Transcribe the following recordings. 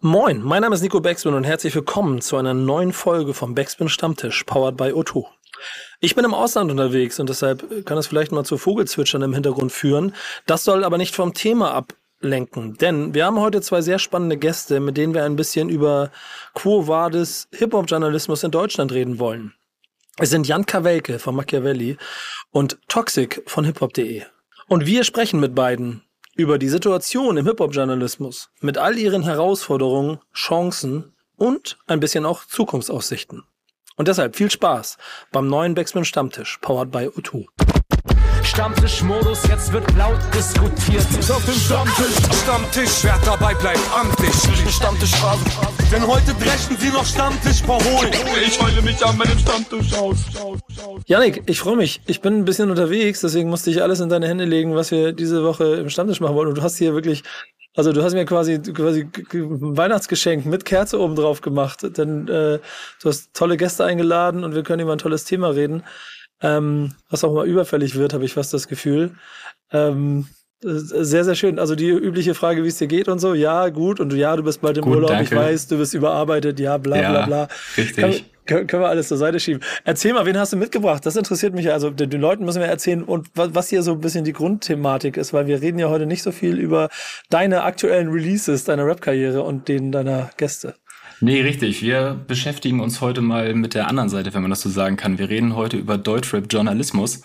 Moin, mein Name ist Nico Backspin und herzlich willkommen zu einer neuen Folge vom Backspin Stammtisch, powered by O2. Ich bin im Ausland unterwegs und deshalb kann es vielleicht mal zu Vogelzwitschern im Hintergrund führen. Das soll aber nicht vom Thema ablenken, denn wir haben heute zwei sehr spannende Gäste, mit denen wir ein bisschen über Quo Vadis Hip-Hop-Journalismus in Deutschland reden wollen. Es sind Jan Kawelke von Machiavelli und Toxic von hiphop.de. Und wir sprechen mit beiden über die Situation im Hip-Hop-Journalismus mit all ihren Herausforderungen, Chancen und ein bisschen auch Zukunftsaussichten. Und deshalb viel Spaß beim neuen Backspin Stammtisch, powered by O2. Stammtischmodus, jetzt wird laut diskutiert. Auf dem Stammtisch, Stammtisch, wer dabei bleibt, am Tisch. Stammtischphase. Denn heute brechen sie noch Stammtisch verholen. Ich heule mich an meinem Stammtisch aus. Janik, ich freue mich. Ich bin ein bisschen unterwegs, deswegen musste ich alles in deine Hände legen, was wir diese Woche im Stammtisch machen wollen. Und du hast hier wirklich also du hast mir quasi quasi ein Weihnachtsgeschenk mit Kerze oben drauf gemacht, denn äh, du hast tolle Gäste eingeladen und wir können über ein tolles Thema reden ähm, was auch mal überfällig wird, habe ich fast das Gefühl. Ähm, sehr, sehr schön. Also die übliche Frage, wie es dir geht und so. Ja, gut. Und ja, du bist bald im gut, Urlaub. Danke. Ich weiß, du bist überarbeitet. Ja, bla, ja, bla, bla. Richtig. Kann, können wir alles zur Seite schieben. Erzähl mal, wen hast du mitgebracht? Das interessiert mich. Also den, den Leuten müssen wir erzählen und was, was hier so ein bisschen die Grundthematik ist, weil wir reden ja heute nicht so viel über deine aktuellen Releases, deiner Rap-Karriere und den deiner Gäste. Nee, richtig. Wir beschäftigen uns heute mal mit der anderen Seite, wenn man das so sagen kann. Wir reden heute über Deutschrap-Journalismus.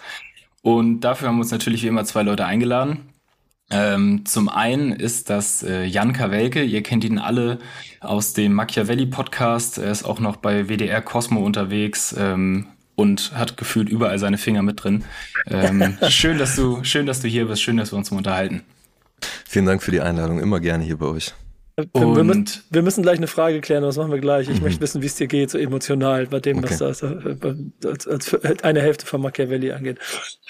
Und dafür haben wir uns natürlich wie immer zwei Leute eingeladen. Ähm, zum einen ist das äh, Jan Kawelke. Ihr kennt ihn alle aus dem Machiavelli-Podcast. Er ist auch noch bei WDR Cosmo unterwegs. Ähm, und hat gefühlt überall seine Finger mit drin. Ähm, schön, dass du, schön, dass du hier bist. Schön, dass wir uns mal unterhalten. Vielen Dank für die Einladung. Immer gerne hier bei euch. Wir, wir, müssen, wir, müssen, gleich eine Frage klären, das machen wir gleich. Ich mhm. möchte wissen, wie es dir geht, so emotional, bei dem, okay. was da als, als eine Hälfte von Machiavelli angeht.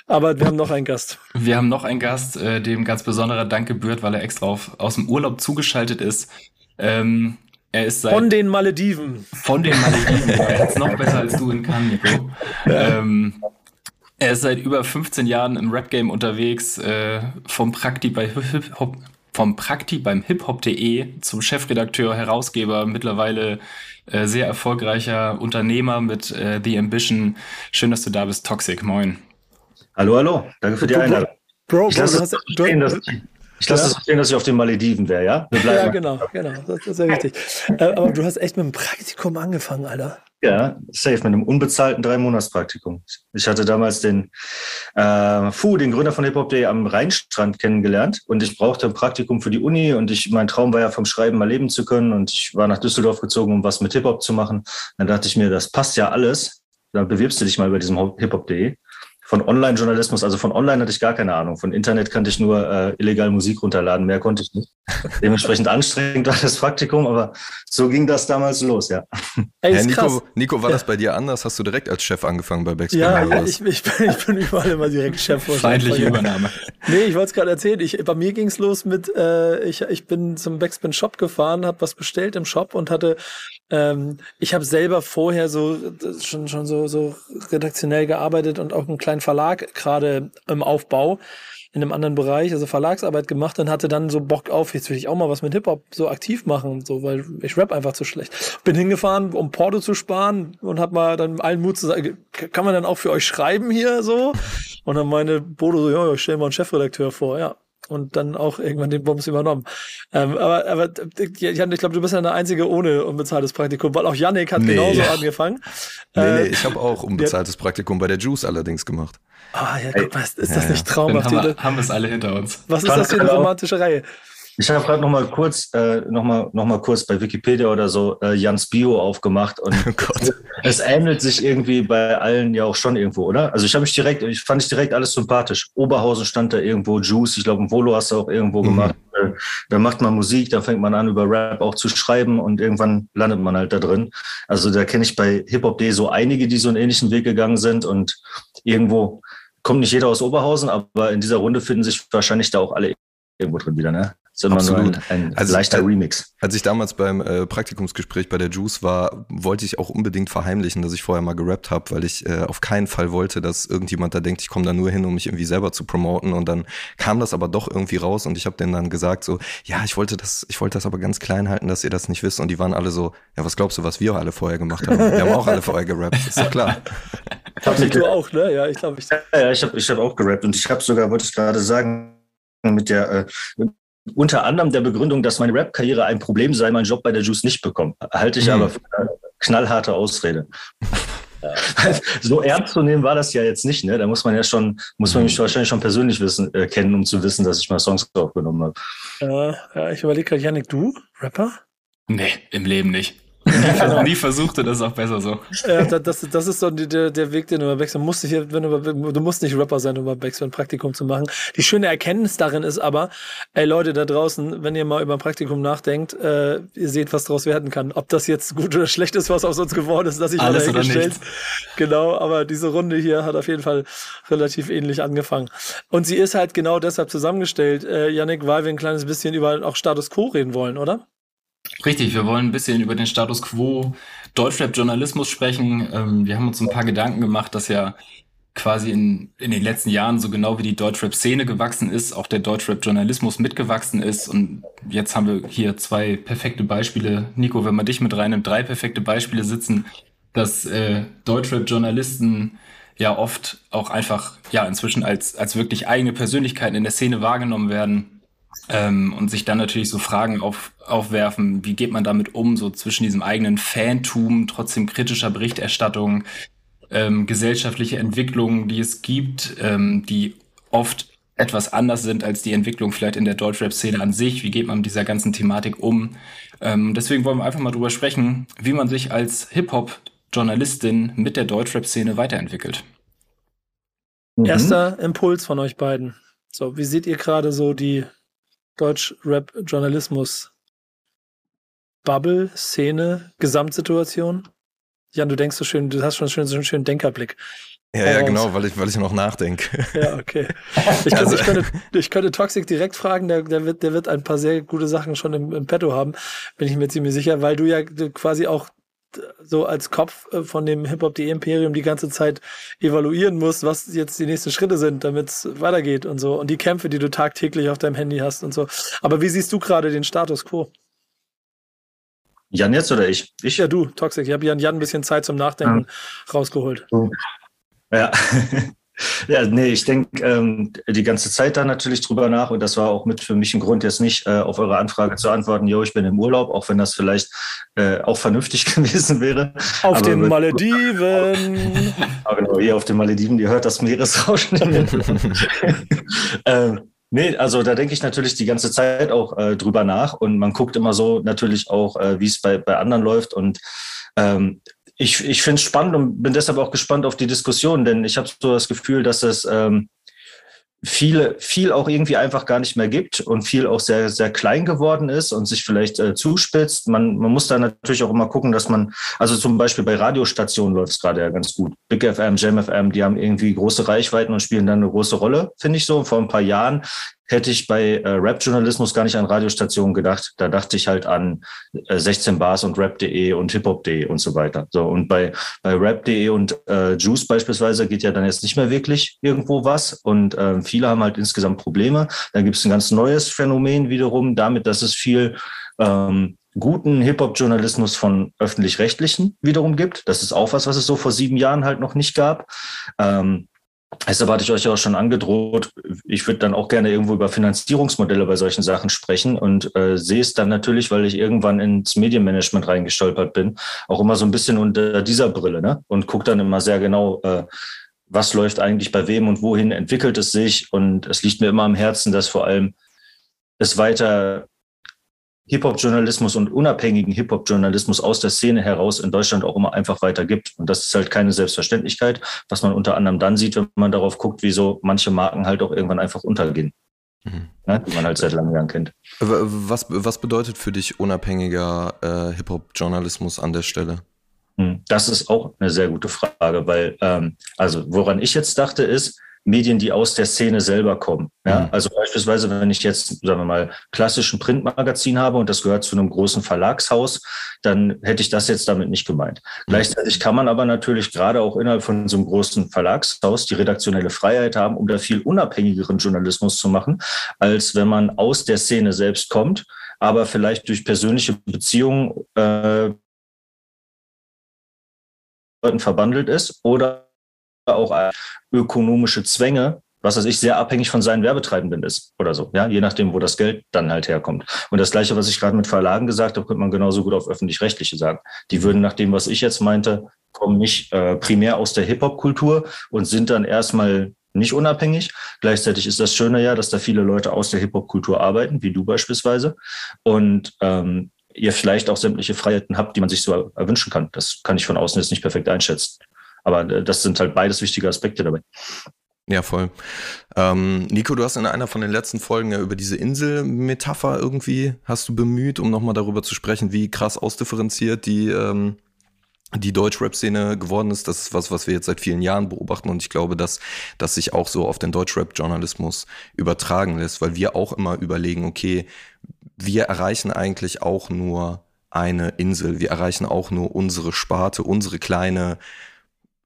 Aber wir haben noch einen Gast. Wir haben noch einen Gast, äh, dem ganz besonderer Dank gebührt, weil er extra auf, aus dem Urlaub zugeschaltet ist. Ähm, er ist seit, von den Malediven. Von den Malediven. er ist noch besser als du in Cannes, Nico. Ähm, er ist seit über 15 Jahren im Rap-Game unterwegs, äh, vom Prakti bei Hip-Hop vom Prakti beim hiphop.de zum Chefredakteur, Herausgeber, mittlerweile äh, sehr erfolgreicher Unternehmer mit äh, The Ambition. Schön, dass du da bist, Toxic. Moin. Hallo, hallo. Danke für die Einladung. Bro, Bro, ich lasse es stehen, dass, ich lasse ja. stehen, dass ich auf den Malediven wäre, ja? Ja, genau, genau. Das, das ist ja wichtig. äh, aber du hast echt mit dem Praktikum angefangen, Alter. Ja, safe, mit einem unbezahlten Drei-Monats-Praktikum. Ich hatte damals den äh, Fu, den Gründer von HipHop.de, am Rheinstrand kennengelernt und ich brauchte ein Praktikum für die Uni und ich, mein Traum war ja vom Schreiben mal leben zu können und ich war nach Düsseldorf gezogen, um was mit Hip-Hop zu machen. Dann dachte ich mir, das passt ja alles. Dann bewirbst du dich mal über diesem HipHop.de von Online-Journalismus, also von Online hatte ich gar keine Ahnung. Von Internet kannte ich nur äh, illegal Musik runterladen, mehr konnte ich nicht. Dementsprechend anstrengend war das Praktikum, aber so ging das damals los, ja. Ey, hey, Nico, Nico, war ja. das bei dir anders? Hast du direkt als Chef angefangen bei Backspin? Ja, ja ich, ich, bin, ich bin überall immer direkt Chef. Feindliche Übernahme. Nee, ich wollte es gerade erzählen. Ich, bei mir ging es los mit, äh, ich, ich bin zum Backspin Shop gefahren, habe was bestellt im Shop und hatte ähm, ich habe selber vorher so schon schon so so redaktionell gearbeitet und auch einen kleinen Verlag gerade im Aufbau in einem anderen Bereich, also Verlagsarbeit gemacht und hatte dann so Bock auf, jetzt will ich auch mal was mit Hip-Hop so aktiv machen, so, weil ich rap einfach zu schlecht. Bin hingefahren, um Porto zu sparen und hab mal dann allen Mut zu sagen, kann man dann auch für euch schreiben hier so? Und dann meine Bodo so, ja, ich stell mal einen Chefredakteur vor, ja und dann auch irgendwann den Bums übernommen. Ähm, aber aber Jan, ich glaube, du bist ja der Einzige ohne unbezahltes Praktikum, weil auch Yannick hat nee. genauso angefangen. Nee, nee, äh, ich habe auch unbezahltes Praktikum bei der Juice allerdings gemacht. Ah, ja, guck mal, ist das nicht traumhaft? Haben wir, haben wir es alle hinter uns. Was ist das für eine romantische Reihe? Ich habe gerade noch mal kurz, äh, noch mal, noch mal kurz bei Wikipedia oder so äh, Jans Bio aufgemacht und oh es ähnelt sich irgendwie bei allen ja auch schon irgendwo, oder? Also ich habe mich direkt, ich fand ich direkt alles sympathisch. Oberhausen stand da irgendwo, Juice, ich glaube, ein Volo hast du auch irgendwo mhm. gemacht. Äh, da macht man Musik, da fängt man an über Rap auch zu schreiben und irgendwann landet man halt da drin. Also da kenne ich bei Hip Hop D so einige, die so einen ähnlichen Weg gegangen sind und irgendwo kommt nicht jeder aus Oberhausen, aber in dieser Runde finden sich wahrscheinlich da auch alle irgendwo drin wieder, ne? Immer Absolut. nur ein, ein also, leichter Remix. Als ich damals beim äh, Praktikumsgespräch bei der Juice war, wollte ich auch unbedingt verheimlichen, dass ich vorher mal gerappt habe, weil ich äh, auf keinen Fall wollte, dass irgendjemand da denkt, ich komme da nur hin, um mich irgendwie selber zu promoten. Und dann kam das aber doch irgendwie raus und ich habe denen dann gesagt so, ja, ich wollte das, ich wollte das aber ganz klein halten, dass ihr das nicht wisst. Und die waren alle so, ja, was glaubst du, was wir alle vorher gemacht haben? Wir haben auch alle vorher gerappt, ist doch klar. du auch, ne? Ja, ich glaube, ich. Ja, ja, ich habe ich hab auch gerappt und ich habe sogar, wollte ich gerade sagen, mit der äh, unter anderem der Begründung, dass meine Rap-Karriere ein Problem sei, meinen Job bei der Juice nicht bekommen. Halte ich mhm. aber für eine knallharte Ausrede. Ja. so ernst zu nehmen war das ja jetzt nicht, ne? Da muss man ja schon, muss man mich wahrscheinlich schon persönlich wissen, äh, kennen, um zu wissen, dass ich mal Songs aufgenommen habe. Ja, ja ich überlege gerade, Janik, du, Rapper? Nee, im Leben nicht. Nie, nie versuchte, das ist auch besser so. Ja, das, das ist so der, der Weg, den du mal wechseln musst. Nicht, wenn du, du musst nicht Rapper sein, um mal wechseln, ein Praktikum zu machen. Die schöne Erkenntnis darin ist aber, ey Leute da draußen, wenn ihr mal über ein Praktikum nachdenkt, äh, ihr seht, was daraus werden kann. Ob das jetzt gut oder schlecht ist, was aus uns geworden ist, dass ich Alles mal dahingestellt. Genau, aber diese Runde hier hat auf jeden Fall relativ ähnlich angefangen. Und sie ist halt genau deshalb zusammengestellt, äh, Yannick, weil wir ein kleines bisschen über auch Status Quo reden wollen, oder? Richtig, wir wollen ein bisschen über den Status quo Deutschrap-Journalismus sprechen. Ähm, wir haben uns ein paar Gedanken gemacht, dass ja quasi in, in den letzten Jahren, so genau wie die Deutschrap-Szene gewachsen ist, auch der Deutschrap-Journalismus mitgewachsen ist. Und jetzt haben wir hier zwei perfekte Beispiele. Nico, wenn man dich mit reinnimmt, drei perfekte Beispiele sitzen, dass äh, Deutschrap-Journalisten ja oft auch einfach, ja, inzwischen als, als wirklich eigene Persönlichkeiten in der Szene wahrgenommen werden ähm, und sich dann natürlich so Fragen auf, aufwerfen, wie geht man damit um, so zwischen diesem eigenen Fantum, trotzdem kritischer Berichterstattung, ähm, gesellschaftliche Entwicklungen, die es gibt, ähm, die oft etwas anders sind als die Entwicklung vielleicht in der Deutschrap-Szene an sich. Wie geht man mit dieser ganzen Thematik um? Ähm, deswegen wollen wir einfach mal drüber sprechen, wie man sich als Hip-Hop-Journalistin mit der Deutschrap-Szene weiterentwickelt. Mhm. Erster Impuls von euch beiden. So, wie seht ihr gerade so die Deutsch-Rap-Journalismus Bubble, Szene, Gesamtsituation? Jan, du denkst so schön, du hast schon so einen schönen Denkerblick. Ja, ja, genau, weil ich, weil ich noch nachdenke. Ja, okay. Ich, also, ich, könnte, ich könnte Toxic direkt fragen, der, der, wird, der wird ein paar sehr gute Sachen schon im, im Petto haben, bin ich mir ziemlich sicher, weil du ja quasi auch so als Kopf äh, von dem Hip-Hop.de Imperium die ganze Zeit evaluieren musst, was jetzt die nächsten Schritte sind, damit es weitergeht und so. Und die Kämpfe, die du tagtäglich auf deinem Handy hast und so. Aber wie siehst du gerade den Status quo? Jan jetzt oder ich? Ich? Ja, du, Toxic. Ich habe Jan, Jan ein bisschen Zeit zum Nachdenken ja. rausgeholt. Ja. Ja, nee, ich denke ähm, die ganze Zeit da natürlich drüber nach und das war auch mit für mich ein Grund, jetzt nicht äh, auf eure Anfrage zu antworten, jo, ich bin im Urlaub, auch wenn das vielleicht äh, auch vernünftig gewesen wäre. Auf Aber den Malediven. Aber genau, hier auf den Malediven, ihr hört das Meeresrauschen. ähm, Nee, also da denke ich natürlich die ganze Zeit auch äh, drüber nach und man guckt immer so natürlich auch, äh, wie es bei, bei anderen läuft und ähm, ich, ich finde es spannend und bin deshalb auch gespannt auf die Diskussion, denn ich habe so das Gefühl, dass es ähm, viele, viel auch irgendwie einfach gar nicht mehr gibt und viel auch sehr, sehr klein geworden ist und sich vielleicht äh, zuspitzt. Man, man muss da natürlich auch immer gucken, dass man, also zum Beispiel bei Radiostationen läuft es gerade ja ganz gut. Big FM, Jam FM, die haben irgendwie große Reichweiten und spielen dann eine große Rolle, finde ich so. Vor ein paar Jahren hätte ich bei äh, Rap-Journalismus gar nicht an Radiostationen gedacht. Da dachte ich halt an äh, 16 Bars und Rap.de und Hip-Hop.de und so weiter. So und bei, bei Rap.de und äh, Juice beispielsweise geht ja dann jetzt nicht mehr wirklich irgendwo was und äh, viele haben halt insgesamt Probleme. Dann gibt es ein ganz neues Phänomen wiederum damit, dass es viel ähm, guten Hip-Hop-Journalismus von öffentlich-rechtlichen wiederum gibt. Das ist auch was, was es so vor sieben Jahren halt noch nicht gab. Ähm, Deshalb hatte ich euch ja auch schon angedroht, ich würde dann auch gerne irgendwo über Finanzierungsmodelle bei solchen Sachen sprechen und äh, sehe es dann natürlich, weil ich irgendwann ins Medienmanagement reingestolpert bin, auch immer so ein bisschen unter dieser Brille ne? und gucke dann immer sehr genau, äh, was läuft eigentlich bei wem und wohin entwickelt es sich. Und es liegt mir immer am Herzen, dass vor allem es weiter Hip-Hop-Journalismus und unabhängigen Hip-Hop-Journalismus aus der Szene heraus in Deutschland auch immer einfach weiter gibt. Und das ist halt keine Selbstverständlichkeit, was man unter anderem dann sieht, wenn man darauf guckt, wie so manche Marken halt auch irgendwann einfach untergehen. Mhm. Ja, die man halt seit langem Jahren kennt. Was, was bedeutet für dich unabhängiger äh, Hip-Hop-Journalismus an der Stelle? Hm, das ist auch eine sehr gute Frage, weil, ähm, also woran ich jetzt dachte, ist, Medien, die aus der Szene selber kommen. Ja? Mhm. Also beispielsweise, wenn ich jetzt, sagen wir mal, klassischen Printmagazin habe und das gehört zu einem großen Verlagshaus, dann hätte ich das jetzt damit nicht gemeint. Mhm. Gleichzeitig kann man aber natürlich gerade auch innerhalb von so einem großen Verlagshaus die redaktionelle Freiheit haben, um da viel unabhängigeren Journalismus zu machen, als wenn man aus der Szene selbst kommt, aber vielleicht durch persönliche Beziehungen äh, verbandelt ist oder auch ökonomische Zwänge, was weiß ich, sehr abhängig von seinen Werbetreibenden ist oder so, ja, je nachdem, wo das Geld dann halt herkommt. Und das Gleiche, was ich gerade mit Verlagen gesagt habe, könnte man genauso gut auf öffentlich-rechtliche sagen. Die würden nach dem, was ich jetzt meinte, kommen nicht äh, primär aus der Hip-Hop-Kultur und sind dann erstmal nicht unabhängig. Gleichzeitig ist das Schöne ja, dass da viele Leute aus der Hip-Hop-Kultur arbeiten, wie du beispielsweise. Und ähm, ihr vielleicht auch sämtliche Freiheiten habt, die man sich so erwünschen kann. Das kann ich von außen jetzt nicht perfekt einschätzen. Aber äh, das sind halt beides wichtige Aspekte dabei. Ja, voll. Ähm, Nico, du hast in einer von den letzten Folgen ja über diese Insel-Metapher irgendwie hast du bemüht, um nochmal darüber zu sprechen, wie krass ausdifferenziert die ähm, die Deutschrap-Szene geworden ist. Das ist was, was wir jetzt seit vielen Jahren beobachten und ich glaube, dass das sich auch so auf den Deutschrap-Journalismus übertragen lässt, weil wir auch immer überlegen, okay, wir erreichen eigentlich auch nur eine Insel, wir erreichen auch nur unsere Sparte, unsere kleine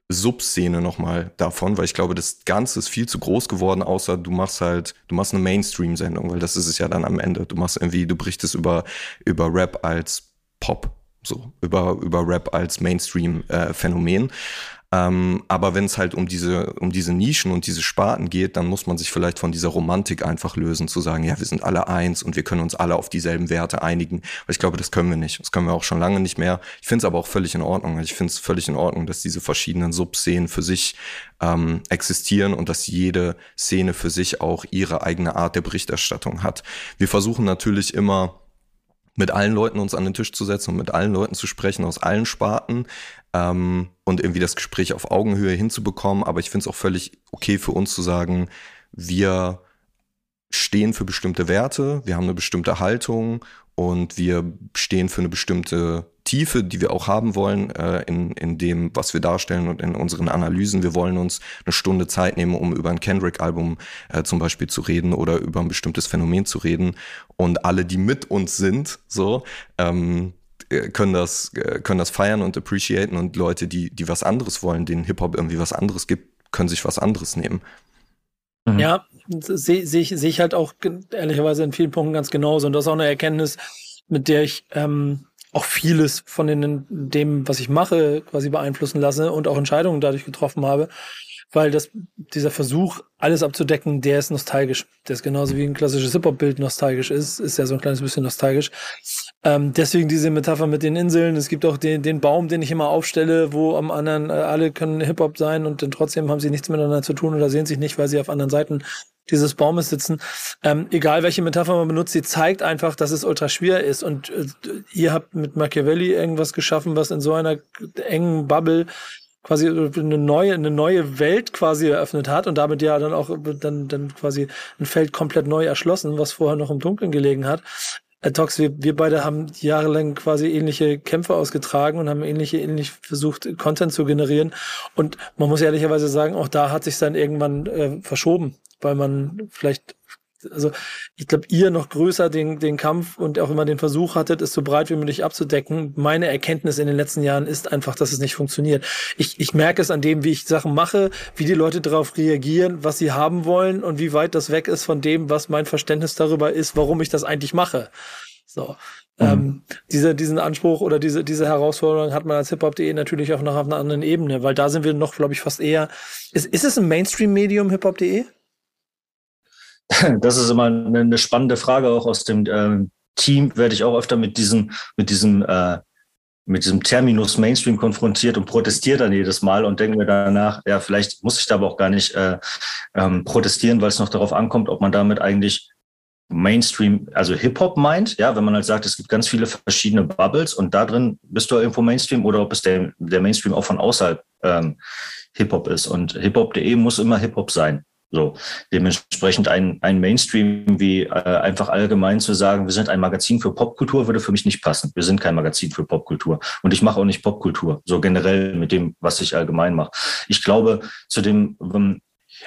Subszene nochmal davon, weil ich glaube, das Ganze ist viel zu groß geworden, außer du machst halt, du machst eine Mainstream-Sendung, weil das ist es ja dann am Ende. Du machst irgendwie, du berichtest über, über Rap als Pop, so, über, über Rap als Mainstream-Phänomen. Äh, ähm, aber wenn es halt um diese, um diese Nischen und diese Sparten geht, dann muss man sich vielleicht von dieser Romantik einfach lösen, zu sagen, ja, wir sind alle eins und wir können uns alle auf dieselben Werte einigen. Weil ich glaube, das können wir nicht. Das können wir auch schon lange nicht mehr. Ich finde es aber auch völlig in Ordnung. Ich finde es völlig in Ordnung, dass diese verschiedenen Subszenen für sich ähm, existieren und dass jede Szene für sich auch ihre eigene Art der Berichterstattung hat. Wir versuchen natürlich immer, mit allen Leuten uns an den Tisch zu setzen und mit allen Leuten zu sprechen aus allen Sparten ähm, und irgendwie das Gespräch auf Augenhöhe hinzubekommen. Aber ich finde es auch völlig okay für uns zu sagen, wir stehen für bestimmte Werte, wir haben eine bestimmte Haltung und wir stehen für eine bestimmte Tiefe, die wir auch haben wollen äh, in, in dem, was wir darstellen und in unseren Analysen. Wir wollen uns eine Stunde Zeit nehmen, um über ein Kendrick-Album äh, zum Beispiel zu reden oder über ein bestimmtes Phänomen zu reden. Und alle, die mit uns sind, so, ähm, äh, können das, äh, können das feiern und appreciaten und Leute, die, die was anderes wollen, denen Hip-Hop irgendwie was anderes gibt, können sich was anderes nehmen. Mhm. Ja, sehe seh ich, seh ich halt auch ehrlicherweise in vielen Punkten ganz genauso. Und das ist auch eine Erkenntnis, mit der ich ähm, auch vieles von den, dem, was ich mache, quasi beeinflussen lasse und auch Entscheidungen dadurch getroffen habe weil das, dieser Versuch, alles abzudecken, der ist nostalgisch. Der ist genauso wie ein klassisches Hip-Hop-Bild nostalgisch ist, ist ja so ein kleines bisschen nostalgisch. Ähm, deswegen diese Metapher mit den Inseln. Es gibt auch den, den Baum, den ich immer aufstelle, wo am anderen äh, alle können Hip-Hop sein und dann trotzdem haben sie nichts miteinander zu tun oder sehen sich nicht, weil sie auf anderen Seiten dieses Baumes sitzen. Ähm, egal welche Metapher man benutzt, sie zeigt einfach, dass es ultra schwer ist. Und äh, ihr habt mit Machiavelli irgendwas geschaffen, was in so einer engen Bubble quasi eine neue, eine neue Welt quasi eröffnet hat und damit ja dann auch dann, dann quasi ein Feld komplett neu erschlossen, was vorher noch im Dunkeln gelegen hat. Äh, Tox, wir, wir beide haben jahrelang quasi ähnliche Kämpfe ausgetragen und haben ähnliche, ähnlich versucht, Content zu generieren. Und man muss ehrlicherweise sagen, auch da hat sich dann irgendwann äh, verschoben, weil man vielleicht also ich glaube, ihr noch größer den, den Kampf und auch immer den Versuch hattet, es so breit wie möglich abzudecken. Meine Erkenntnis in den letzten Jahren ist einfach, dass es nicht funktioniert. Ich, ich merke es an dem, wie ich Sachen mache, wie die Leute darauf reagieren, was sie haben wollen und wie weit das weg ist von dem, was mein Verständnis darüber ist, warum ich das eigentlich mache. So. Mhm. Ähm, diese, diesen Anspruch oder diese, diese Herausforderung hat man als hiphop.de natürlich auch noch auf einer anderen Ebene, weil da sind wir noch, glaube ich, fast eher. Ist, ist es ein Mainstream-Medium, hiphop.de? Das ist immer eine spannende Frage auch aus dem ähm, Team. Werde ich auch öfter mit diesem, mit diesem, äh, mit diesem Terminus Mainstream konfrontiert und protestiere dann jedes Mal und denke mir danach, ja, vielleicht muss ich da aber auch gar nicht äh, ähm, protestieren, weil es noch darauf ankommt, ob man damit eigentlich Mainstream, also Hip-Hop meint, ja, wenn man halt sagt, es gibt ganz viele verschiedene Bubbles und da drin bist du irgendwo Mainstream oder ob es der, der Mainstream auch von außerhalb ähm, Hip-Hop ist. Und Hip-Hop.de muss immer Hip-Hop sein. So, dementsprechend ein, ein Mainstream wie äh, einfach allgemein zu sagen, wir sind ein Magazin für Popkultur, würde für mich nicht passen. Wir sind kein Magazin für Popkultur. Und ich mache auch nicht Popkultur, so generell mit dem, was ich allgemein mache. Ich glaube, zu dem, ähm,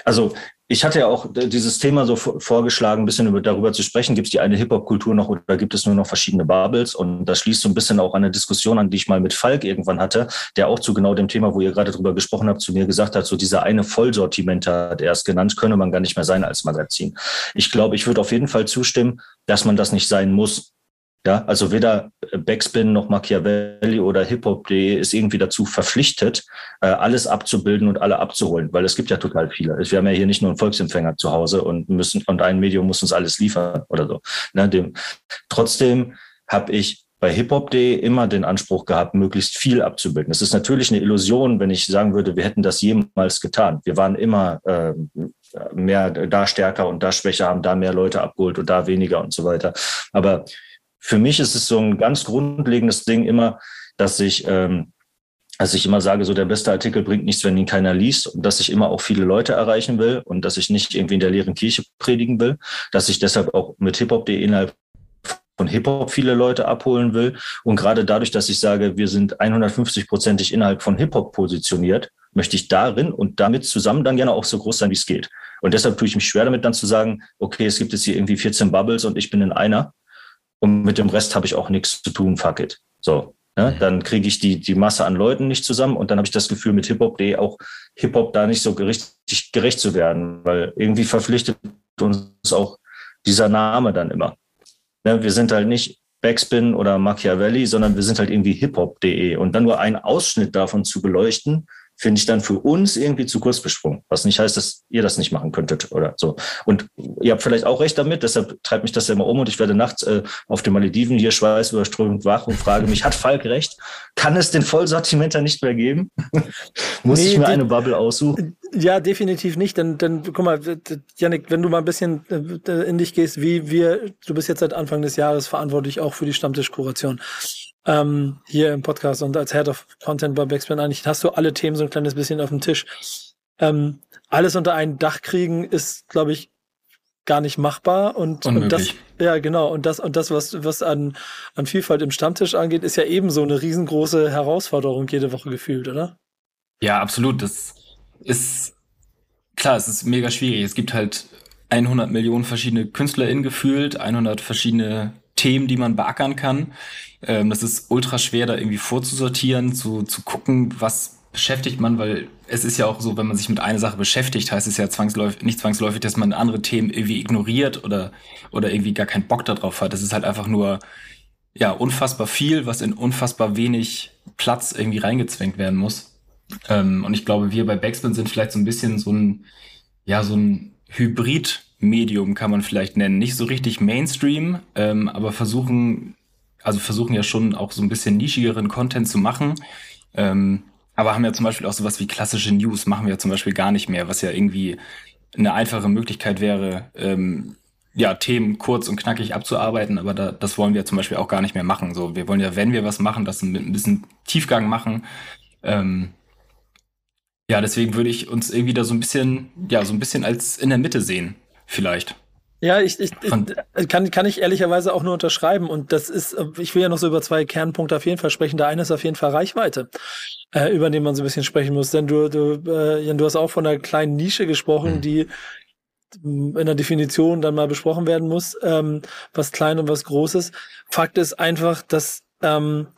Also ich hatte ja auch dieses Thema so vorgeschlagen, ein bisschen über, darüber zu sprechen. Gibt es die eine Hip-Hop-Kultur noch oder gibt es nur noch verschiedene Bubbles? Und das schließt so ein bisschen auch an eine Diskussion an, die ich mal mit Falk irgendwann hatte, der auch zu genau dem Thema, wo ihr gerade drüber gesprochen habt, zu mir gesagt hat, so dieser eine Vollsortiment hat er es genannt, könne man gar nicht mehr sein als Magazin. Ich glaube, ich würde auf jeden Fall zustimmen, dass man das nicht sein muss. Ja, also weder Backspin noch Machiavelli oder hiphop.de ist irgendwie dazu verpflichtet, äh, alles abzubilden und alle abzuholen, weil es gibt ja total viele. Wir haben ja hier nicht nur einen Volksempfänger zu Hause und müssen und ein Medium muss uns alles liefern oder so. Ne, dem, trotzdem habe ich bei hiphop.de immer den Anspruch gehabt, möglichst viel abzubilden. Es ist natürlich eine Illusion, wenn ich sagen würde, wir hätten das jemals getan. Wir waren immer äh, mehr da stärker und da schwächer, haben da mehr Leute abgeholt und da weniger und so weiter. Aber für mich ist es so ein ganz grundlegendes Ding immer, dass ich, ähm, dass ich immer sage, so der beste Artikel bringt nichts, wenn ihn keiner liest und dass ich immer auch viele Leute erreichen will und dass ich nicht irgendwie in der leeren Kirche predigen will, dass ich deshalb auch mit hiphop.de innerhalb von Hip-Hop viele Leute abholen will. Und gerade dadurch, dass ich sage, wir sind 150-prozentig innerhalb von Hip-Hop positioniert, möchte ich darin und damit zusammen dann gerne auch so groß sein, wie es geht. Und deshalb tue ich mich schwer damit dann zu sagen, okay, es gibt jetzt hier irgendwie 14 Bubbles und ich bin in einer, und mit dem Rest habe ich auch nichts zu tun, fuck it. So. Ne? Mhm. Dann kriege ich die, die Masse an Leuten nicht zusammen und dann habe ich das Gefühl, mit Hip-Hop.de auch Hip-Hop da nicht so richtig gerecht zu werden, weil irgendwie verpflichtet uns auch dieser Name dann immer. Ne? Wir sind halt nicht Backspin oder Machiavelli, sondern wir sind halt irgendwie hiphop.de und dann nur einen Ausschnitt davon zu beleuchten, finde ich dann für uns irgendwie zu kurz besprungen. Was nicht heißt, dass ihr das nicht machen könntet oder so. Und ihr habt vielleicht auch recht damit, deshalb treibt mich das ja immer um und ich werde nachts äh, auf den Malediven hier schweißüberströmend wach und frage mich, hat Falk recht? Kann es den Vollsortimenter nicht mehr geben? Muss nee, ich mir eine Bubble aussuchen? Ja, definitiv nicht. Denn, denn guck mal, Janik, wenn du mal ein bisschen äh, in dich gehst, wie wir, du bist jetzt seit Anfang des Jahres verantwortlich auch für die Stammtischkuration ähm, hier im Podcast und als Head of Content bei Backspin eigentlich hast du alle Themen so ein kleines bisschen auf dem Tisch. Ähm, alles unter ein Dach kriegen ist, glaube ich, gar nicht machbar und, und das ja genau. Und das und das was was an an Vielfalt im Stammtisch angeht ist ja ebenso eine riesengroße Herausforderung jede Woche gefühlt oder? Ja absolut. Das ist klar es ist mega schwierig. Es gibt halt 100 Millionen verschiedene KünstlerInnen gefühlt 100 verschiedene Themen die man beackern kann ähm, das ist ultra schwer, da irgendwie vorzusortieren, zu, zu gucken, was beschäftigt man, weil es ist ja auch so, wenn man sich mit einer Sache beschäftigt, heißt es ja zwangsläufig, nicht zwangsläufig, dass man andere Themen irgendwie ignoriert oder, oder irgendwie gar keinen Bock darauf hat. Das ist halt einfach nur, ja, unfassbar viel, was in unfassbar wenig Platz irgendwie reingezwängt werden muss. Ähm, und ich glaube, wir bei Backspin sind vielleicht so ein bisschen so ein, ja, so ein Hybrid-Medium kann man vielleicht nennen. Nicht so richtig Mainstream, ähm, aber versuchen also versuchen ja schon auch so ein bisschen nischigeren Content zu machen. Ähm, aber haben ja zum Beispiel auch sowas wie klassische News, machen wir ja zum Beispiel gar nicht mehr, was ja irgendwie eine einfache Möglichkeit wäre, ähm, ja, Themen kurz und knackig abzuarbeiten, aber da, das wollen wir zum Beispiel auch gar nicht mehr machen. So, wir wollen ja, wenn wir was machen, das mit ein bisschen Tiefgang machen. Ähm, ja, deswegen würde ich uns irgendwie da so ein bisschen, ja, so ein bisschen als in der Mitte sehen, vielleicht. Ja, ich, ich, ich kann, kann ich ehrlicherweise auch nur unterschreiben. Und das ist, ich will ja noch so über zwei Kernpunkte auf jeden Fall sprechen. Der eine ist auf jeden Fall Reichweite, äh, über den man so ein bisschen sprechen muss. Denn du, du, äh, Jan, du hast auch von einer kleinen Nische gesprochen, mhm. die in der Definition dann mal besprochen werden muss, ähm, was klein und was groß ist. Fakt ist einfach, dass ähm,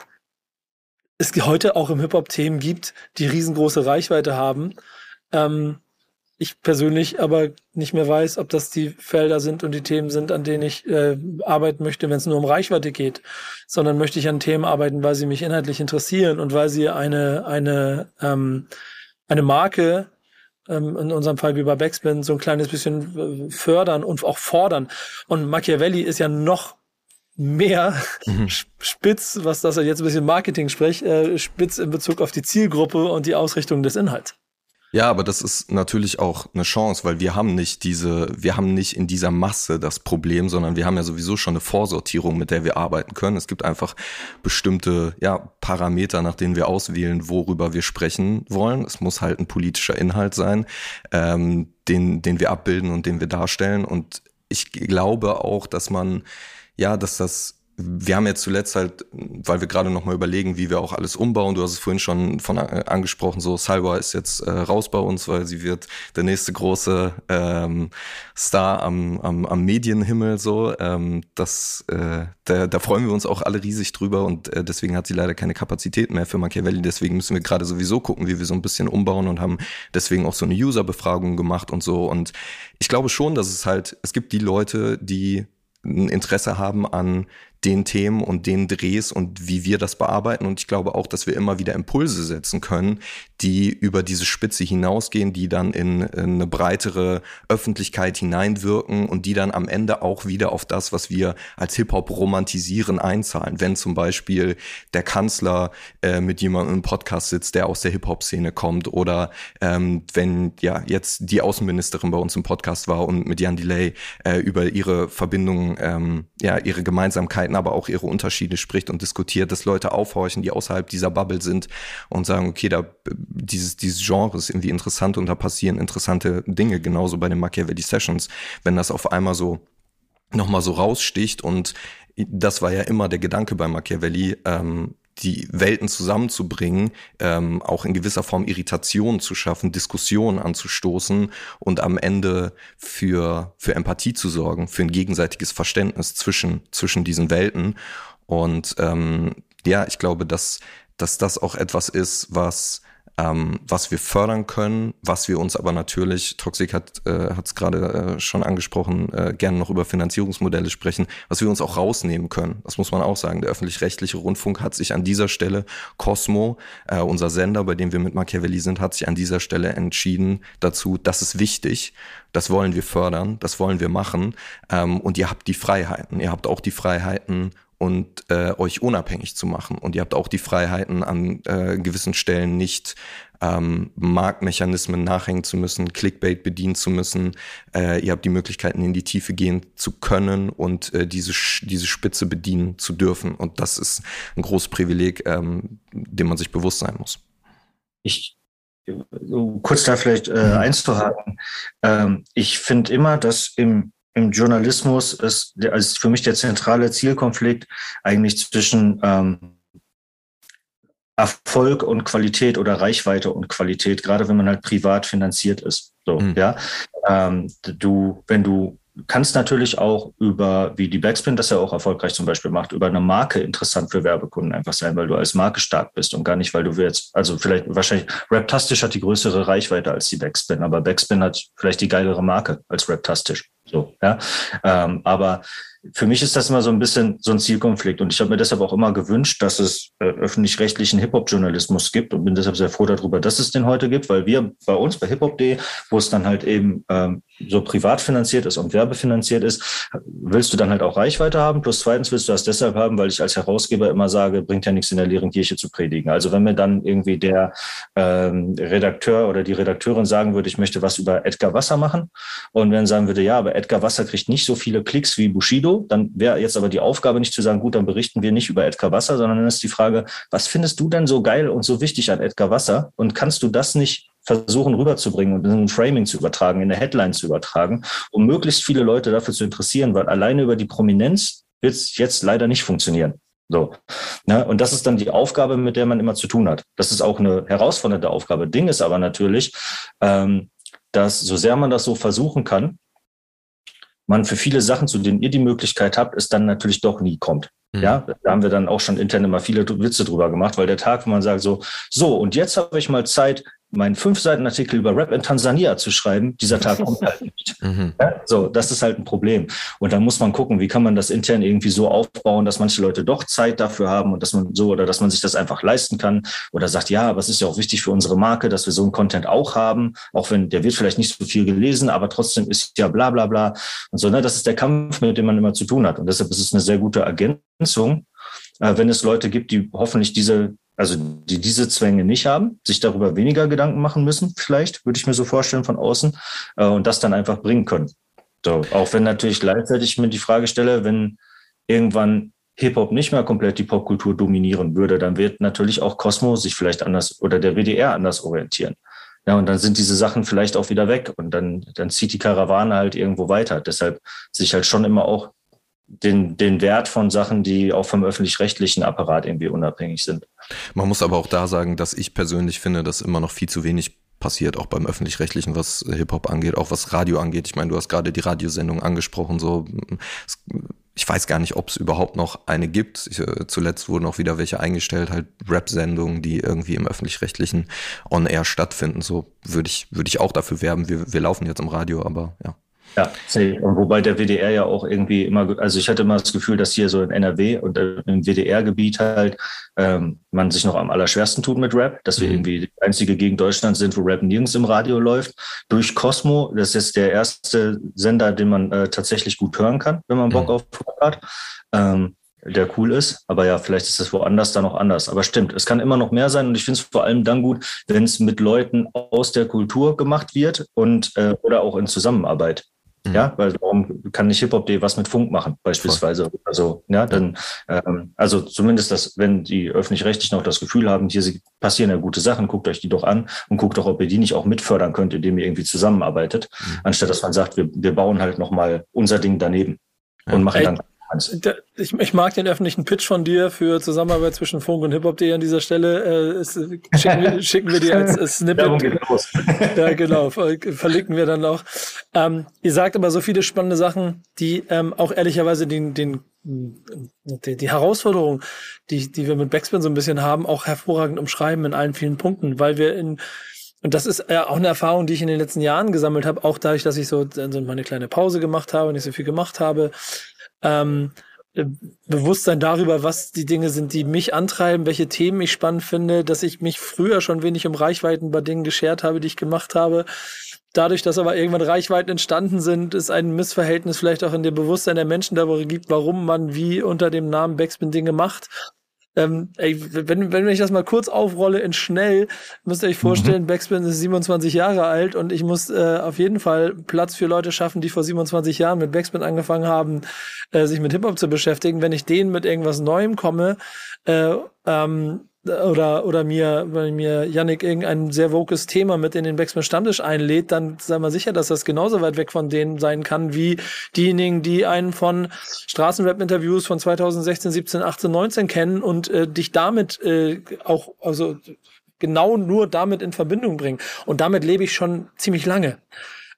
es heute auch im Hip-Hop Themen gibt, die riesengroße Reichweite haben. Ähm, ich persönlich aber nicht mehr weiß, ob das die Felder sind und die Themen sind, an denen ich äh, arbeiten möchte, wenn es nur um Reichweite geht, sondern möchte ich an Themen arbeiten, weil sie mich inhaltlich interessieren und weil sie eine eine ähm, eine Marke ähm, in unserem Fall wie bei Backspin so ein kleines bisschen äh, fördern und auch fordern. Und Machiavelli ist ja noch mehr mhm. spitz, was das jetzt ein bisschen Marketing spricht, äh, spitz in Bezug auf die Zielgruppe und die Ausrichtung des Inhalts. Ja, aber das ist natürlich auch eine Chance, weil wir haben nicht diese, wir haben nicht in dieser Masse das Problem, sondern wir haben ja sowieso schon eine Vorsortierung, mit der wir arbeiten können. Es gibt einfach bestimmte ja, Parameter, nach denen wir auswählen, worüber wir sprechen wollen. Es muss halt ein politischer Inhalt sein, ähm, den, den wir abbilden und den wir darstellen. Und ich glaube auch, dass man, ja, dass das wir haben jetzt zuletzt halt, weil wir gerade noch mal überlegen, wie wir auch alles umbauen. Du hast es vorhin schon von äh, angesprochen, so Salwa ist jetzt äh, raus bei uns, weil sie wird der nächste große ähm, Star am, am, am Medienhimmel. So, ähm, das, äh, da, da freuen wir uns auch alle riesig drüber und äh, deswegen hat sie leider keine Kapazität mehr für Machiavelli. Deswegen müssen wir gerade sowieso gucken, wie wir so ein bisschen umbauen und haben deswegen auch so eine User-Befragung gemacht und so. Und ich glaube schon, dass es halt, es gibt die Leute, die ein Interesse haben an den Themen und den Drehs und wie wir das bearbeiten. Und ich glaube auch, dass wir immer wieder Impulse setzen können, die über diese Spitze hinausgehen, die dann in, in eine breitere Öffentlichkeit hineinwirken und die dann am Ende auch wieder auf das, was wir als Hip-Hop romantisieren, einzahlen. Wenn zum Beispiel der Kanzler äh, mit jemandem im Podcast sitzt, der aus der Hip-Hop-Szene kommt oder ähm, wenn ja jetzt die Außenministerin bei uns im Podcast war und mit Jan Delay äh, über ihre Verbindungen, ähm, ja, ihre Gemeinsamkeiten aber auch ihre Unterschiede spricht und diskutiert, dass Leute aufhorchen, die außerhalb dieser Bubble sind und sagen, okay, da dieses, dieses Genre irgendwie interessant und da passieren interessante Dinge, genauso bei den Machiavelli Sessions, wenn das auf einmal so nochmal so raussticht und das war ja immer der Gedanke bei Machiavelli, ähm, die Welten zusammenzubringen, ähm, auch in gewisser Form Irritation zu schaffen, Diskussionen anzustoßen und am Ende für, für Empathie zu sorgen, für ein gegenseitiges Verständnis zwischen, zwischen diesen Welten. Und ähm, ja, ich glaube, dass, dass das auch etwas ist, was ähm, was wir fördern können, was wir uns aber natürlich, Toxic hat äh, es gerade äh, schon angesprochen, äh, gerne noch über Finanzierungsmodelle sprechen, was wir uns auch rausnehmen können. Das muss man auch sagen. Der öffentlich-rechtliche Rundfunk hat sich an dieser Stelle, Cosmo, äh, unser Sender, bei dem wir mit Machiavelli sind, hat sich an dieser Stelle entschieden dazu, das ist wichtig, das wollen wir fördern, das wollen wir machen ähm, und ihr habt die Freiheiten. Ihr habt auch die Freiheiten, und äh, euch unabhängig zu machen. Und ihr habt auch die Freiheiten, an äh, gewissen Stellen nicht ähm, Marktmechanismen nachhängen zu müssen, Clickbait bedienen zu müssen. Äh, ihr habt die Möglichkeiten, in die Tiefe gehen zu können und äh, diese, diese Spitze bedienen zu dürfen. Und das ist ein großes Privileg, ähm, dem man sich bewusst sein muss. Ich kurz da vielleicht äh, einzuhaken. Ähm, ich finde immer, dass im im Journalismus ist also für mich der zentrale Zielkonflikt eigentlich zwischen ähm, Erfolg und Qualität oder Reichweite und Qualität, gerade wenn man halt privat finanziert ist. So, mhm. ja. Ähm, du, wenn du kannst natürlich auch über, wie die Backspin das ja auch erfolgreich zum Beispiel macht, über eine Marke interessant für Werbekunden einfach sein, weil du als Marke stark bist und gar nicht, weil du willst, also vielleicht wahrscheinlich, Raptastisch hat die größere Reichweite als die Backspin, aber Backspin hat vielleicht die geilere Marke als Raptastisch. So, ja. Ähm, aber für mich ist das immer so ein bisschen so ein Zielkonflikt. Und ich habe mir deshalb auch immer gewünscht, dass es äh, öffentlich-rechtlichen Hip-Hop-Journalismus gibt und bin deshalb sehr froh darüber, dass es den heute gibt, weil wir bei uns bei hiphop.de, wo es dann halt eben ähm, so privat finanziert ist und werbefinanziert ist, willst du dann halt auch Reichweite haben. Plus zweitens willst du das deshalb haben, weil ich als Herausgeber immer sage, bringt ja nichts in der leeren Kirche zu predigen. Also wenn mir dann irgendwie der ähm, Redakteur oder die Redakteurin sagen würde, ich möchte was über Edgar Wasser machen und wenn sagen würde, ja, aber Edgar Wasser kriegt nicht so viele Klicks wie Bushido, dann wäre jetzt aber die Aufgabe nicht zu sagen, gut, dann berichten wir nicht über Edgar Wasser, sondern dann ist die Frage, was findest du denn so geil und so wichtig an Edgar Wasser? Und kannst du das nicht versuchen rüberzubringen und in ein Framing zu übertragen, in eine Headline zu übertragen, um möglichst viele Leute dafür zu interessieren, weil alleine über die Prominenz wird es jetzt leider nicht funktionieren. So. Ne? Und das ist dann die Aufgabe, mit der man immer zu tun hat. Das ist auch eine herausfordernde Aufgabe. Ding ist aber natürlich, ähm, dass so sehr man das so versuchen kann, man für viele Sachen, zu denen ihr die Möglichkeit habt, es dann natürlich doch nie kommt. Mhm. Ja, da haben wir dann auch schon intern immer viele Witze drüber gemacht, weil der Tag, wo man sagt so, so, und jetzt habe ich mal Zeit, meinen fünf Seiten Artikel über Rap in Tansania zu schreiben, dieser Tag kommt halt nicht. Mhm. Ja, so, das ist halt ein Problem. Und dann muss man gucken, wie kann man das intern irgendwie so aufbauen, dass manche Leute doch Zeit dafür haben und dass man so oder dass man sich das einfach leisten kann oder sagt, ja, aber es ist ja auch wichtig für unsere Marke, dass wir so einen Content auch haben, auch wenn der wird vielleicht nicht so viel gelesen, aber trotzdem ist ja bla bla bla und so. Ne? Das ist der Kampf, mit dem man immer zu tun hat. Und deshalb ist es eine sehr gute Ergänzung, äh, wenn es Leute gibt, die hoffentlich diese also die diese Zwänge nicht haben, sich darüber weniger Gedanken machen müssen, vielleicht, würde ich mir so vorstellen von außen, äh, und das dann einfach bringen können. So, auch wenn natürlich gleichzeitig mir die Frage stelle, wenn irgendwann Hip-Hop nicht mehr komplett die Popkultur dominieren würde, dann wird natürlich auch Cosmo sich vielleicht anders oder der WDR anders orientieren. Ja, und dann sind diese Sachen vielleicht auch wieder weg und dann, dann zieht die Karawane halt irgendwo weiter. Deshalb sich halt schon immer auch den, den Wert von Sachen, die auch vom öffentlich-rechtlichen Apparat irgendwie unabhängig sind. Man muss aber auch da sagen, dass ich persönlich finde, dass immer noch viel zu wenig passiert, auch beim öffentlich-rechtlichen, was Hip-Hop angeht, auch was Radio angeht. Ich meine, du hast gerade die Radiosendung angesprochen, so ich weiß gar nicht, ob es überhaupt noch eine gibt. Ich, äh, zuletzt wurden auch wieder welche eingestellt, halt Rap-Sendungen, die irgendwie im öffentlich-rechtlichen On-Air stattfinden. So würde ich, würde ich auch dafür werben. Wir, wir laufen jetzt im Radio, aber ja. Ja, und wobei der WDR ja auch irgendwie immer, also ich hatte immer das Gefühl, dass hier so in NRW und im WDR-Gebiet halt ähm, man sich noch am allerschwersten tut mit Rap, dass wir mhm. irgendwie die einzige Gegend Deutschlands sind, wo Rap nirgends im Radio läuft. Durch Cosmo, das ist der erste Sender, den man äh, tatsächlich gut hören kann, wenn man Bock mhm. auf Rap hat. Ähm, der cool ist. Aber ja, vielleicht ist es woanders dann auch anders. Aber stimmt, es kann immer noch mehr sein und ich finde es vor allem dann gut, wenn es mit Leuten aus der Kultur gemacht wird und äh, oder auch in Zusammenarbeit. Mhm. Ja, weil warum kann nicht Hip-Hop.de was mit Funk machen, beispielsweise? Voll. Also, ja, dann, ähm, also zumindest das, wenn die öffentlich-rechtlichen auch das Gefühl haben, hier passieren ja gute Sachen, guckt euch die doch an und guckt doch, ob ihr die nicht auch mitfördern könnt, indem ihr irgendwie zusammenarbeitet, mhm. anstatt dass man sagt, wir, wir bauen halt nochmal unser Ding daneben und machen dann ich, ich, mag den öffentlichen Pitch von dir für Zusammenarbeit zwischen Funk und Hip-Hop.de an dieser Stelle. Äh, es, schicken, wir, schicken wir dir als, als Snippet. ja, genau. Verlinken wir dann auch. Ähm, ihr sagt aber so viele spannende Sachen, die ähm, auch ehrlicherweise den, den die, die Herausforderung, die, die wir mit Backspin so ein bisschen haben, auch hervorragend umschreiben in allen vielen Punkten, weil wir in und das ist ja auch eine Erfahrung, die ich in den letzten Jahren gesammelt habe, auch dadurch, dass ich so, so meine kleine Pause gemacht habe, nicht so viel gemacht habe, ähm, äh, Bewusstsein darüber, was die Dinge sind, die mich antreiben, welche Themen ich spannend finde, dass ich mich früher schon wenig um Reichweiten bei Dingen geschert habe, die ich gemacht habe. Dadurch, dass aber irgendwann Reichweiten entstanden sind, ist ein Missverhältnis vielleicht auch in dem Bewusstsein der Menschen darüber gibt, warum man wie unter dem Namen Backspin Dinge macht ähm, ey, wenn, wenn ich das mal kurz aufrolle in schnell, müsst ihr euch vorstellen, mhm. Backspin ist 27 Jahre alt und ich muss äh, auf jeden Fall Platz für Leute schaffen, die vor 27 Jahren mit Backspin angefangen haben, äh, sich mit Hip-Hop zu beschäftigen. Wenn ich denen mit irgendwas Neuem komme, äh, ähm, oder, oder mir, wenn mir Yannick irgendein sehr vokes Thema mit in den Backspin Stammtisch einlädt, dann sei mal sicher, dass das genauso weit weg von denen sein kann, wie diejenigen, die einen von Straßenrap-Interviews von 2016, 17, 18, 19 kennen und äh, dich damit äh, auch, also genau nur damit in Verbindung bringen. Und damit lebe ich schon ziemlich lange.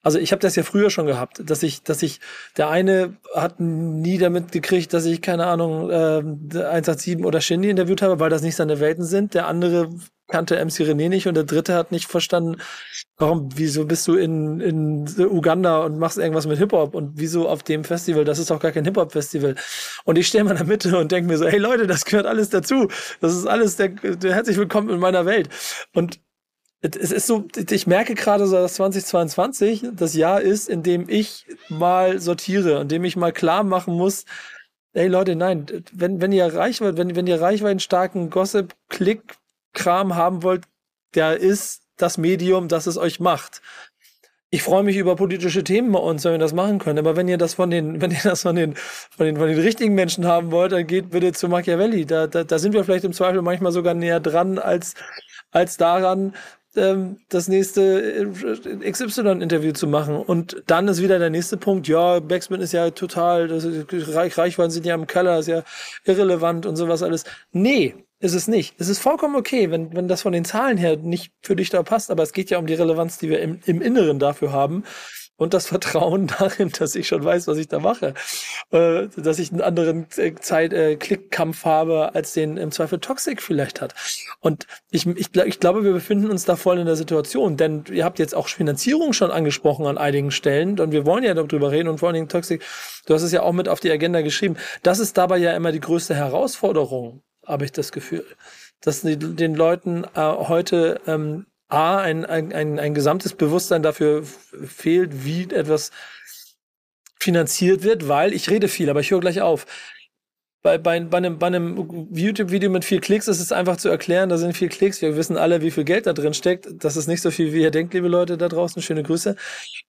Also ich habe das ja früher schon gehabt, dass ich, dass ich, der eine hat nie damit gekriegt, dass ich, keine Ahnung, äh, 187 oder Shindy interviewt habe, weil das nicht seine Welten sind. Der andere kannte MC René nicht und der dritte hat nicht verstanden, warum, wieso bist du in, in Uganda und machst irgendwas mit Hip-Hop und wieso auf dem Festival, das ist doch gar kein Hip-Hop-Festival. Und ich stehe mal in der Mitte und denke mir so, hey Leute, das gehört alles dazu. Das ist alles der, der herzlich willkommen in meiner Welt. Und es ist so, ich merke gerade so, dass 2022 das Jahr ist, in dem ich mal sortiere, in dem ich mal klar machen muss, ey Leute, nein, wenn, wenn ihr Reichweite, wenn, wenn ihr reichweitenstarken Gossip-Klick-Kram haben wollt, der ist das Medium, das es euch macht. Ich freue mich über politische Themen bei uns, wenn wir das machen können. Aber wenn ihr das von den, wenn ihr das von den, von den, von den richtigen Menschen haben wollt, dann geht bitte zu Machiavelli. Da, da, da sind wir vielleicht im Zweifel manchmal sogar näher dran als, als daran, ähm, das nächste äh, XY-Interview zu machen. Und dann ist wieder der nächste Punkt, ja, Backspin ist ja total, das Reich, Reichweiten sind ja im Keller, ist ja irrelevant und sowas alles. Nee, ist es nicht. Es ist vollkommen okay, wenn, wenn das von den Zahlen her nicht für dich da passt, aber es geht ja um die Relevanz, die wir im, im Inneren dafür haben und das Vertrauen darin, dass ich schon weiß, was ich da mache, äh, dass ich einen anderen äh, Zeit äh, Klickkampf habe, als den im Zweifel Toxic vielleicht hat. Und ich, ich, ich glaube, wir befinden uns da voll in der Situation, denn ihr habt jetzt auch Finanzierung schon angesprochen an einigen Stellen und wir wollen ja darüber reden und vor allen Dingen Toxic, du hast es ja auch mit auf die Agenda geschrieben. Das ist dabei ja immer die größte Herausforderung, habe ich das Gefühl dass den Leuten äh, heute ähm, A, ein, ein, ein, ein gesamtes Bewusstsein dafür fehlt, wie etwas finanziert wird, weil ich rede viel, aber ich höre gleich auf. Bei, bei, bei einem, bei einem YouTube-Video mit vier Klicks ist es einfach zu erklären, da sind vier Klicks. Wir wissen alle, wie viel Geld da drin steckt. Das ist nicht so viel, wie ihr denkt, liebe Leute da draußen. Schöne Grüße.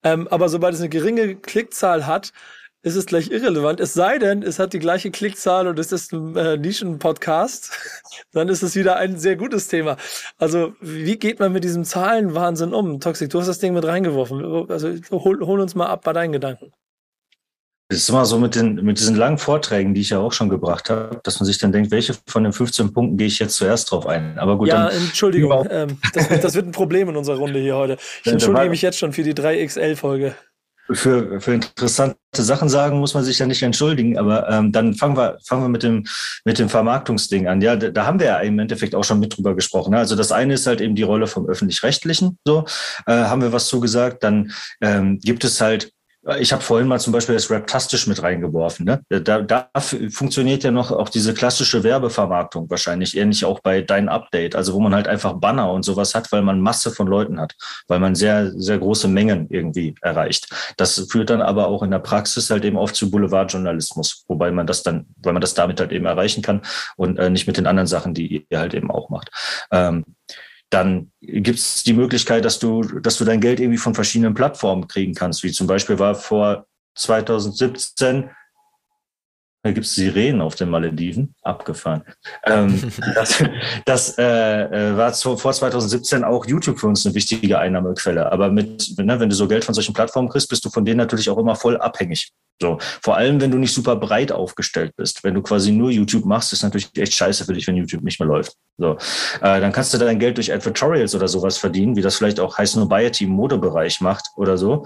Ähm, aber sobald es eine geringe Klickzahl hat, ist es gleich irrelevant. Es sei denn, es hat die gleiche Klickzahl und es ist ein äh, Nischen-Podcast, dann ist es wieder ein sehr gutes Thema. Also, wie geht man mit diesem Zahlenwahnsinn um? Toxic, du hast das Ding mit reingeworfen. Also, hol, hol uns mal ab bei deinen Gedanken. Das ist immer so mit, den, mit diesen langen Vorträgen, die ich ja auch schon gebracht habe, dass man sich dann denkt, welche von den 15 Punkten gehe ich jetzt zuerst drauf ein. Aber gut, ja, dann, Entschuldigung, ähm, das, das, wird ein Problem in unserer Runde hier heute. Ich entschuldige mich jetzt schon für die 3XL-Folge. Für, für interessante Sachen sagen muss man sich ja nicht entschuldigen, aber ähm, dann fangen wir, fangen wir mit dem, mit dem Vermarktungsding an. Ja, da, da haben wir ja im Endeffekt auch schon mit drüber gesprochen. Ne? Also das eine ist halt eben die Rolle vom Öffentlich-Rechtlichen, so äh, haben wir was zugesagt. Dann ähm, gibt es halt ich habe vorhin mal zum Beispiel das Raptastisch mit reingeworfen. Ne? Da, da funktioniert ja noch auch diese klassische Werbevermarktung wahrscheinlich ähnlich auch bei Dein Update, also wo man halt einfach Banner und sowas hat, weil man Masse von Leuten hat, weil man sehr, sehr große Mengen irgendwie erreicht. Das führt dann aber auch in der Praxis halt eben oft zu Boulevardjournalismus, wobei man das dann, weil man das damit halt eben erreichen kann und äh, nicht mit den anderen Sachen, die ihr halt eben auch macht. Ähm, dann gibt es die Möglichkeit, dass du, dass du dein Geld irgendwie von verschiedenen Plattformen kriegen kannst, wie zum Beispiel war vor 2017 da gibt es Sirenen auf den Malediven, abgefahren. Ähm, das das äh, äh war zu, vor 2017 auch YouTube für uns eine wichtige Einnahmequelle. Aber mit, ne, wenn du so Geld von solchen Plattformen kriegst, bist du von denen natürlich auch immer voll abhängig. So, vor allem, wenn du nicht super breit aufgestellt bist. Wenn du quasi nur YouTube machst, ist natürlich echt scheiße für dich, wenn YouTube nicht mehr läuft. So, äh, dann kannst du dein Geld durch Advertorials oder sowas verdienen, wie das vielleicht auch High Snobiety im Modebereich macht oder so.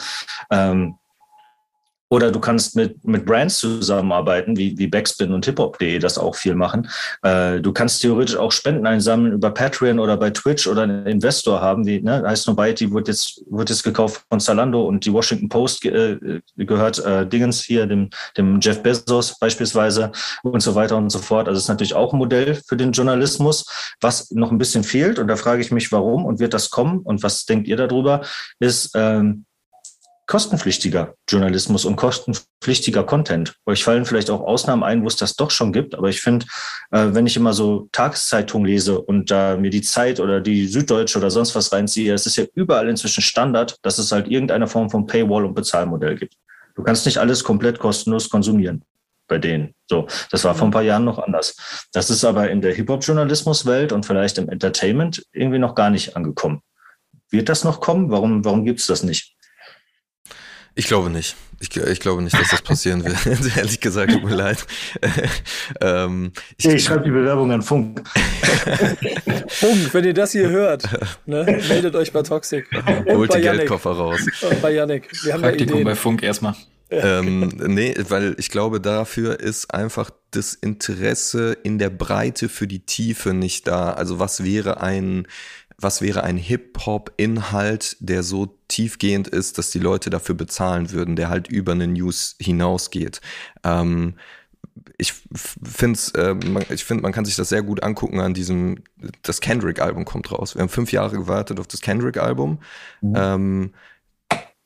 Ähm, oder du kannst mit, mit Brands zusammenarbeiten, wie, wie Backspin und hiphop.de das auch viel machen. Äh, du kannst theoretisch auch Spenden einsammeln über Patreon oder bei Twitch oder einen Investor haben, wie, ne, heißt Nobody wird jetzt, wird jetzt gekauft von Zalando und die Washington Post äh, gehört äh, Dingens hier, dem, dem Jeff Bezos beispielsweise und so weiter und so fort. Also es ist natürlich auch ein Modell für den Journalismus, was noch ein bisschen fehlt. Und da frage ich mich, warum und wird das kommen und was denkt ihr darüber, ist, ähm, kostenpflichtiger Journalismus und kostenpflichtiger Content. Euch fallen vielleicht auch Ausnahmen ein, wo es das doch schon gibt, aber ich finde, äh, wenn ich immer so Tageszeitungen lese und da mir die Zeit oder die Süddeutsche oder sonst was reinziehe, es ist ja überall inzwischen Standard, dass es halt irgendeine Form von Paywall und Bezahlmodell gibt. Du kannst nicht alles komplett kostenlos konsumieren bei denen. So, das war vor ein paar Jahren noch anders. Das ist aber in der Hip-Hop-Journalismus-Welt und vielleicht im Entertainment irgendwie noch gar nicht angekommen. Wird das noch kommen? Warum, warum gibt es das nicht? Ich glaube nicht. Ich, ich, glaube nicht, dass das passieren wird. Ehrlich gesagt, tut mir leid. ähm, ich, ich schreibe die Bewerbung an Funk. Funk, wenn ihr das hier hört, ne, meldet euch bei Toxic. Und Holt die Geldkoffer raus. Und bei Yannick. Wir haben Praktikum bei Funk erstmal. ähm, nee, weil ich glaube, dafür ist einfach das Interesse in der Breite für die Tiefe nicht da. Also was wäre ein was wäre ein Hip-Hop-Inhalt, der so tiefgehend ist, dass die Leute dafür bezahlen würden, der halt über eine News hinausgeht. Ähm, ich finde, äh, ich finde, man kann sich das sehr gut angucken an diesem, das Kendrick-Album kommt raus. Wir haben fünf Jahre gewartet auf das Kendrick-Album. Mhm. Ähm,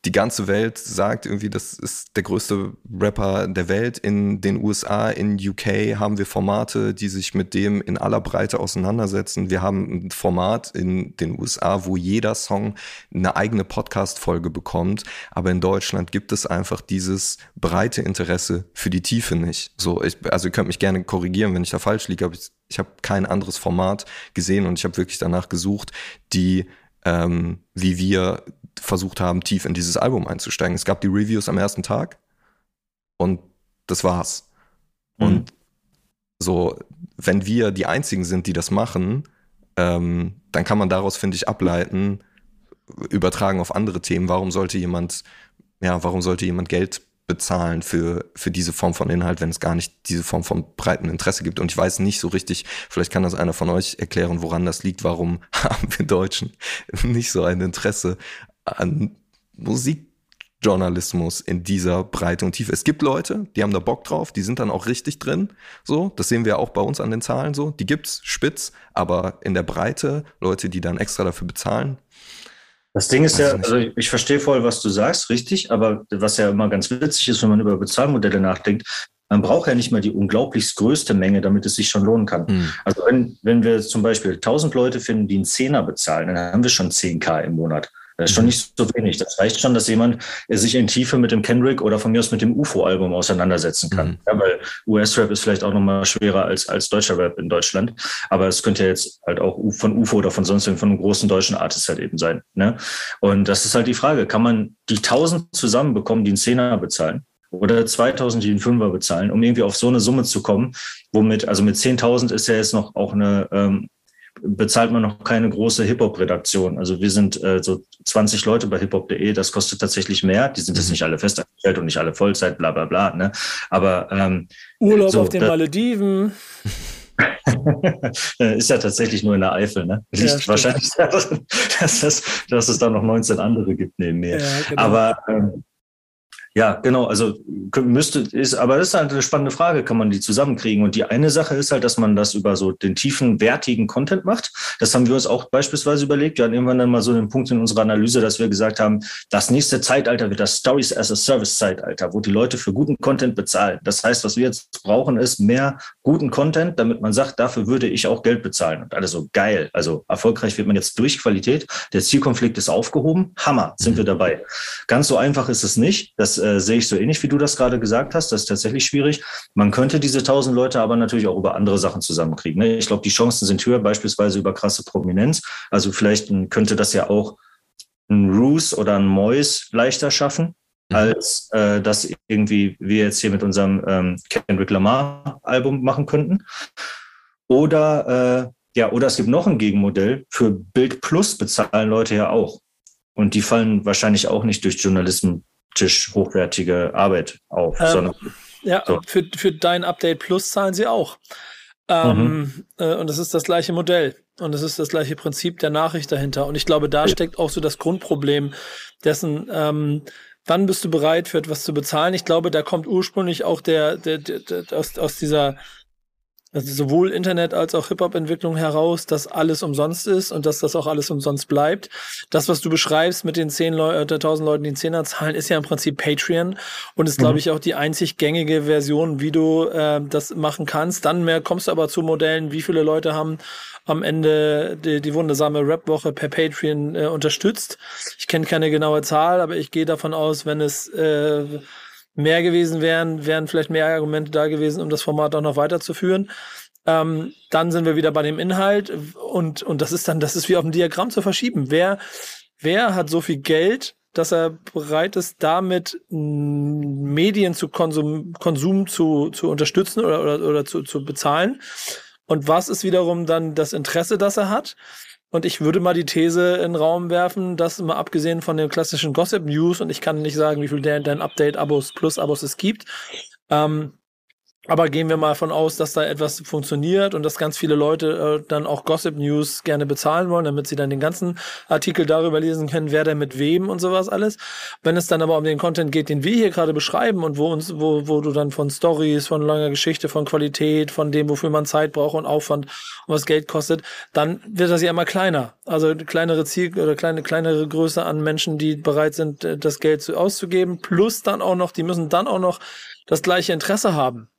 die ganze Welt sagt irgendwie, das ist der größte Rapper der Welt. In den USA, in UK haben wir Formate, die sich mit dem in aller Breite auseinandersetzen. Wir haben ein Format in den USA, wo jeder Song eine eigene Podcast-Folge bekommt. Aber in Deutschland gibt es einfach dieses breite Interesse für die Tiefe nicht. So, ich, also ihr könnt mich gerne korrigieren, wenn ich da falsch liege, aber ich, ich habe kein anderes Format gesehen und ich habe wirklich danach gesucht, die ähm, wie wir versucht haben, tief in dieses Album einzusteigen. Es gab die Reviews am ersten Tag und das war's. Mhm. Und so, wenn wir die einzigen sind, die das machen, ähm, dann kann man daraus, finde ich, ableiten, übertragen auf andere Themen. Warum sollte jemand, ja, warum sollte jemand Geld bezahlen für, für diese Form von Inhalt, wenn es gar nicht diese Form von breiten Interesse gibt. Und ich weiß nicht so richtig, vielleicht kann das einer von euch erklären, woran das liegt, warum haben wir Deutschen nicht so ein Interesse an Musikjournalismus in dieser Breite und Tiefe. Es gibt Leute, die haben da Bock drauf, die sind dann auch richtig drin. So, das sehen wir auch bei uns an den Zahlen so. Die gibt's spitz, aber in der Breite Leute, die dann extra dafür bezahlen, das Ding ist ja, also ich verstehe voll, was du sagst, richtig, aber was ja immer ganz witzig ist, wenn man über Bezahlmodelle nachdenkt, man braucht ja nicht mal die unglaublichst größte Menge, damit es sich schon lohnen kann. Mhm. Also wenn, wenn wir zum Beispiel 1000 Leute finden, die einen Zehner bezahlen, dann haben wir schon 10k im Monat. Das ist schon mhm. nicht so wenig. Das reicht schon, dass jemand sich in Tiefe mit dem Kendrick oder von mir aus mit dem UFO-Album auseinandersetzen kann. Mhm. Ja, weil US-Rap ist vielleicht auch nochmal schwerer als, als deutscher Rap in Deutschland. Aber es könnte ja jetzt halt auch von UFO oder von sonst von einem großen deutschen Artist halt eben sein. Ne? Und das ist halt die Frage. Kann man die tausend zusammenbekommen, die einen Zehner bezahlen? oder 2000, die einen Fünfer bezahlen, um irgendwie auf so eine Summe zu kommen, womit, also mit 10.000 ist ja jetzt noch auch eine, ähm, bezahlt man noch keine große Hip-Hop-Redaktion. Also wir sind äh, so 20 Leute bei hiphop.de, das kostet tatsächlich mehr. Die sind jetzt mhm. nicht alle festangestellt und nicht alle Vollzeit, bla bla bla. Ne? Aber ähm, Urlaub so, auf den Malediven. ist ja tatsächlich nur in der Eifel, ne? Liegt ja, wahrscheinlich dass, es, dass es da noch 19 andere gibt neben mir. Ja, genau. Aber ähm, ja, genau. Also müsste ist, aber das ist halt eine spannende Frage, kann man die zusammenkriegen? Und die eine Sache ist halt, dass man das über so den tiefen, wertigen Content macht. Das haben wir uns auch beispielsweise überlegt. Wir hatten irgendwann dann mal so einen Punkt in unserer Analyse, dass wir gesagt haben, das nächste Zeitalter wird das Stories as a Service Zeitalter, wo die Leute für guten Content bezahlen. Das heißt, was wir jetzt brauchen, ist mehr guten Content, damit man sagt, dafür würde ich auch Geld bezahlen. Und alles so geil. Also erfolgreich wird man jetzt durch Qualität. Der Zielkonflikt ist aufgehoben. Hammer, sind wir dabei. Ganz so einfach ist es nicht. Das äh, sehe ich so ähnlich, wie du das gerade gesagt hast. Das ist tatsächlich schwierig. Man könnte diese 1000 Leute aber natürlich auch über andere Sachen zusammenkriegen. Ne? Ich glaube, die Chancen sind höher, beispielsweise über krasse Prominenz. Also vielleicht könnte das ja auch ein Roos oder ein Mois leichter schaffen, mhm. als äh, das irgendwie wir jetzt hier mit unserem ähm, Kendrick Lamar Album machen könnten. Oder äh, ja, oder es gibt noch ein Gegenmodell. Für Bild Plus bezahlen Leute ja auch. Und die fallen wahrscheinlich auch nicht durch Journalismus hochwertige Arbeit auf. Ähm, ja, so. für, für dein Update Plus zahlen sie auch. Ähm, mhm. äh, und das ist das gleiche Modell. Und es ist das gleiche Prinzip der Nachricht dahinter. Und ich glaube, da steckt auch so das Grundproblem dessen, ähm, wann bist du bereit, für etwas zu bezahlen? Ich glaube, da kommt ursprünglich auch der, der, der, der aus, aus dieser also sowohl Internet als auch Hip-Hop-Entwicklung heraus, dass alles umsonst ist und dass das auch alles umsonst bleibt. Das, was du beschreibst mit den zehn Leute, äh, tausend Leuten, die einen Zehner zahlen, ist ja im Prinzip Patreon und ist, mhm. glaube ich, auch die einzig gängige Version, wie du äh, das machen kannst. Dann mehr kommst du aber zu Modellen, wie viele Leute haben am Ende die, die wundersame Rap-Woche per Patreon äh, unterstützt. Ich kenne keine genaue Zahl, aber ich gehe davon aus, wenn es äh, mehr gewesen wären, wären vielleicht mehr Argumente da gewesen, um das Format auch noch weiterzuführen. Ähm, dann sind wir wieder bei dem Inhalt und, und das ist dann, das ist wie auf dem Diagramm zu verschieben. Wer, wer hat so viel Geld, dass er bereit ist, damit Medien zu Konsum, Konsum zu, zu unterstützen oder, oder, oder zu, zu bezahlen? Und was ist wiederum dann das Interesse, das er hat? Und ich würde mal die These in den Raum werfen, dass mal abgesehen von den klassischen Gossip News, und ich kann nicht sagen, wie viel dein Update-Abos plus Abos es gibt, ähm, aber gehen wir mal von aus, dass da etwas funktioniert und dass ganz viele Leute äh, dann auch Gossip News gerne bezahlen wollen, damit sie dann den ganzen Artikel darüber lesen können, wer denn mit wem und sowas alles. Wenn es dann aber um den Content geht, den wir hier gerade beschreiben und wo uns, wo, wo du dann von Stories, von langer Geschichte, von Qualität, von dem, wofür man Zeit braucht und Aufwand und was Geld kostet, dann wird das ja immer kleiner. Also kleinere Ziel oder kleine, kleinere Größe an Menschen, die bereit sind, äh, das Geld auszugeben, plus dann auch noch, die müssen dann auch noch das gleiche Interesse haben.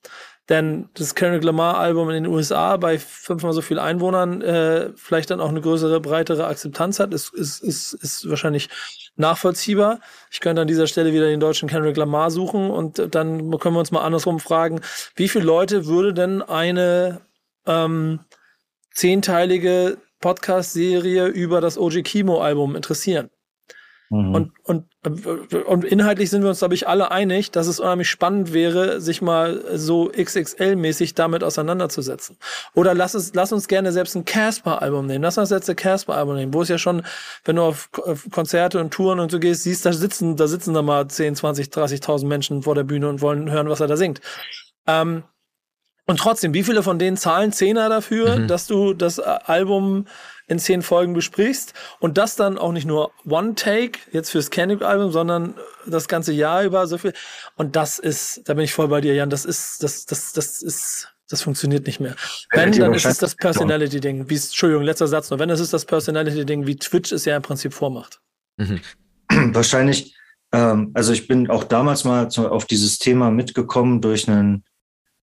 Denn das Kendrick Lamar Album in den USA bei fünfmal so viel Einwohnern äh, vielleicht dann auch eine größere, breitere Akzeptanz hat, ist, ist, ist, ist wahrscheinlich nachvollziehbar. Ich könnte an dieser Stelle wieder den deutschen Kendrick Lamar suchen und dann können wir uns mal andersrum fragen, wie viele Leute würde denn eine ähm, zehnteilige Podcast-Serie über das OG Kimo Album interessieren? Mhm. Und, und, und inhaltlich sind wir uns, glaube ich, alle einig, dass es unheimlich spannend wäre, sich mal so XXL-mäßig damit auseinanderzusetzen. Oder lass uns, lass uns gerne selbst ein Casper-Album nehmen. Lass uns jetzt ein Casper-Album nehmen, wo es ja schon, wenn du auf Konzerte und Touren und so gehst, siehst, da sitzen, da sitzen da mal 10, 20, 30.000 Menschen vor der Bühne und wollen hören, was er da singt. Ähm, und trotzdem, wie viele von denen zahlen Zehner dafür, mhm. dass du das Album in zehn Folgen besprichst und das dann auch nicht nur One Take jetzt fürs Kendrick-Album, sondern das ganze Jahr über so viel. Und das ist, da bin ich voll bei dir, Jan, das ist, das, das, das ist, das funktioniert nicht mehr. Wenn, dann ist es das Personality-Ding, wie, Entschuldigung, letzter Satz nur, wenn es ist das Personality-Ding, wie Twitch es ja im Prinzip vormacht. Mhm. Wahrscheinlich, ähm, also ich bin auch damals mal auf dieses Thema mitgekommen durch einen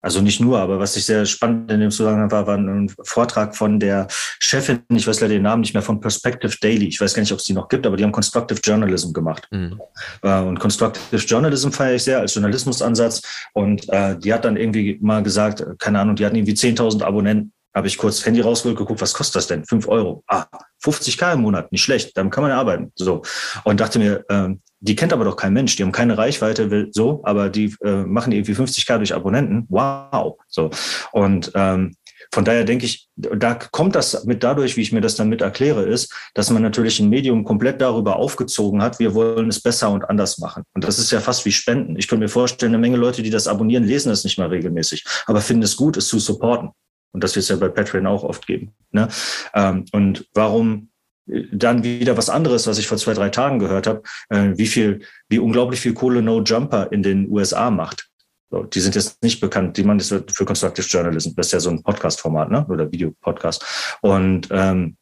also nicht nur, aber was ich sehr spannend in dem Zusammenhang war, war ein Vortrag von der Chefin, ich weiß leider den Namen nicht mehr, von Perspective Daily. Ich weiß gar nicht, ob es die noch gibt, aber die haben Constructive Journalism gemacht. Mhm. Äh, und Constructive Journalism feiere ich sehr als Journalismusansatz. Und äh, die hat dann irgendwie mal gesagt, keine Ahnung, die hatten irgendwie 10.000 Abonnenten Habe ich kurz Handy rausgeholt, geguckt, was kostet das denn? 5 Euro. Ah, 50k im Monat, nicht schlecht, damit kann man ja arbeiten. So. Und dachte mir, ähm, die kennt aber doch kein Mensch, die haben keine Reichweite, will, so, aber die äh, machen irgendwie 50k durch Abonnenten. Wow. So. Und ähm, von daher denke ich, da kommt das mit dadurch, wie ich mir das dann mit erkläre, ist, dass man natürlich ein Medium komplett darüber aufgezogen hat, wir wollen es besser und anders machen. Und das ist ja fast wie Spenden. Ich könnte mir vorstellen, eine Menge Leute, die das abonnieren, lesen das nicht mal regelmäßig, aber finden es gut, es zu supporten. Und das wird es ja bei Patreon auch oft geben. Ne? Ähm, und warum äh, dann wieder was anderes, was ich vor zwei, drei Tagen gehört habe, äh, wie viel, wie unglaublich viel Kohle No Jumper in den USA macht. So, die sind jetzt nicht bekannt, die man ist für Constructive Journalism, das ist ja so ein Podcast-Format, ne? Oder Videopodcast. Und ähm,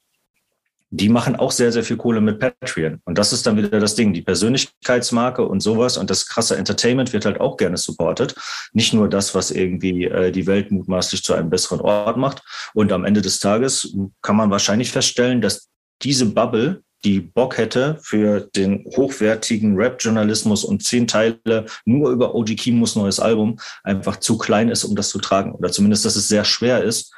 die machen auch sehr, sehr viel Kohle mit Patreon. Und das ist dann wieder das Ding. Die Persönlichkeitsmarke und sowas und das krasse Entertainment wird halt auch gerne supported. Nicht nur das, was irgendwie äh, die Welt mutmaßlich zu einem besseren Ort macht. Und am Ende des Tages kann man wahrscheinlich feststellen, dass diese Bubble, die Bock hätte für den hochwertigen Rap-Journalismus und zehn Teile nur über OG Kimos neues Album, einfach zu klein ist, um das zu tragen. Oder zumindest, dass es sehr schwer ist,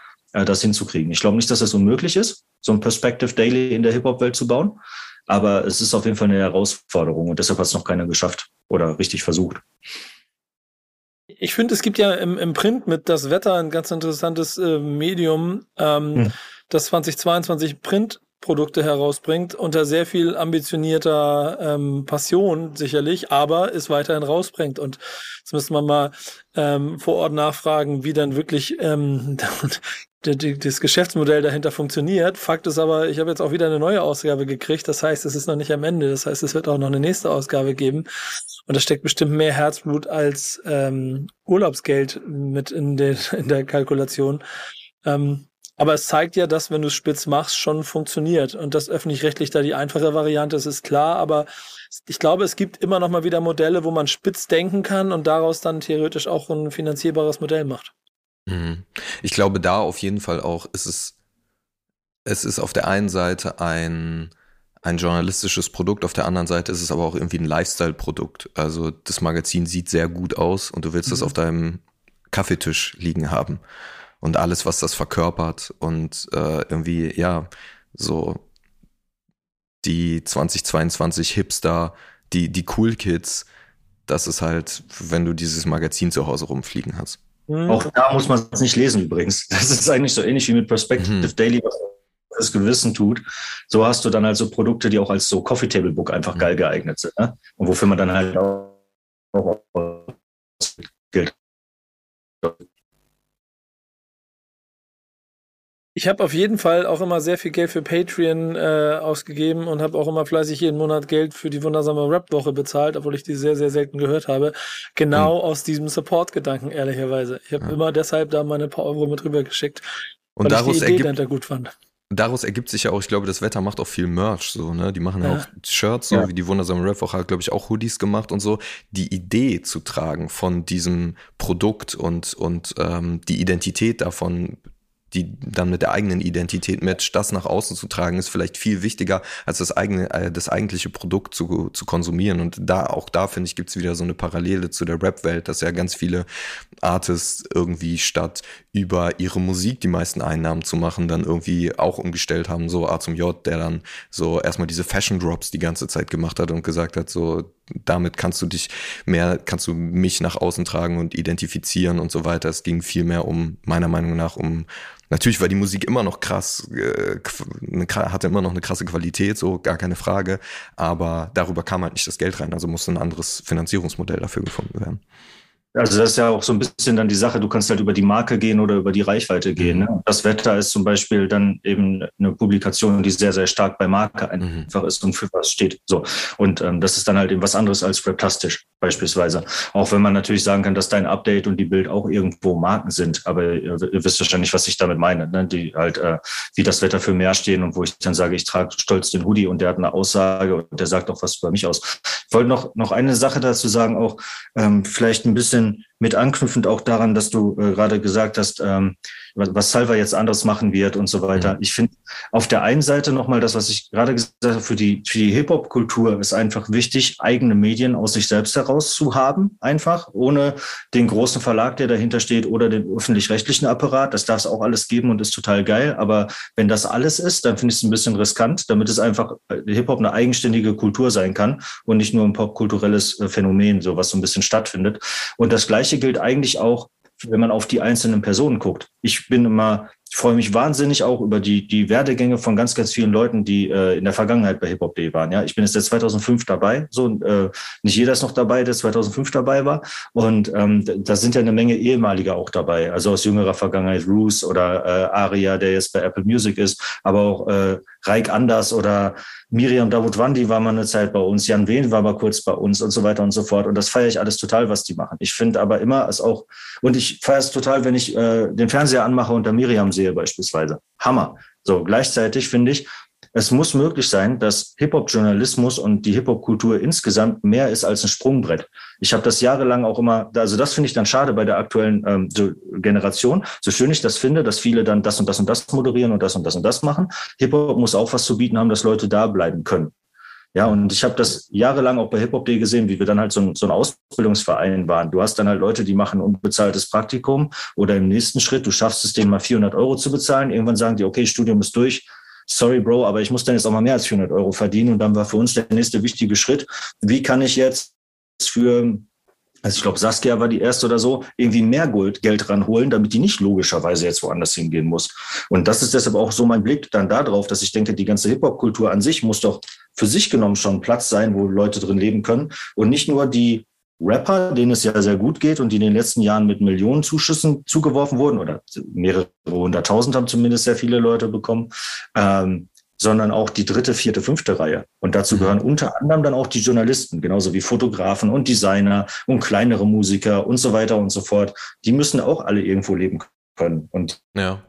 das hinzukriegen. Ich glaube nicht, dass es unmöglich ist so ein Perspective Daily in der Hip-Hop-Welt zu bauen. Aber es ist auf jeden Fall eine Herausforderung und deshalb hat es noch keiner geschafft oder richtig versucht. Ich finde, es gibt ja im, im, Print mit das Wetter ein ganz interessantes äh, Medium, ähm, hm. das 2022 Print Produkte herausbringt, unter sehr viel ambitionierter ähm, Passion sicherlich, aber es weiterhin rausbringt. Und jetzt müsste man mal ähm, vor Ort nachfragen, wie dann wirklich ähm, das Geschäftsmodell dahinter funktioniert. Fakt ist aber, ich habe jetzt auch wieder eine neue Ausgabe gekriegt. Das heißt, es ist noch nicht am Ende. Das heißt, es wird auch noch eine nächste Ausgabe geben. Und da steckt bestimmt mehr Herzblut als ähm, Urlaubsgeld mit in, den, in der Kalkulation. Ähm, aber es zeigt ja, dass, wenn du es spitz machst, schon funktioniert. Und das öffentlich-rechtlich da die einfache Variante ist, ist klar. Aber ich glaube, es gibt immer noch mal wieder Modelle, wo man spitz denken kann und daraus dann theoretisch auch ein finanzierbares Modell macht. Mhm. Ich glaube, da auf jeden Fall auch ist es, es ist auf der einen Seite ein, ein journalistisches Produkt, auf der anderen Seite ist es aber auch irgendwie ein Lifestyle-Produkt. Also das Magazin sieht sehr gut aus und du willst mhm. das auf deinem Kaffeetisch liegen haben und alles, was das verkörpert und äh, irgendwie, ja, so die 2022 Hipster, die, die Cool Kids, das ist halt, wenn du dieses Magazin zu Hause rumfliegen hast. Mhm. Auch da muss man es nicht lesen übrigens. Das ist eigentlich so ähnlich wie mit Perspective mhm. Daily, was das Gewissen tut. So hast du dann halt so Produkte, die auch als so Coffee Table Book einfach mhm. geil geeignet sind. Ne? Und wofür man dann halt auch Geld Ich habe auf jeden Fall auch immer sehr viel Geld für Patreon äh, ausgegeben und habe auch immer fleißig jeden Monat Geld für die wundersame Rap-Woche bezahlt, obwohl ich die sehr, sehr selten gehört habe. Genau mhm. aus diesem Support-Gedanken, ehrlicherweise. Ich habe ja. immer deshalb da meine paar Euro mit rübergeschickt, und weil daraus ich die Idee ergibt, gut fand. Daraus ergibt sich ja auch, ich glaube, das Wetter macht auch viel Merch, so, ne? Die machen ja, auch Shirts, so ja. wie die wundersame Rap Woche hat, glaube ich, auch Hoodies gemacht und so. Die Idee zu tragen von diesem Produkt und, und ähm, die Identität davon die dann mit der eigenen Identität matcht, das nach außen zu tragen, ist vielleicht viel wichtiger, als das eigene, äh, das eigentliche Produkt zu, zu konsumieren. Und da, auch da finde ich, gibt's wieder so eine Parallele zu der Rap-Welt, dass ja ganz viele Artists irgendwie statt über ihre Musik die meisten Einnahmen zu machen, dann irgendwie auch umgestellt haben, so A zum J, der dann so erstmal diese Fashion Drops die ganze Zeit gemacht hat und gesagt hat, so damit kannst du dich mehr, kannst du mich nach außen tragen und identifizieren und so weiter. Es ging viel mehr um, meiner Meinung nach, um Natürlich war die Musik immer noch krass, äh, hatte immer noch eine krasse Qualität, so gar keine Frage. Aber darüber kam halt nicht das Geld rein. Also musste ein anderes Finanzierungsmodell dafür gefunden werden. Also das ist ja auch so ein bisschen dann die Sache, du kannst halt über die Marke gehen oder über die Reichweite gehen. Ne? Das Wetter ist zum Beispiel dann eben eine Publikation, die sehr, sehr stark bei Marke mhm. einfach mhm. ist und für was steht. So. Und ähm, das ist dann halt eben was anderes als Raplastisch beispielsweise. Auch wenn man natürlich sagen kann, dass dein Update und die Bild auch irgendwo Marken sind. Aber ihr, ihr wisst wahrscheinlich, was ich damit meine. Ne? Die halt äh, wie das Wetter für mehr stehen und wo ich dann sage, ich trage stolz den Hoodie und der hat eine Aussage und der sagt auch was über mich aus. Ich wollte noch, noch eine Sache dazu sagen, auch ähm, vielleicht ein bisschen person mit anknüpfend auch daran, dass du äh, gerade gesagt hast, ähm, was, was Salva jetzt anders machen wird und so weiter. Mhm. Ich finde auf der einen Seite nochmal das, was ich gerade gesagt habe, für die, für die Hip-Hop-Kultur ist einfach wichtig, eigene Medien aus sich selbst heraus zu haben, einfach, ohne den großen Verlag, der dahinter steht, oder den öffentlich-rechtlichen Apparat. Das darf es auch alles geben und ist total geil. Aber wenn das alles ist, dann finde ich es ein bisschen riskant, damit es einfach äh, Hip-Hop eine eigenständige Kultur sein kann und nicht nur ein popkulturelles äh, Phänomen, so was so ein bisschen stattfindet. Und das Gleiche Gleiche gilt eigentlich auch, wenn man auf die einzelnen Personen guckt. Ich bin immer ich freue mich wahnsinnig auch über die, die Werdegänge von ganz, ganz vielen Leuten, die äh, in der Vergangenheit bei Hip Hop Day waren. Ja, ich bin jetzt seit 2005 dabei. So, äh, nicht jeder ist noch dabei, der 2005 dabei war. Und ähm, da sind ja eine Menge ehemaliger auch dabei. Also aus jüngerer Vergangenheit Roos oder äh, Aria, der jetzt bei Apple Music ist, aber auch äh, Raik Anders oder Miriam Davutwandi war mal eine Zeit bei uns, Jan Wehn war mal kurz bei uns und so weiter und so fort. Und das feiere ich alles total, was die machen. Ich finde aber immer es auch, und ich feiere es total, wenn ich äh, den Fernseher anmache und da Miriam sehe beispielsweise. Hammer. So, gleichzeitig finde ich, es muss möglich sein, dass Hip-Hop-Journalismus und die Hip-Hop-Kultur insgesamt mehr ist als ein Sprungbrett. Ich habe das jahrelang auch immer, also das finde ich dann schade bei der aktuellen ähm, so Generation. So schön ich das finde, dass viele dann das und das und das moderieren und das und das und das machen. Hip-Hop muss auch was zu bieten haben, dass Leute da bleiben können. Ja, und ich habe das jahrelang auch bei Hip Hop Day gesehen, wie wir dann halt so ein, so ein Ausbildungsverein waren. Du hast dann halt Leute, die machen unbezahltes Praktikum oder im nächsten Schritt, du schaffst es denen mal 400 Euro zu bezahlen. Irgendwann sagen die, okay, Studium ist durch. Sorry, Bro, aber ich muss dann jetzt auch mal mehr als 400 Euro verdienen. Und dann war für uns der nächste wichtige Schritt, wie kann ich jetzt für also ich glaube, Saskia war die erste oder so, irgendwie mehr Gold, Geld ranholen, damit die nicht logischerweise jetzt woanders hingehen muss. Und das ist deshalb auch so mein Blick dann darauf, dass ich denke, die ganze Hip-Hop-Kultur an sich muss doch für sich genommen schon Platz sein, wo Leute drin leben können und nicht nur die Rapper, denen es ja sehr gut geht und die in den letzten Jahren mit Millionen Zuschüssen zugeworfen wurden oder mehrere hunderttausend haben zumindest sehr viele Leute bekommen, ähm, sondern auch die dritte, vierte, fünfte Reihe. Und dazu mhm. gehören unter anderem dann auch die Journalisten, genauso wie Fotografen und Designer und kleinere Musiker und so weiter und so fort. Die müssen auch alle irgendwo leben können. Und ja.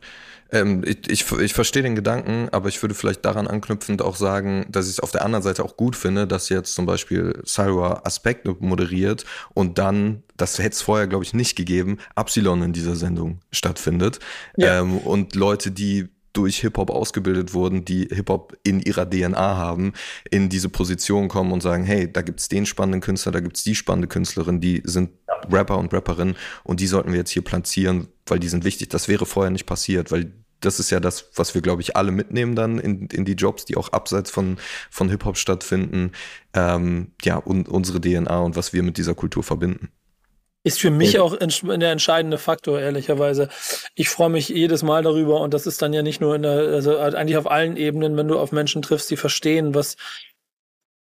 Ähm, ich, ich, ich verstehe den Gedanken, aber ich würde vielleicht daran anknüpfend auch sagen, dass ich es auf der anderen Seite auch gut finde, dass jetzt zum Beispiel Syra Aspekte moderiert und dann, das hätte es vorher, glaube ich, nicht gegeben, Absilon in dieser Sendung stattfindet. Ja. Ähm, und Leute, die durch Hip-Hop ausgebildet wurden, die Hip-Hop in ihrer DNA haben, in diese Position kommen und sagen, hey, da gibt's den spannenden Künstler, da gibt's die spannende Künstlerin, die sind Rapper und Rapperinnen und die sollten wir jetzt hier platzieren, weil die sind wichtig. Das wäre vorher nicht passiert, weil das ist ja das, was wir, glaube ich, alle mitnehmen dann in, in die Jobs, die auch abseits von, von Hip-Hop stattfinden. Ähm, ja, und unsere DNA und was wir mit dieser Kultur verbinden. Ist für mich auch der entscheidende Faktor, ehrlicherweise. Ich freue mich jedes Mal darüber und das ist dann ja nicht nur in der, also eigentlich auf allen Ebenen, wenn du auf Menschen triffst, die verstehen, was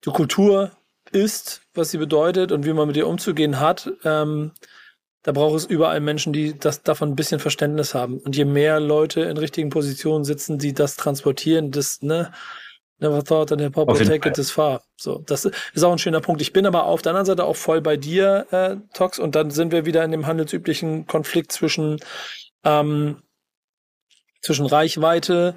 die Kultur ist, was sie bedeutet und wie man mit ihr umzugehen hat. Ähm, da braucht es überall Menschen, die das davon ein bisschen Verständnis haben. Und je mehr Leute in richtigen Positionen sitzen, die das transportieren, das, ne, Never thought that hip hop would take it this far. So, das ist auch ein schöner Punkt. Ich bin aber auf der anderen Seite auch voll bei dir, äh, Tox, und dann sind wir wieder in dem handelsüblichen Konflikt zwischen, ähm, zwischen Reichweite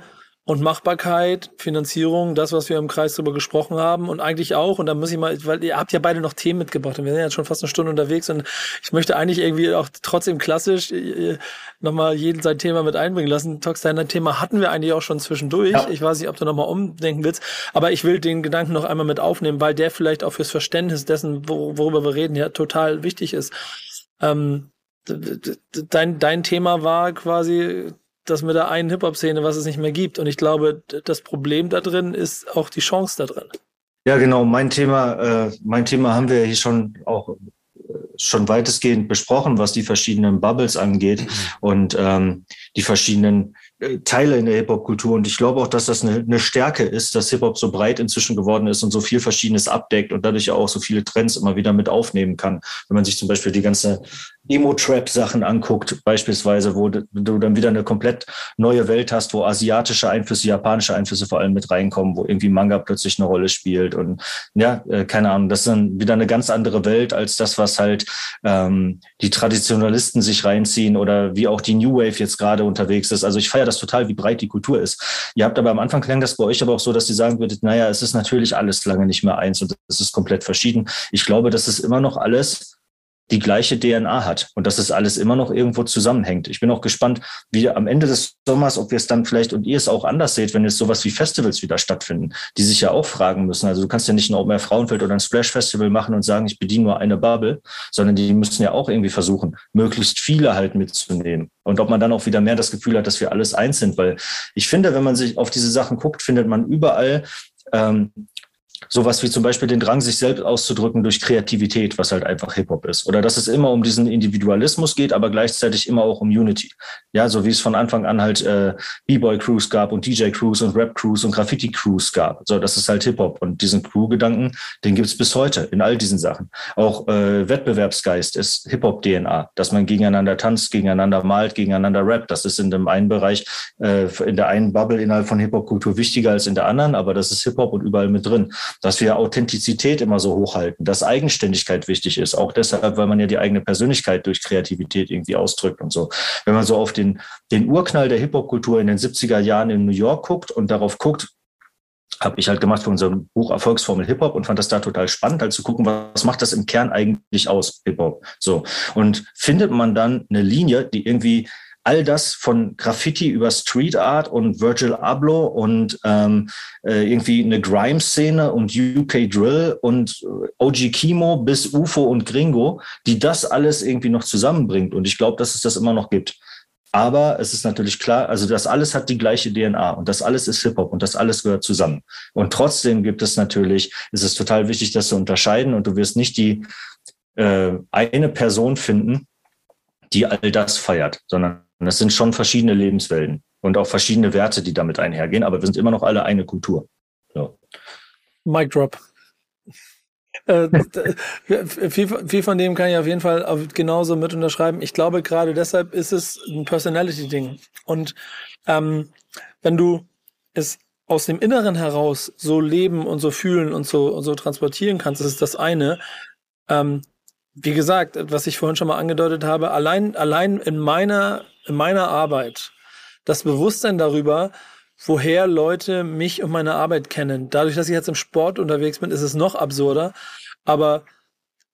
und Machbarkeit, Finanzierung, das, was wir im Kreis darüber gesprochen haben und eigentlich auch, und da muss ich mal, weil ihr habt ja beide noch Themen mitgebracht und wir sind jetzt schon fast eine Stunde unterwegs und ich möchte eigentlich irgendwie auch trotzdem klassisch äh, nochmal jeden sein Thema mit einbringen lassen. Tox, dein Thema hatten wir eigentlich auch schon zwischendurch. Ja. Ich weiß nicht, ob du nochmal umdenken willst, aber ich will den Gedanken noch einmal mit aufnehmen, weil der vielleicht auch fürs Verständnis dessen, worüber wir reden, ja total wichtig ist. Ähm, dein, dein Thema war quasi das mit der einen Hip-Hop-Szene, was es nicht mehr gibt. Und ich glaube, das Problem da drin ist auch die Chance da drin. Ja, genau. Mein Thema, äh, mein Thema haben wir hier schon auch äh, schon weitestgehend besprochen, was die verschiedenen Bubbles angeht und ähm, die verschiedenen äh, Teile in der Hip-Hop-Kultur. Und ich glaube auch, dass das eine, eine Stärke ist, dass Hip-Hop so breit inzwischen geworden ist und so viel Verschiedenes abdeckt und dadurch auch so viele Trends immer wieder mit aufnehmen kann. Wenn man sich zum Beispiel die ganze Emo-Trap-Sachen anguckt, beispielsweise, wo du dann wieder eine komplett neue Welt hast, wo asiatische Einflüsse, japanische Einflüsse vor allem mit reinkommen, wo irgendwie Manga plötzlich eine Rolle spielt und ja, äh, keine Ahnung, das ist dann wieder eine ganz andere Welt als das, was halt ähm, die Traditionalisten sich reinziehen oder wie auch die New Wave jetzt gerade unterwegs ist. Also ich feiere das total, wie breit die Kultur ist. Ihr habt aber am Anfang klang das bei euch aber auch so, dass ihr sagen würdet, naja, es ist natürlich alles lange nicht mehr eins und es ist komplett verschieden. Ich glaube, das ist immer noch alles die gleiche DNA hat und dass es alles immer noch irgendwo zusammenhängt. Ich bin auch gespannt, wie am Ende des Sommers, ob wir es dann vielleicht und ihr es auch anders seht, wenn jetzt sowas wie Festivals wieder stattfinden, die sich ja auch fragen müssen. Also du kannst ja nicht ein Open Air Frauenfeld oder ein Splash Festival machen und sagen, ich bediene nur eine Bubble, sondern die müssen ja auch irgendwie versuchen, möglichst viele halt mitzunehmen. Und ob man dann auch wieder mehr das Gefühl hat, dass wir alles eins sind, weil ich finde, wenn man sich auf diese Sachen guckt, findet man überall ähm, sowas wie zum Beispiel den Drang, sich selbst auszudrücken durch Kreativität, was halt einfach Hip-Hop ist. Oder dass es immer um diesen Individualismus geht, aber gleichzeitig immer auch um Unity. Ja, so wie es von Anfang an halt äh, B-Boy-Crews gab und DJ-Crews und Rap-Crews und Graffiti-Crews gab. So, das ist halt Hip-Hop. Und diesen Crew-Gedanken, den gibt's bis heute in all diesen Sachen. Auch äh, Wettbewerbsgeist ist Hip-Hop-DNA, dass man gegeneinander tanzt, gegeneinander malt, gegeneinander rappt. Das ist in dem einen Bereich, äh, in der einen Bubble innerhalb von Hip-Hop-Kultur wichtiger als in der anderen, aber das ist Hip-Hop und überall mit drin dass wir Authentizität immer so hochhalten, dass Eigenständigkeit wichtig ist. Auch deshalb, weil man ja die eigene Persönlichkeit durch Kreativität irgendwie ausdrückt und so. Wenn man so auf den, den Urknall der Hip-Hop-Kultur in den 70er Jahren in New York guckt und darauf guckt, habe ich halt gemacht für unser Buch Erfolgsformel Hip-Hop und fand das da total spannend, halt zu gucken, was macht das im Kern eigentlich aus, Hip-Hop. So. Und findet man dann eine Linie, die irgendwie all das von Graffiti über Street Art und Virgil Abloh und ähm, äh, irgendwie eine Grime-Szene und UK Drill und äh, OG Kimo bis UFO und Gringo, die das alles irgendwie noch zusammenbringt. Und ich glaube, dass es das immer noch gibt. Aber es ist natürlich klar, also das alles hat die gleiche DNA und das alles ist Hip-Hop und das alles gehört zusammen. Und trotzdem gibt es natürlich, ist es total wichtig, das zu unterscheiden und du wirst nicht die äh, eine Person finden, die all das feiert, sondern und das sind schon verschiedene Lebenswelten und auch verschiedene Werte, die damit einhergehen, aber wir sind immer noch alle eine Kultur. So. Mic drop. äh, viel, viel, von dem kann ich auf jeden Fall genauso mit unterschreiben. Ich glaube, gerade deshalb ist es ein Personality-Ding. Und ähm, wenn du es aus dem Inneren heraus so leben und so fühlen und so, und so transportieren kannst, das ist das eine. Ähm, wie gesagt, was ich vorhin schon mal angedeutet habe, allein, allein in meiner in meiner Arbeit das Bewusstsein darüber, woher Leute mich und meine Arbeit kennen. Dadurch, dass ich jetzt im Sport unterwegs bin, ist es noch absurder. Aber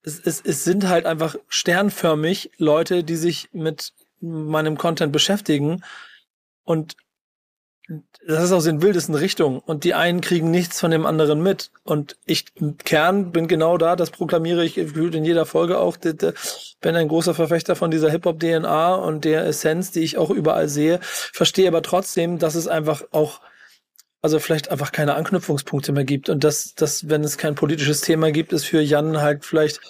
es, es, es sind halt einfach sternförmig Leute, die sich mit meinem Content beschäftigen. Und das ist aus den wildesten Richtungen. Und die einen kriegen nichts von dem anderen mit. Und ich im Kern bin genau da, das proklamiere ich in jeder Folge auch. Bin ein großer Verfechter von dieser Hip-Hop-DNA und der Essenz, die ich auch überall sehe. Verstehe aber trotzdem, dass es einfach auch also vielleicht einfach keine Anknüpfungspunkte mehr gibt und dass, dass, wenn es kein politisches Thema gibt, ist für Jan halt vielleicht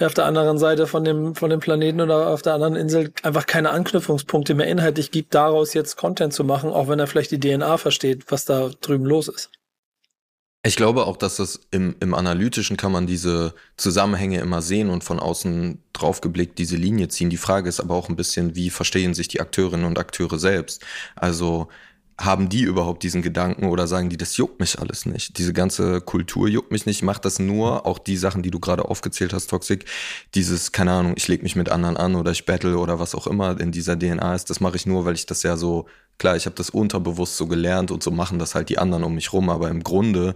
auf der anderen Seite von dem, von dem Planeten oder auf der anderen Insel einfach keine Anknüpfungspunkte mehr inhaltlich gibt, daraus jetzt Content zu machen, auch wenn er vielleicht die DNA versteht, was da drüben los ist. Ich glaube auch, dass das im, im Analytischen kann man diese Zusammenhänge immer sehen und von außen drauf geblickt diese Linie ziehen. Die Frage ist aber auch ein bisschen, wie verstehen sich die Akteurinnen und Akteure selbst? Also haben die überhaupt diesen Gedanken oder sagen die, das juckt mich alles nicht? Diese ganze Kultur juckt mich nicht, macht das nur, auch die Sachen, die du gerade aufgezählt hast, Toxic, dieses, keine Ahnung, ich leg mich mit anderen an oder ich battle oder was auch immer in dieser DNA ist, das mache ich nur, weil ich das ja so, klar, ich habe das unterbewusst so gelernt und so machen das halt die anderen um mich rum, aber im Grunde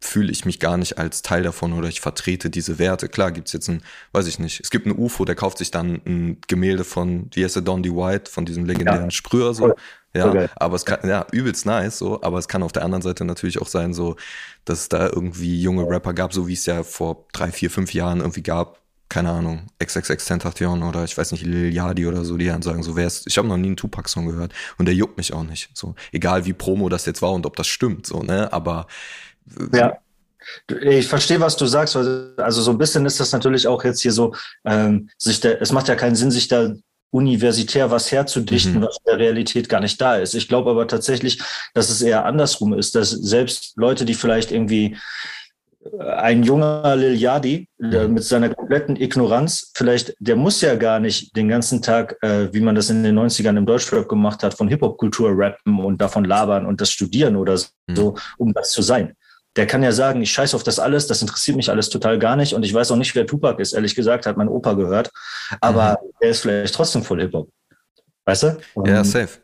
fühle ich mich gar nicht als Teil davon oder ich vertrete diese Werte. Klar gibt's jetzt ein, weiß ich nicht, es gibt einen UFO, der kauft sich dann ein Gemälde von, wie heißt der, Don D. White, von diesem legendären ja. Sprüher so. Ja, okay. aber es kann, ja, übelst nice, so, aber es kann auf der anderen Seite natürlich auch sein, so, dass es da irgendwie junge Rapper gab, so wie es ja vor drei, vier, fünf Jahren irgendwie gab, keine Ahnung, XXX Tentation oder ich weiß nicht, Lil Yadi oder so, die dann sagen, so, wer ist, ich habe noch nie einen Tupac-Song gehört und der juckt mich auch nicht, so, egal wie Promo das jetzt war und ob das stimmt, so, ne, aber. Ja. Ich verstehe, was du sagst. Also so ein bisschen ist das natürlich auch jetzt hier so, ähm, sich der, es macht ja keinen Sinn, sich da universitär was herzudichten, mhm. was in der Realität gar nicht da ist. Ich glaube aber tatsächlich, dass es eher andersrum ist, dass selbst Leute, die vielleicht irgendwie äh, ein junger Lil Yadi mhm. mit seiner kompletten Ignoranz, vielleicht, der muss ja gar nicht den ganzen Tag, äh, wie man das in den 90ern im Deutschrap gemacht hat, von Hip-Hop-Kultur rappen und davon labern und das studieren oder mhm. so, um das zu sein der kann ja sagen, ich scheiße auf das alles, das interessiert mich alles total gar nicht und ich weiß auch nicht, wer Tupac ist. Ehrlich gesagt, hat mein Opa gehört, aber mhm. er ist vielleicht trotzdem voll Hip-Hop. Weißt du? Und ja, safe.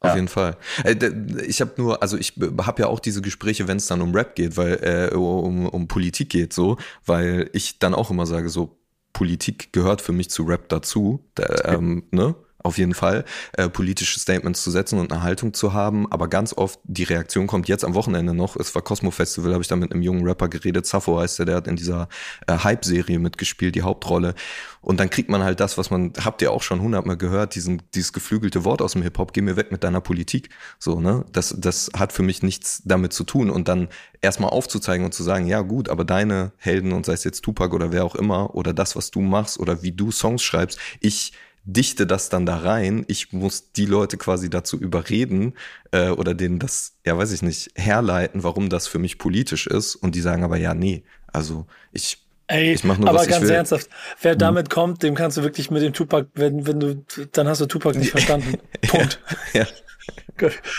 Auf ja. jeden Fall. Äh, ich habe nur, also ich habe ja auch diese Gespräche, wenn es dann um Rap geht, weil äh, um, um Politik geht, so, weil ich dann auch immer sage, so Politik gehört für mich zu Rap dazu. Der, ähm, ne? Auf jeden Fall, äh, politische Statements zu setzen und eine Haltung zu haben. Aber ganz oft, die Reaktion kommt jetzt am Wochenende noch. Es war Cosmo Festival, habe ich da mit einem jungen Rapper geredet. Safo heißt der, der hat in dieser äh, Hype-Serie mitgespielt, die Hauptrolle. Und dann kriegt man halt das, was man, habt ihr auch schon hundertmal gehört, diesen, dieses geflügelte Wort aus dem Hip-Hop, geh mir weg mit deiner Politik. So, ne? Das, das hat für mich nichts damit zu tun. Und dann erstmal aufzuzeigen und zu sagen, ja gut, aber deine Helden und sei es jetzt Tupac oder wer auch immer, oder das, was du machst oder wie du Songs schreibst, ich dichte das dann da rein. Ich muss die Leute quasi dazu überreden äh, oder denen das, ja weiß ich nicht, herleiten, warum das für mich politisch ist. Und die sagen aber ja, nee, also ich Ey, ich mach nur, aber ganz ernsthaft, wer hm. damit kommt, dem kannst du wirklich mit dem Tupac, wenn, wenn du, dann hast du Tupac nicht verstanden. Punkt. ja.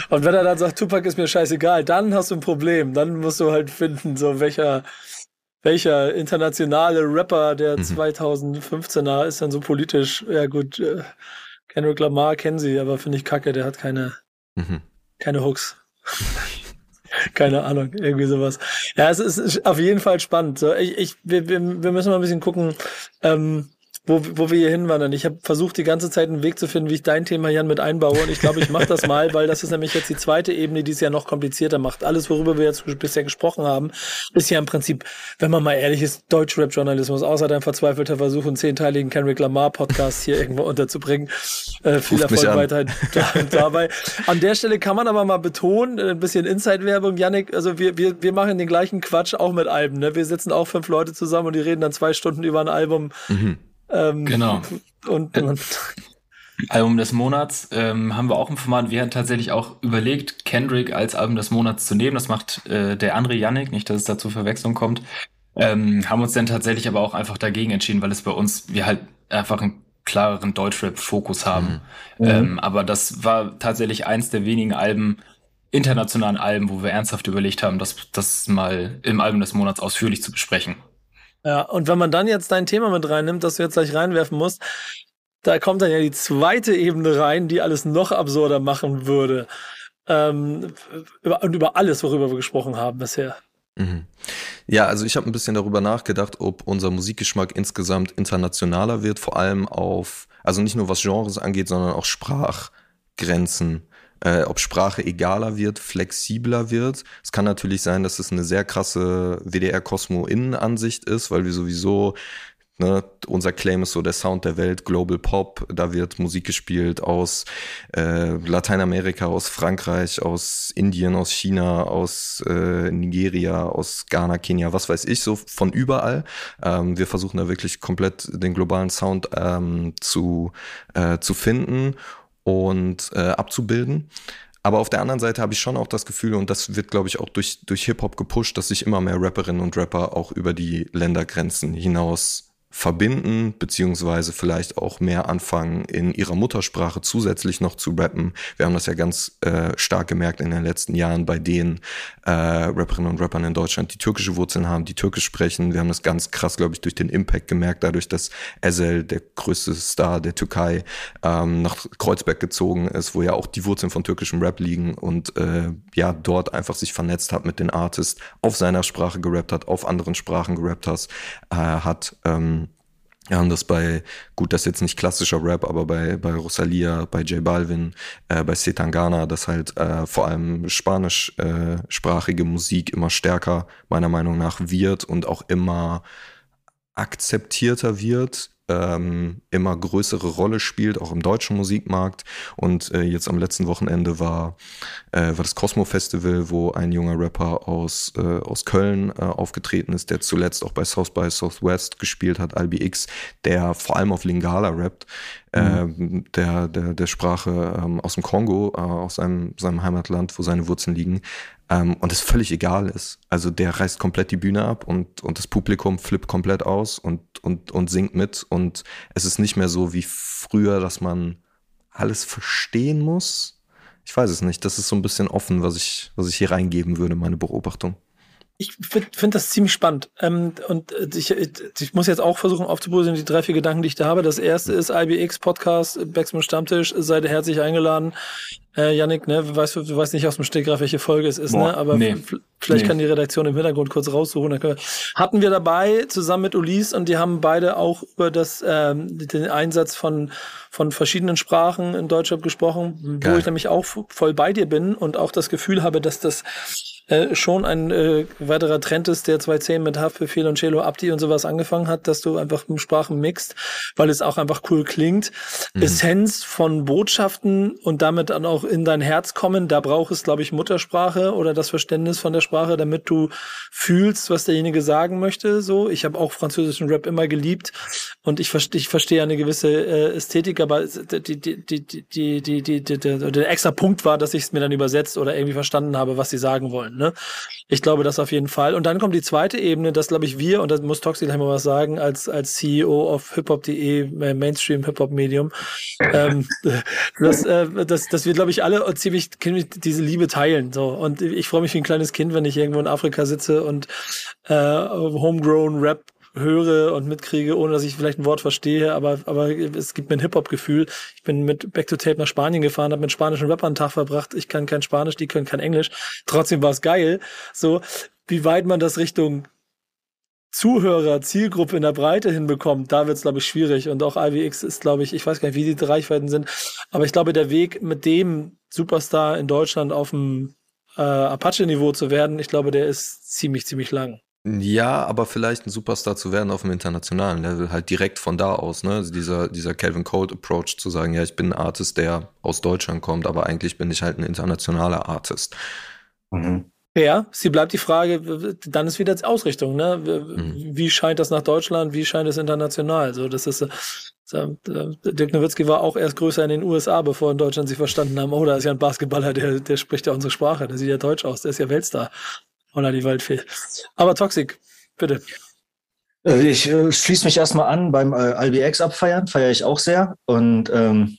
Und wenn er dann sagt, Tupac ist mir scheißegal, dann hast du ein Problem. Dann musst du halt finden, so welcher, welcher internationale Rapper der mhm. 2015er ist denn so politisch? Ja gut, äh, Kendrick Lamar kennen sie, aber finde ich kacke, der hat keine, mhm. keine Hooks. keine Ahnung, irgendwie sowas. Ja, es ist auf jeden Fall spannend. So, ich, ich, wir, wir, wir müssen mal ein bisschen gucken, ähm, wo, wo wir hier hinwandern. Ich habe versucht, die ganze Zeit einen Weg zu finden, wie ich dein Thema, Jan, mit einbaue. Und ich glaube, ich mache das mal, weil das ist nämlich jetzt die zweite Ebene, die es ja noch komplizierter macht. Alles, worüber wir jetzt bisher gesprochen haben, ist ja im Prinzip, wenn man mal ehrlich ist, Deutsch-Rap-Journalismus, außer dein verzweifelter Versuch, einen zehnteiligen Kendrick Lamar-Podcast hier irgendwo unterzubringen. Äh, viel Erfolg weiterhin dabei. An der Stelle kann man aber mal betonen, äh, ein bisschen Inside-Werbung, Yannick, also wir, wir, wir machen den gleichen Quatsch auch mit Alben. Ne? Wir sitzen auch fünf Leute zusammen und die reden dann zwei Stunden über ein Album. Mhm ähm, genau. Und, und Album des Monats ähm, haben wir auch im Format. Wir haben tatsächlich auch überlegt, Kendrick als Album des Monats zu nehmen. Das macht äh, der andere Yannick, nicht, dass es da zu Verwechslung kommt. Ähm, haben uns dann tatsächlich aber auch einfach dagegen entschieden, weil es bei uns, wir halt einfach einen klareren Deutschrap-Fokus haben. Mhm. Ähm, aber das war tatsächlich eins der wenigen Alben, internationalen Alben, wo wir ernsthaft überlegt haben, das, das mal im Album des Monats ausführlich zu besprechen. Ja, und wenn man dann jetzt dein Thema mit reinnimmt, das du jetzt gleich reinwerfen musst, da kommt dann ja die zweite Ebene rein, die alles noch absurder machen würde. Ähm, über, und über alles, worüber wir gesprochen haben bisher. Mhm. Ja, also ich habe ein bisschen darüber nachgedacht, ob unser Musikgeschmack insgesamt internationaler wird, vor allem auf, also nicht nur was Genres angeht, sondern auch Sprachgrenzen äh, ob Sprache egaler wird, flexibler wird. Es kann natürlich sein, dass es eine sehr krasse WDR-Cosmo-Innenansicht ist, weil wir sowieso Ne, unser Claim ist so der Sound der Welt, Global Pop. Da wird Musik gespielt aus äh, Lateinamerika, aus Frankreich, aus Indien, aus China, aus äh, Nigeria, aus Ghana, Kenia, was weiß ich, so von überall. Ähm, wir versuchen da wirklich komplett den globalen Sound ähm, zu, äh, zu finden und äh, abzubilden. Aber auf der anderen Seite habe ich schon auch das Gefühl, und das wird, glaube ich, auch durch, durch Hip-Hop gepusht, dass sich immer mehr Rapperinnen und Rapper auch über die Ländergrenzen hinaus verbinden, beziehungsweise vielleicht auch mehr anfangen, in ihrer Muttersprache zusätzlich noch zu rappen. Wir haben das ja ganz äh, stark gemerkt in den letzten Jahren bei den äh, Rapperinnen und Rappern in Deutschland, die türkische Wurzeln haben, die türkisch sprechen. Wir haben das ganz krass, glaube ich, durch den Impact gemerkt, dadurch, dass Ezel, der größte Star der Türkei, ähm, nach Kreuzberg gezogen ist, wo ja auch die Wurzeln von türkischem Rap liegen und äh, ja, dort einfach sich vernetzt hat mit den Artists, auf seiner Sprache gerappt hat, auf anderen Sprachen gerappt hat, äh, hat ähm, wir haben das bei, gut, das ist jetzt nicht klassischer Rap, aber bei, bei Rosalia, bei J Balvin, äh, bei Setangana, dass halt äh, vor allem spanischsprachige äh, Musik immer stärker, meiner Meinung nach, wird und auch immer akzeptierter wird ähm, immer größere Rolle spielt, auch im deutschen Musikmarkt. Und äh, jetzt am letzten Wochenende war, äh, war das Cosmo Festival, wo ein junger Rapper aus, äh, aus Köln äh, aufgetreten ist, der zuletzt auch bei South by Southwest gespielt hat, Albi X, der vor allem auf Lingala rappt, mhm. äh, der, der, der Sprache ähm, aus dem Kongo, äh, aus seinem, seinem Heimatland, wo seine Wurzeln liegen, ähm, und es völlig egal ist. Also der reißt komplett die Bühne ab und, und das Publikum flippt komplett aus und, und, und singt mit. Und es ist nicht mehr so wie früher, dass man alles verstehen muss. Ich weiß es nicht. Das ist so ein bisschen offen, was ich, was ich hier reingeben würde, meine Beobachtung ich finde find das ziemlich spannend. Ähm, und äh, ich, ich muss jetzt auch versuchen aufzubröseln, die drei, vier Gedanken, die ich da habe. Das erste ist IBX Podcast, Backspin Stammtisch. Seid ihr herzlich eingeladen. Äh, Yannick, ne, weißt du, du weißt nicht aus dem Stegreif, welche Folge es ist, ne? Boah, ne? Aber nee. Vielleicht nee. kann die Redaktion im Hintergrund kurz raussuchen. Wir, hatten wir dabei zusammen mit Ulis und die haben beide auch über das, ähm, den Einsatz von, von verschiedenen Sprachen in Deutschland gesprochen, Geil. wo ich nämlich auch voll bei dir bin und auch das Gefühl habe, dass das äh, schon ein äh, weiterer Trend ist, der 2010 mit Haftbefehl und Cello Abdi und sowas angefangen hat, dass du einfach Sprachen mixt, weil es auch einfach cool klingt. Mhm. Essenz von Botschaften und damit dann auch in dein Herz kommen, da braucht es, glaube ich, Muttersprache oder das Verständnis von der Sprache, damit du fühlst, was derjenige sagen möchte. So, ich habe auch französischen Rap immer geliebt und ich, ver ich verstehe eine gewisse äh, Ästhetik, aber die, die, die, die, die, die, die, der extra Punkt war, dass ich es mir dann übersetzt oder irgendwie verstanden habe, was sie sagen wollen. Ne? Ne? Ich glaube, das auf jeden Fall. Und dann kommt die zweite Ebene, dass, glaube ich, wir, und das muss Toxi gleich mal was sagen, als, als CEO auf hiphop.de, äh, Mainstream Hip-Hop-Medium, ähm, dass, äh, dass, dass wir, glaube ich, alle ziemlich diese Liebe teilen. So. Und ich freue mich wie ein kleines Kind, wenn ich irgendwo in Afrika sitze und äh, Homegrown Rap höre und mitkriege, ohne dass ich vielleicht ein Wort verstehe, aber, aber es gibt mir ein Hip-Hop-Gefühl. Ich bin mit Back to Tape nach Spanien gefahren, habe mit spanischen Rappern einen Tag verbracht. Ich kann kein Spanisch, die können kein Englisch. Trotzdem war es geil. So, wie weit man das Richtung Zuhörer, Zielgruppe in der Breite hinbekommt, da wird es, glaube ich, schwierig. Und auch IWX ist, glaube ich, ich weiß gar nicht, wie die Reichweiten sind, aber ich glaube, der Weg mit dem Superstar in Deutschland auf dem äh, Apache-Niveau zu werden, ich glaube, der ist ziemlich, ziemlich lang. Ja, aber vielleicht ein Superstar zu werden auf dem internationalen Level, halt direkt von da aus, ne? Also dieser, dieser Calvin Cold Approach zu sagen, ja, ich bin ein Artist, der aus Deutschland kommt, aber eigentlich bin ich halt ein internationaler Artist. Mhm. Ja, sie bleibt die Frage, dann ist wieder Ausrichtung, ne? Mhm. Wie scheint das nach Deutschland, wie scheint es international? So, das ist, äh, Dirk Nowitzki war auch erst größer in den USA, bevor in Deutschland sie verstanden haben, oh, da ist ja ein Basketballer, der, der spricht ja unsere Sprache, der sieht ja deutsch aus, der ist ja Weltstar. Oder die Waldfee. Aber Toxic, bitte. Äh, ich äh, schließe mich erstmal an beim äh, IBX abfeiern, feiere ich auch sehr. Und ähm,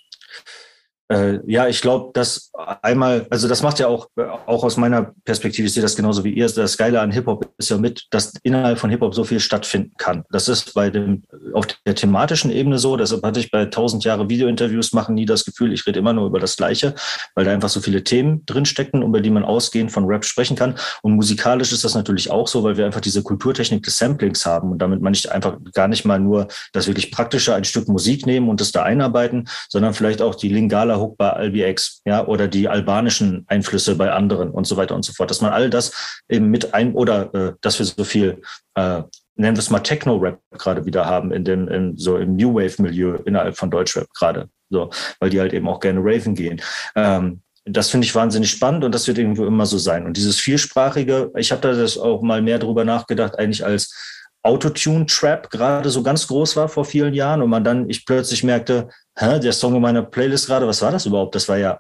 äh, ja, ich glaube, dass einmal, also das macht ja auch, auch aus meiner Perspektive, ich sehe das genauso wie ihr, das Geile an Hip-Hop ist ja mit, dass innerhalb von Hip-Hop so viel stattfinden kann. Das ist bei dem, auf der thematischen Ebene so, deshalb hatte ich bei 1000 Jahre Videointerviews machen nie das Gefühl, ich rede immer nur über das Gleiche, weil da einfach so viele Themen drinstecken, über die man ausgehend von Rap sprechen kann. Und musikalisch ist das natürlich auch so, weil wir einfach diese Kulturtechnik des Samplings haben. Und damit meine ich einfach gar nicht mal nur das wirklich praktische, ein Stück Musik nehmen und das da einarbeiten, sondern vielleicht auch die Lingala Hook bei Albirex, ja, oder die albanischen Einflüsse bei anderen und so weiter und so fort. Dass man all das eben mit ein oder äh, dass wir so viel äh, nennen wir es mal Techno-Rap gerade wieder haben in dem, in, so im New Wave-Milieu innerhalb von Deutschrap gerade. So, weil die halt eben auch gerne Raven gehen. Ähm, das finde ich wahnsinnig spannend und das wird irgendwo immer so sein. Und dieses viersprachige, ich habe da das auch mal mehr drüber nachgedacht, eigentlich als Autotune-Trap gerade so ganz groß war vor vielen Jahren und man dann, ich plötzlich merkte, hä, der Song in meiner Playlist gerade, was war das überhaupt? Das war ja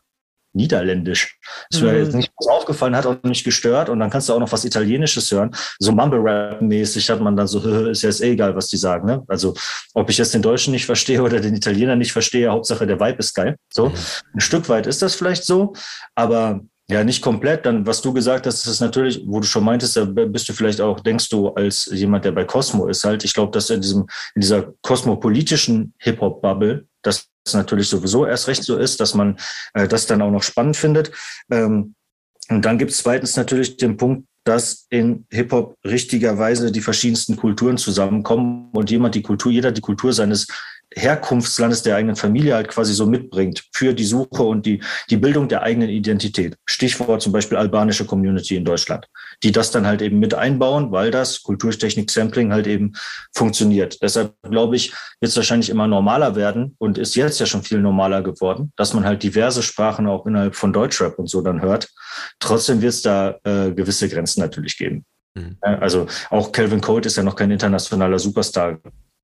Niederländisch. Das wäre mhm. jetzt nicht aufgefallen, hat auch nicht gestört. Und dann kannst du auch noch was Italienisches hören. So Mumble-Rap-mäßig hat man dann so, ist ja jetzt eh egal, was die sagen. Ne? Also ob ich jetzt den Deutschen nicht verstehe oder den Italiener nicht verstehe, Hauptsache der Vibe ist geil. So mhm. ein Stück weit ist das vielleicht so, aber ja, nicht komplett. Dann, was du gesagt hast, ist natürlich, wo du schon meintest, da bist du vielleicht auch, denkst du, als jemand, der bei Cosmo ist, halt, ich glaube, dass in diesem, in dieser kosmopolitischen Hip-Hop-Bubble, dass es natürlich sowieso erst recht so ist, dass man äh, das dann auch noch spannend findet. Ähm, und dann gibt es zweitens natürlich den Punkt, dass in Hip-Hop richtigerweise die verschiedensten Kulturen zusammenkommen und jemand die Kultur, jeder die Kultur seines Herkunftslandes der eigenen Familie halt quasi so mitbringt für die Suche und die, die Bildung der eigenen Identität. Stichwort zum Beispiel albanische Community in Deutschland, die das dann halt eben mit einbauen, weil das Kulturtechnik Sampling halt eben funktioniert. Deshalb glaube ich, wird es wahrscheinlich immer normaler werden und ist jetzt ja schon viel normaler geworden, dass man halt diverse Sprachen auch innerhalb von Deutschrap und so dann hört. Trotzdem wird es da äh, gewisse Grenzen natürlich geben. Mhm. Also auch Calvin Cole ist ja noch kein internationaler Superstar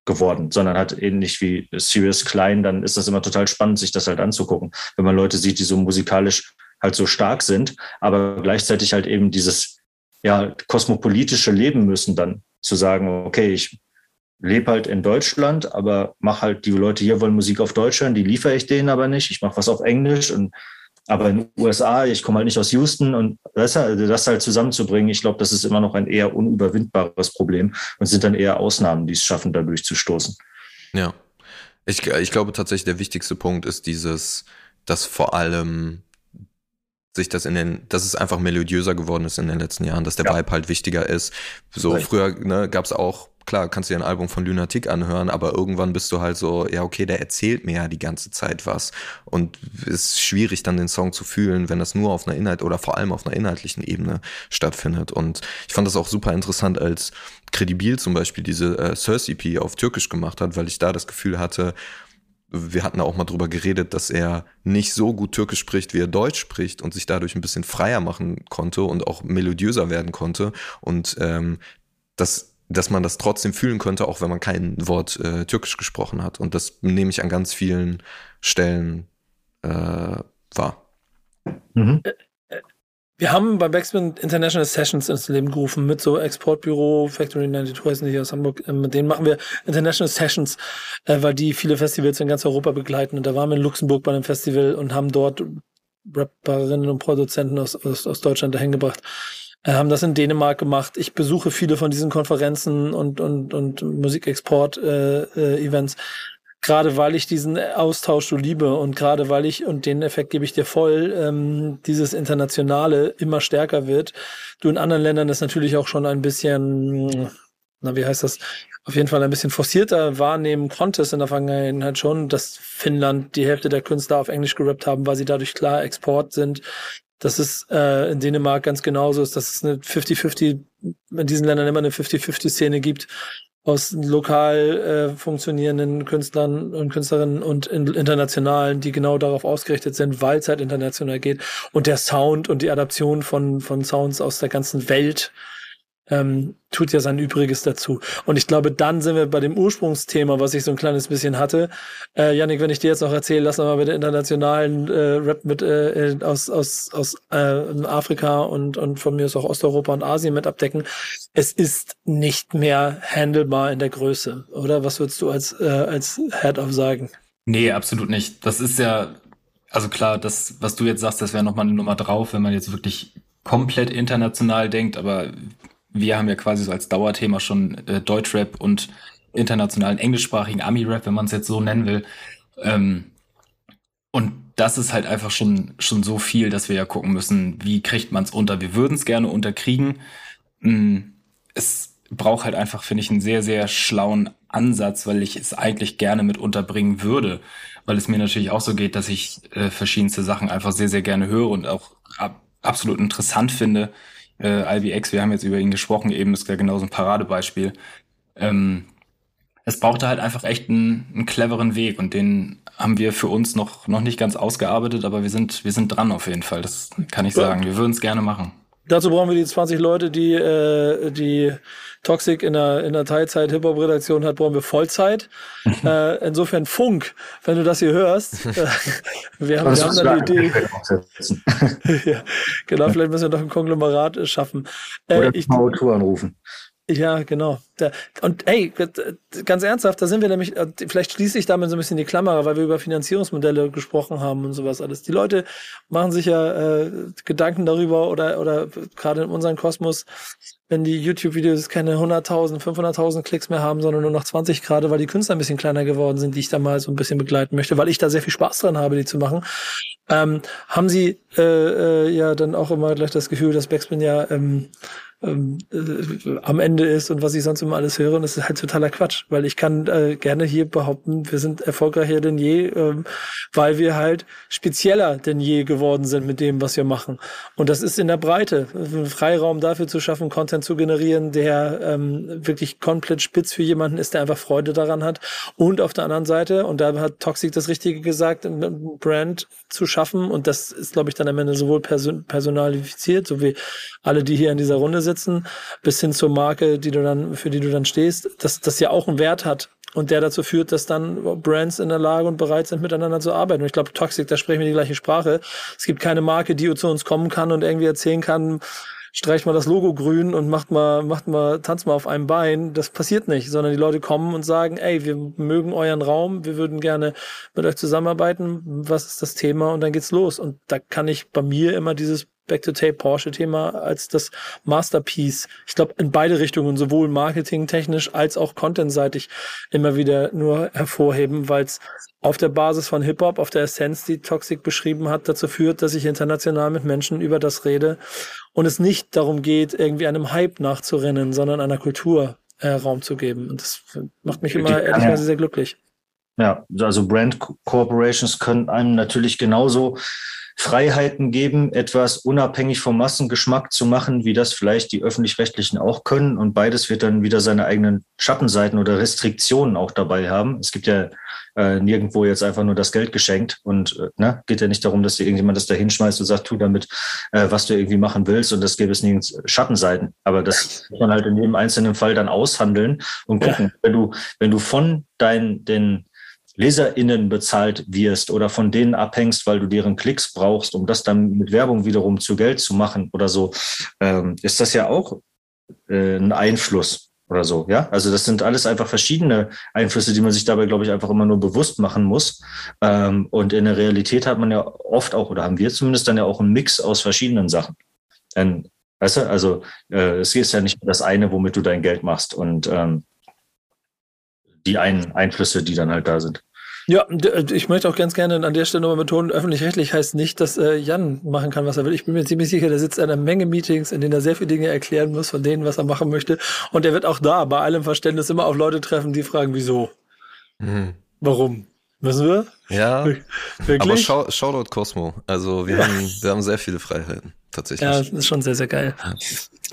geworden, sondern hat ähnlich wie Sirius Klein, dann ist das immer total spannend, sich das halt anzugucken, wenn man Leute sieht, die so musikalisch halt so stark sind, aber gleichzeitig halt eben dieses ja kosmopolitische Leben müssen dann zu sagen, okay, ich lebe halt in Deutschland, aber mach halt die Leute hier wollen Musik auf Deutsch hören, die liefere ich denen aber nicht. Ich mache was auf Englisch und aber in den USA, ich komme halt nicht aus Houston und das, das halt zusammenzubringen, ich glaube, das ist immer noch ein eher unüberwindbares Problem und sind dann eher Ausnahmen, die es schaffen, da durchzustoßen. Ja. Ich, ich glaube tatsächlich, der wichtigste Punkt ist dieses, dass vor allem sich das in den, dass es einfach melodiöser geworden ist in den letzten Jahren, dass der Ja. Vibe halt wichtiger ist. So Richtig. früher ne, gab es auch, klar, kannst du dir ein Album von Lunatic anhören, aber irgendwann bist du halt so, ja, okay, der erzählt mir ja die ganze Zeit was. Und es ist schwierig, dann den Song zu fühlen, wenn das nur auf einer Inhalt oder vor allem auf einer inhaltlichen Ebene stattfindet. Und ich fand das auch super interessant, als Credibil zum Beispiel diese äh, Source EP auf Türkisch gemacht hat, weil ich da das Gefühl hatte, wir hatten auch mal drüber geredet, dass er nicht so gut Türkisch spricht, wie er Deutsch spricht und sich dadurch ein bisschen freier machen konnte und auch melodiöser werden konnte und ähm, dass dass man das trotzdem fühlen könnte, auch wenn man kein Wort äh, Türkisch gesprochen hat. Und das nehme ich an ganz vielen Stellen äh, wahr. Mhm. Wir haben bei Backspin International Sessions ins Leben gerufen mit so Exportbüro, Factory 92 heißen die hier aus Hamburg. äh, Mit denen machen wir International Sessions, äh, weil die viele Festivals in ganz Europa begleiten. Und da waren wir in Luxemburg bei einem Festival und haben dort Rapperinnen und Produzenten aus, aus, aus Deutschland dahin gebracht. Äh, haben das in Dänemark gemacht. Ich besuche viele von diesen Konferenzen und, und, und Musikexport-Events. Äh, Events gerade weil ich diesen Austausch so liebe und gerade weil ich, und den Effekt gebe ich dir voll, ähm, dieses Internationale immer stärker wird. Du in anderen Ländern das natürlich auch schon ein bisschen, na, wie heißt das, auf jeden Fall ein bisschen forcierter wahrnehmen konntest in der Vergangenheit schon, dass Finnland die Hälfte der Künstler auf Englisch gerappt haben, weil sie dadurch klar Export sind. Das ist äh, in Dänemark ganz genauso ist, dass es eine 50-50, in diesen Ländern immer eine 50-50-Szene gibt aus lokal äh, funktionierenden Künstlern und Künstlerinnen und in, internationalen, die genau darauf ausgerichtet sind, weil es halt international geht. Und der Sound und die Adaption von, von Sounds aus der ganzen Welt ähm, tut ja sein Übriges dazu. Und ich glaube, dann sind wir bei dem Ursprungsthema, was ich so ein kleines bisschen hatte. Äh, Yannick, wenn ich dir jetzt noch erzähle, lass mal mit der internationalen äh, Rap mit äh, äh, aus, aus, aus äh, Afrika und, und von mir aus auch Osteuropa und Asien mit abdecken. Es ist nicht mehr handelbar in der Größe, oder? Was würdest du als, äh, als Head-Off sagen? Nee, absolut nicht. Das ist ja, also klar, das, was du jetzt sagst, das wäre nochmal eine Nummer drauf, wenn man jetzt wirklich komplett international denkt, aber wir haben ja quasi so als Dauerthema schon äh, Deutschrap und internationalen englischsprachigen Ami-Rap, wenn man es jetzt so nennen will. Ähm, und das ist halt einfach schon, schon so viel, dass wir ja gucken müssen, wie kriegt man es unter. Wir würden es gerne unterkriegen. Mm, Es braucht halt einfach, finde ich, einen sehr, sehr schlauen Ansatz, weil ich es eigentlich gerne mit unterbringen würde. Weil es mir natürlich auch so geht, dass ich äh, verschiedenste Sachen einfach sehr, sehr gerne höre und auch ab, absolut interessant finde. Äh, IBX, wir haben jetzt über ihn gesprochen, eben ist ja genauso ein Paradebeispiel. Ähm, es brauchte halt einfach echt einen, einen cleveren Weg und den haben wir für uns noch, noch nicht ganz ausgearbeitet, aber wir sind, wir sind dran auf jeden Fall. Das kann ich sagen. Wir würden es gerne machen. Dazu brauchen wir die 20 Leute, die äh, die Toxic in der, in der Teilzeit Hip-Hop-Redaktion hat, brauchen wir Vollzeit. äh, insofern Funk, wenn du das hier hörst. Äh, wir haben, wir haben da die Idee. ja, genau, vielleicht müssen wir noch ein Konglomerat schaffen. Äh, Oder ich, mal Autor anrufen. Ja, genau. Und ey, ganz ernsthaft, da sind wir nämlich, äh, vielleicht schließe ich damit so ein bisschen die Klammer, weil wir über Finanzierungsmodelle gesprochen haben und sowas alles. Die Leute machen sich ja äh, Gedanken darüber oder, oder gerade in unserem Kosmos, wenn die YouTube-Videos keine 100.000, 500.000 Klicks mehr haben, sondern nur noch 20 gerade, weil die Künstler ein bisschen kleiner geworden sind, die ich da mal so ein bisschen begleiten möchte, weil ich da sehr viel Spaß dran habe, die zu machen, ähm, haben sie äh, äh, ja dann auch immer gleich das Gefühl, dass Backspin ja ähm, ähm, äh, am Ende ist und was ich sonst immer alles höre. Und das ist halt totaler Quatsch, weil ich kann äh, gerne hier behaupten, wir sind erfolgreicher denn je, ähm, weil wir halt spezieller denn je geworden sind mit dem, was wir machen. Und das ist in der Breite. Einen Freiraum dafür zu schaffen, Content zu generieren, der ähm, wirklich komplett spitz für jemanden ist, der einfach Freude daran hat. Und auf der anderen Seite, und da hat Toxic das Richtige gesagt, ein Brand zu schaffen. Und das ist, glaube ich, dann am Ende sowohl person personalifiziert, so wie alle, die hier in dieser Runde sitzen, bis hin zur Marke, die du dann, für die du dann stehst, dass das ja auch einen Wert hat. Und der dazu führt, dass dann Brands in der Lage und bereit sind, miteinander zu arbeiten. Und ich glaube, Toxic, da sprechen wir die gleiche Sprache. Es gibt keine Marke, die zu uns kommen kann und irgendwie erzählen kann, streich mal das Logo grün und macht mal, macht mal, tanzt mal auf einem Bein. Das passiert nicht, sondern die Leute kommen und sagen, ey, wir mögen euren Raum, wir würden gerne mit euch zusammenarbeiten. Was ist das Thema? Und dann geht's los. Und da kann ich bei mir immer dieses Back-to-Tape-Porsche-Thema als das Masterpiece. Ich glaube, in beide Richtungen, sowohl marketingtechnisch als auch contentseitig immer wieder nur hervorheben, weil es auf der Basis von Hip-Hop, auf der Essenz, die Toxic beschrieben hat, dazu führt, dass ich international mit Menschen über das rede und es nicht darum geht, irgendwie einem Hype nachzurennen, sondern einer Kultur äh, Raum zu geben. Und das macht mich immer ehrlicherweise sehr glücklich. Ja, also Brand Corporations können einem natürlich genauso Freiheiten geben, etwas unabhängig vom Massengeschmack zu machen, wie das vielleicht die öffentlich-rechtlichen auch können. Und beides wird dann wieder seine eigenen Schattenseiten oder Restriktionen auch dabei haben. Es gibt ja äh, nirgendwo jetzt einfach nur das Geld geschenkt und äh, ne, geht ja nicht darum, dass dir irgendjemand das da hinschmeißt und sagt, tu damit, äh, was du irgendwie machen willst und das gäbe es nirgends Schattenseiten. Aber das kann man halt in jedem einzelnen Fall dann aushandeln und gucken, ja. wenn du, wenn du von deinen, den LeserInnen bezahlt wirst oder von denen abhängst, weil du deren Klicks brauchst, um das dann mit Werbung wiederum zu Geld zu machen oder so, ähm, ist das ja auch äh, ein Einfluss oder so. Ja, also das sind alles einfach verschiedene Einflüsse, die man sich dabei, glaube ich, einfach immer nur bewusst machen muss. Ähm, und in der Realität hat man ja oft auch, oder haben wir zumindest dann ja auch einen Mix aus verschiedenen Sachen. Denn, weißt du, also äh, es ist ja nicht das eine, womit du dein Geld machst und ähm, die einen Einflüsse, die dann halt da sind. Ja, äh, ich möchte auch ganz gerne an der Stelle nochmal betonen, öffentlich-rechtlich heißt nicht, dass äh, Jan machen kann, was er will. Ich bin mir ziemlich sicher, der sitzt in einer Menge Meetings, in denen er sehr viele Dinge erklären muss, von denen, was er machen möchte. Und er wird auch da bei allem Verständnis immer auf Leute treffen, die fragen, wieso? Mhm. Warum? Müssen wir? Ja. Wirklich? Aber schau, Shoutout Cosmo. Also wir, ja. haben, wir haben sehr viele Freiheiten, tatsächlich. Ja, das ist schon sehr, sehr geil.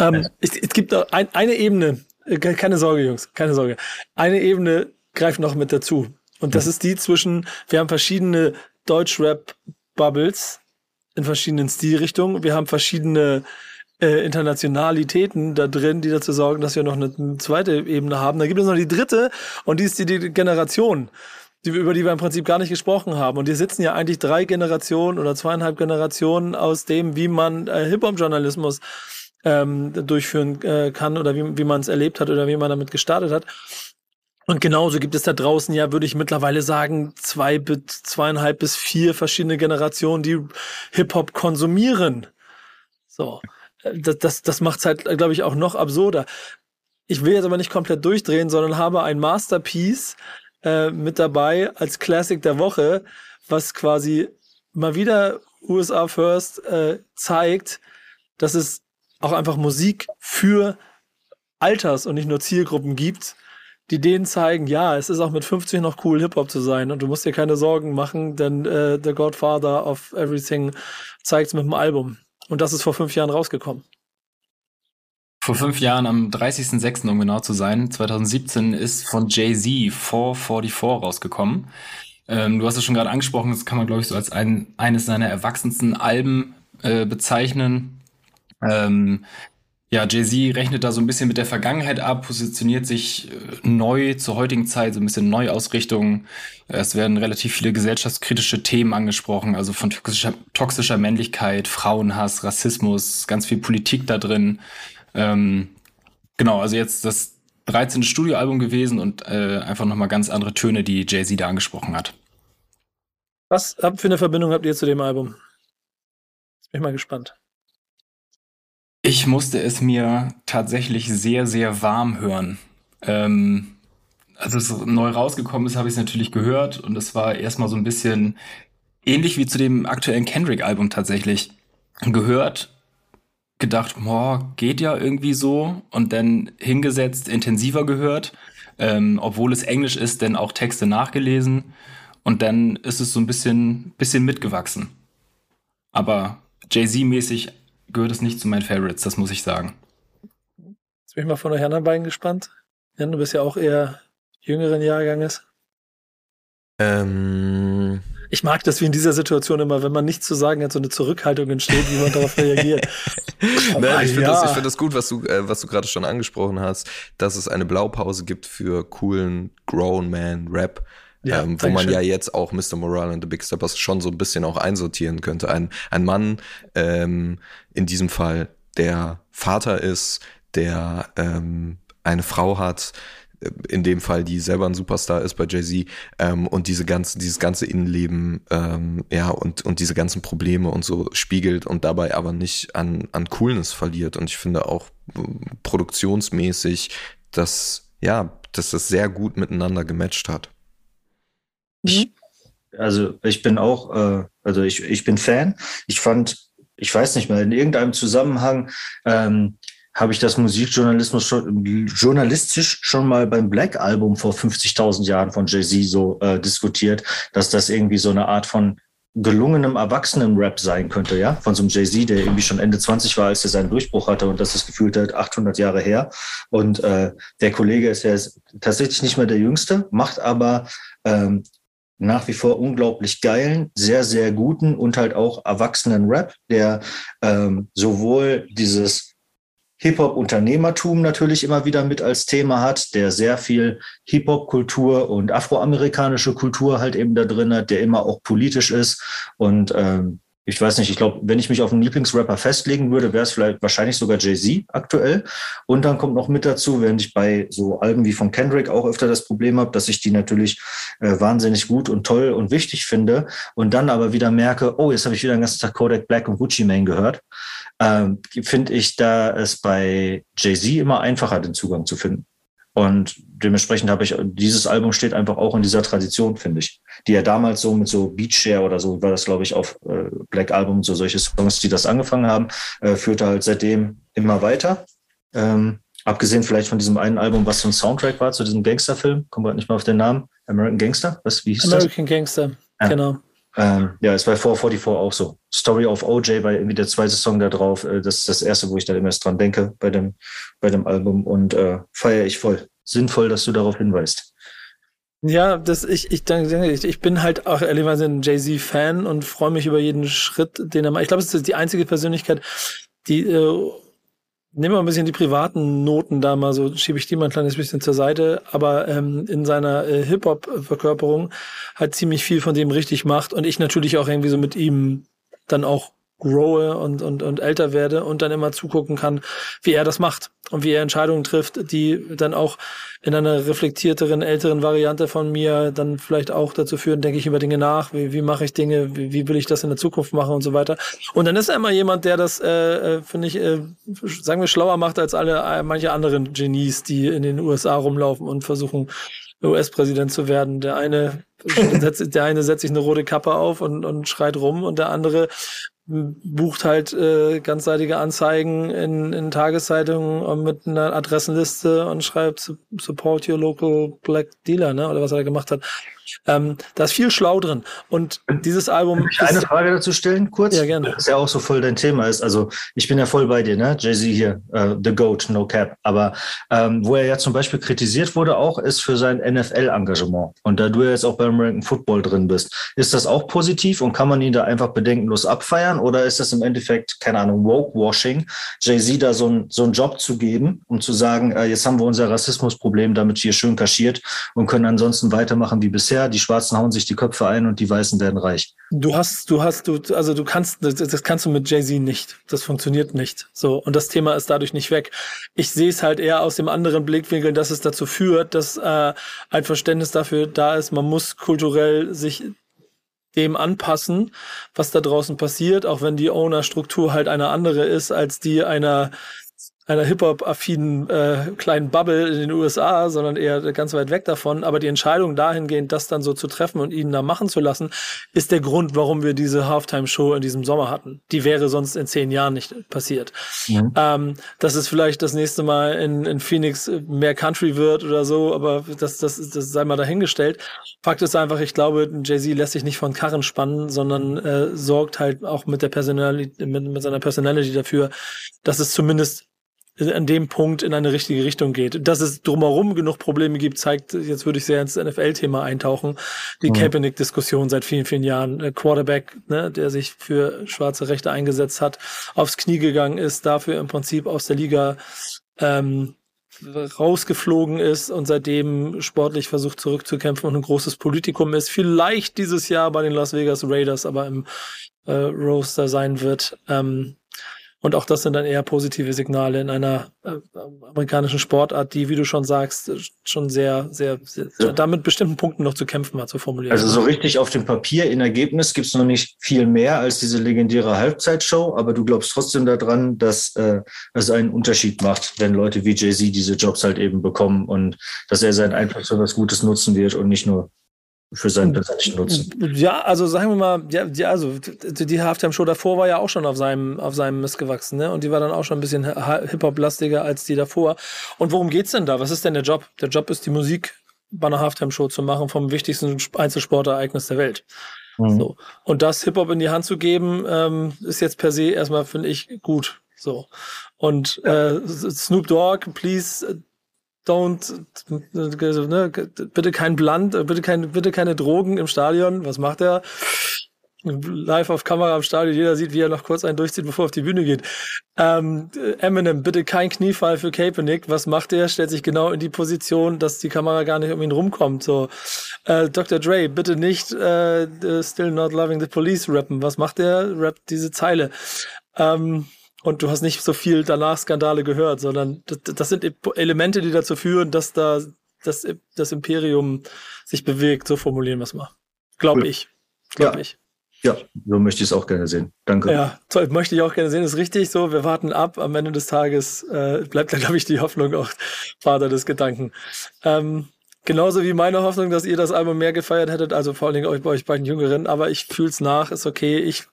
Ähm, es, es, gibt noch ein, eine Ebene, äh, keine Sorge, Jungs, keine Sorge. Eine Ebene greift noch mit dazu. Und das ist die zwischen, wir haben verschiedene Deutschrap-Bubbles in verschiedenen Stilrichtungen. Wir haben verschiedene äh, Internationalitäten da drin, die dazu sorgen, dass wir noch eine, eine zweite Ebene haben. Da gibt es noch die dritte und die ist die, die Generation die, über die wir im Prinzip gar nicht gesprochen haben. Und hier sitzen ja eigentlich drei Generationen oder zweieinhalb Generationen aus dem, wie man äh, Hip-Hop-Journalismus ähm, durchführen äh, kann oder wie, wie man es erlebt hat oder wie man damit gestartet hat. Und genauso gibt es da draußen ja, würde ich mittlerweile sagen, zwei bis zweieinhalb bis vier verschiedene Generationen, die Hip-Hop konsumieren. So. Das, das, das macht es halt, glaube ich, auch noch absurder. Ich will jetzt aber nicht komplett durchdrehen, sondern habe ein Masterpiece äh, mit dabei als Classic der Woche, was quasi mal wieder USA First äh, zeigt, dass es auch einfach Musik für Alters- und nicht nur Zielgruppen gibt die denen zeigen, ja, es ist auch mit 50 noch cool, Hip-Hop zu sein und du musst dir keine Sorgen machen, denn äh, The Godfather of Everything zeigt es mit dem Album. Und das ist vor fünf Jahren rausgekommen. Vor fünf Jahren, am 30.06. um genau zu sein, 2017, ist von Jay-Z 444 rausgekommen. Ähm, du hast es schon gerade angesprochen, das kann man, glaube ich, so als ein, eines seiner erwachsensten Alben äh, bezeichnen. Ähm, ja, Jay-Z rechnet da so ein bisschen mit der Vergangenheit ab, positioniert sich äh, neu zur heutigen Zeit, so ein bisschen Neuausrichtung. Es werden relativ viele gesellschaftskritische Themen angesprochen, also von toxischer, toxischer Männlichkeit, Frauenhass, Rassismus, ganz viel Politik da drin. Ähm, genau, also jetzt das 13. Studioalbum gewesen und äh, einfach nochmal ganz andere Töne, die Jay-Z da angesprochen hat. Was für eine Verbindung habt ihr zu dem Album? Bin ich mal gespannt. Ich musste es mir tatsächlich sehr, sehr warm hören. Ähm, als es neu rausgekommen ist, habe ich es natürlich gehört und es war erstmal so ein bisschen ähnlich wie zu dem aktuellen Kendrick-Album tatsächlich. Gehört, gedacht, boah, geht ja irgendwie so und dann hingesetzt, intensiver gehört, ähm, obwohl es Englisch ist, dann auch Texte nachgelesen und dann ist es so ein bisschen, bisschen mitgewachsen. Aber Jay-Z-mäßig gehört es nicht zu meinen Favorites, das muss ich sagen. Jetzt bin ich mal von euch anderen beiden gespannt. Jan, du bist ja auch eher jüngeren Jahrganges. Ähm, ich mag das wie in dieser Situation immer, wenn man nichts zu sagen hat, so eine Zurückhaltung entsteht, wie man darauf reagiert. Nein, ich finde ja. das, find das gut, was du, äh, was du gerade schon angesprochen hast, dass es eine Blaupause gibt für coolen Grown Man Rap. Ja, ähm, wo man schön. ja jetzt auch Mr. Morale und The Big Steppers schon so ein bisschen auch einsortieren könnte. Ein, ein Mann, ähm, in diesem Fall, der Vater ist, der ähm, eine Frau hat, in dem Fall, die selber ein Superstar ist bei Jay-Z ähm, und diese ganze, dieses ganze Innenleben, ähm, ja, und, und diese ganzen Probleme und so spiegelt und dabei aber nicht an, an Coolness verliert. Und ich finde auch äh, produktionsmäßig, dass, ja, dass das sehr gut miteinander gematcht hat. Ich, also ich bin auch, äh, also ich, ich bin Fan. Ich fand, ich weiß nicht mehr, in irgendeinem Zusammenhang ähm, habe ich das Musikjournalismus schon, journalistisch schon mal beim Black Album vor 50.000 Jahren von Jay-Z so äh, diskutiert, dass das irgendwie so eine Art von gelungenem Erwachsenen-Rap sein könnte, ja, von so einem Jay-Z, der irgendwie schon Ende 20 war, als er seinen Durchbruch hatte und das ist gefühlt halt 800 Jahre her. Und äh, der Kollege ist ja tatsächlich nicht mehr der Jüngste, macht aber ähm, nach wie vor unglaublich geilen, sehr, sehr guten und halt auch erwachsenen Rap, der ähm, sowohl dieses Hip-Hop-Unternehmertum natürlich immer wieder mit als Thema hat, der sehr viel Hip-Hop-Kultur und afroamerikanische Kultur halt eben da drin hat, der immer auch politisch ist und ähm, ich weiß nicht, ich glaube, wenn ich mich auf einen Lieblingsrapper festlegen würde, wäre es vielleicht wahrscheinlich sogar Jay-Z aktuell. Und dann kommt noch mit dazu, während ich bei so Alben wie von Kendrick auch öfter das Problem habe, dass ich die natürlich äh, wahnsinnig gut und toll und wichtig finde und dann aber wieder merke, oh, jetzt habe ich wieder den ganzen Tag Kodak Black und Gucci Mane gehört, ähm, finde ich da es bei Jay-Z immer einfacher, den Zugang zu finden. Und dementsprechend habe ich, dieses Album steht einfach auch in dieser Tradition, finde ich. Die er damals so mit so Beatshare oder so, war das, glaube ich, auf äh, Black Album, so solche Songs, die das angefangen haben, äh, führte halt seitdem immer weiter. Ähm, abgesehen vielleicht von diesem einen Album, was so ein Soundtrack war zu diesem Gangsterfilm, kommen wir nicht mal auf den Namen. American Gangster? Was, wie hieß American das? Gangster, ja. genau. Ähm, ja, ist bei 444 auch so. Story of OJ war irgendwie der zweite Song da drauf. Äh, das ist das erste, wo ich dann immer dran denke bei dem, bei dem Album und äh, feiere ich voll. Sinnvoll, dass du darauf hinweist. Ja, das, ich, ich denke, ich, ich bin halt auch ehrlicherweise ein Jay-Z-Fan und freue mich über jeden Schritt, den er macht. Ich glaube, es ist die einzige Persönlichkeit, die äh, nehmen wir ein bisschen die privaten Noten da mal so, schiebe ich die mal ein kleines bisschen zur Seite, aber ähm, in seiner äh, Hip-Hop-Verkörperung halt ziemlich viel von dem richtig macht und ich natürlich auch irgendwie so mit ihm dann auch growe und, und, und älter werde und dann immer zugucken kann, wie er das macht und wie er Entscheidungen trifft, die dann auch in einer reflektierteren, älteren Variante von mir dann vielleicht auch dazu führen, denke ich über Dinge nach, wie, wie mache ich Dinge, wie, wie will ich das in der Zukunft machen und so weiter. Und dann ist er immer jemand, der das, äh, äh finde ich, äh, sagen wir, schlauer macht als alle äh, manche anderen Genies, die in den USA rumlaufen und versuchen, US-Präsident zu werden. Der eine setzt, der eine setzt sich eine rote Kappe auf und, und schreit rum und der andere bucht halt äh, ganzseitige Anzeigen in, in Tageszeitungen mit einer Adressenliste und schreibt Support your local black dealer, ne? Oder was er gemacht hat. Ähm, da ist viel schlau drin. Und dieses Album. Kann ich eine Frage dazu stellen, kurz? Ja, gerne. Das ja auch so voll dein Thema ist. Also ich bin ja voll bei dir, ne? Jay-Z hier, uh, The Goat, No Cap. Aber ähm, wo er ja zum Beispiel kritisiert wurde, auch ist für sein NFL-Engagement. Und da du ja jetzt auch beim American Football drin bist, ist das auch positiv und kann man ihn da einfach bedenkenlos abfeiern? Oder ist das im Endeffekt, keine Ahnung, Woke-Washing, Jay-Z da so, ein, so einen Job zu geben, um zu sagen, äh, jetzt haben wir unser Rassismusproblem damit hier schön kaschiert und können ansonsten weitermachen wie bisher? Bisher, die Schwarzen hauen sich die Köpfe ein und die Weißen werden reich. Du hast, du hast, du, also du kannst, das kannst du mit Jay-Z nicht. Das funktioniert nicht. So. Und das Thema ist dadurch nicht weg. Ich sehe es halt eher aus dem anderen Blickwinkel, dass es dazu führt, dass äh, ein Verständnis dafür da ist, man muss kulturell sich dem anpassen, was da draußen passiert, auch wenn die Owner-Struktur halt eine andere ist als die einer einer Hip-Hop-affinen äh, kleinen Bubble in den USA, sondern eher ganz weit weg davon. Aber die Entscheidung dahingehend, das dann so zu treffen und ihn da machen zu lassen, ist der Grund, warum wir diese Halftime-Show in diesem Sommer hatten. Die wäre sonst in zehn Jahren nicht passiert. Mhm. Ähm, dass es vielleicht das nächste Mal in, in Phoenix mehr Country wird oder so, aber das, das, das sei mal dahingestellt. Fakt ist einfach, ich glaube, Jay-Z lässt sich nicht von Karren spannen, sondern äh, sorgt halt auch mit der Personality, mit, mit seiner Personality dafür, dass es zumindest an dem Punkt in eine richtige Richtung geht. Dass es drumherum genug Probleme gibt, zeigt, jetzt würde ich sehr ins NFL-Thema eintauchen, die mhm. Kaepernick-Diskussion seit vielen, vielen Jahren. Der Quarterback, ne, der sich für schwarze Rechte eingesetzt hat, aufs Knie gegangen ist, dafür im Prinzip aus der Liga ähm, rausgeflogen ist und seitdem sportlich versucht zurückzukämpfen und ein großes Politikum ist. Vielleicht dieses Jahr bei den Las Vegas Raiders, aber im äh, Roster sein wird. Ähm, Und auch das sind dann eher positive Signale in einer äh, amerikanischen Sportart, die, wie du schon sagst, schon sehr, sehr, sehr ja. damit bestimmten Punkten noch zu kämpfen hat, zu formulieren. Also so richtig auf dem Papier in Ergebnis gibt es noch nicht viel mehr als diese legendäre Halbzeitshow, aber du glaubst trotzdem daran, dass äh, es einen Unterschied macht, wenn Leute wie Jay-Z diese Jobs halt eben bekommen und dass er seinen Einfluss für was Gutes nutzen wird und nicht nur für seinen persönlichen Nutzen. Ja, also sagen wir mal, ja, ja also die Halftime-Show davor war ja auch schon auf seinem, auf seinem Mist gewachsen, ne? Und die war dann auch schon ein bisschen Hip-Hop-lastiger als die davor. Und worum geht's denn da? Was ist denn der Job? Der Job ist die Musik bei einer Halftime-Show zu machen vom wichtigsten Einzelsportereignis der Welt. Mhm. So. Und das Hip-Hop in die Hand zu geben, ähm, ist jetzt per se erstmal, finde ich, gut. So. Und äh, Snoop Dogg, please don't, ne, bitte kein Blunt, bitte, kein, bitte keine Drogen im Stadion. Was macht er? Live auf Kamera im Stadion, jeder sieht, wie er noch kurz einen durchzieht, bevor er auf die Bühne geht. Ähm, Eminem, bitte kein Kniefall für Kaepernick. Was macht er? Stellt sich genau in die Position, dass die Kamera gar nicht um ihn rumkommt. So, äh, Dr. Dre, bitte nicht äh, Still Not Loving the Police rappen. Was macht er? Rappt diese Zeile. Ähm, und du hast nicht so viel danach Skandale gehört, sondern das, das sind Elemente, die dazu führen, dass da das, das Imperium sich bewegt. So formulieren wir es mal. Glaube cool. ich. Glaube ja. ich. Ja, so möchte ich es auch gerne sehen. Danke. Ja, toll, möchte ich auch gerne sehen. ist richtig so. Wir warten ab. Am Ende des Tages äh, bleibt da, glaube ich, die Hoffnung auch Vater des Gedanken. Ähm, genauso wie meine Hoffnung, dass ihr das Album mehr gefeiert hättet, also vor allen Dingen euch bei euch beiden Jüngeren, aber ich fühl's nach, ist okay. Ich,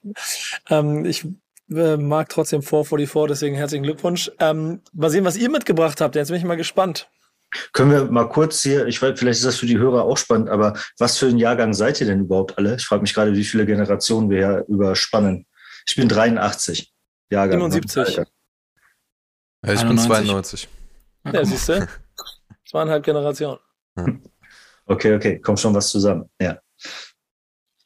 ähm, ich äh, mag trotzdem 444, deswegen herzlichen Glückwunsch. Ähm, mal sehen, was ihr mitgebracht habt. Jetzt bin ich mal gespannt. Können wir mal kurz hier, ich weiß, vielleicht ist das für die Hörer auch spannend, aber was für ein Jahrgang seid ihr denn überhaupt alle? Ich frage mich gerade, wie viele Generationen wir hier überspannen. Ich bin 83. Jahrgang. 77. Ja, ich 91. bin 92. Ja, siehst du? Zweieinhalb Generationen. Okay, okay, kommt schon was zusammen. Ja.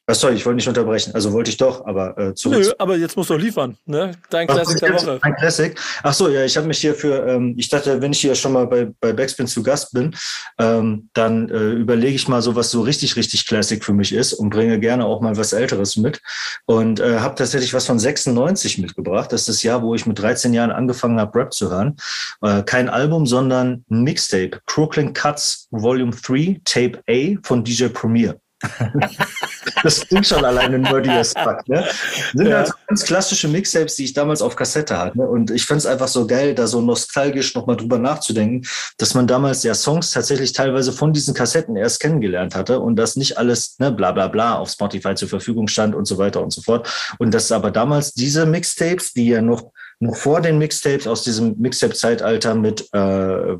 Ach, sorry, ich wollte nicht unterbrechen. Also wollte ich doch, aber äh, zurück. Nö, aber jetzt musst du liefern, ne? Dein Classic der Woche. Dein Classic. Ach so, ja, ich habe mich hier für, ähm, ich dachte, wenn ich hier schon mal bei, bei Backspin zu Gast bin, ähm, dann äh, überlege ich mal so, was so richtig, richtig Classic für mich ist und bringe gerne auch mal was Älteres mit. Und äh, habe tatsächlich was von 96 mitgebracht. Das ist das Jahr, wo ich mit 13 Jahren angefangen habe, Rap zu hören. Äh, kein Album, sondern ein Mixtape. Crooklyn Cuts Volume 3, Tape A von DJ Premier. das klingt schon alleine nerdy as fuck. Ne? Sind ja. also ganz klassische Mixtapes, die ich damals auf Kassette hatte. Ne? Und ich finde es einfach so geil, da so nostalgisch nochmal drüber nachzudenken, dass man damals ja Songs tatsächlich teilweise von diesen Kassetten erst kennengelernt hatte und dass nicht alles ne, bla bla bla auf Spotify zur Verfügung stand und so weiter und so fort. Und dass aber damals diese Mixtapes, die ja noch noch vor den Mixtapes aus diesem Mixtape-Zeitalter mit, äh,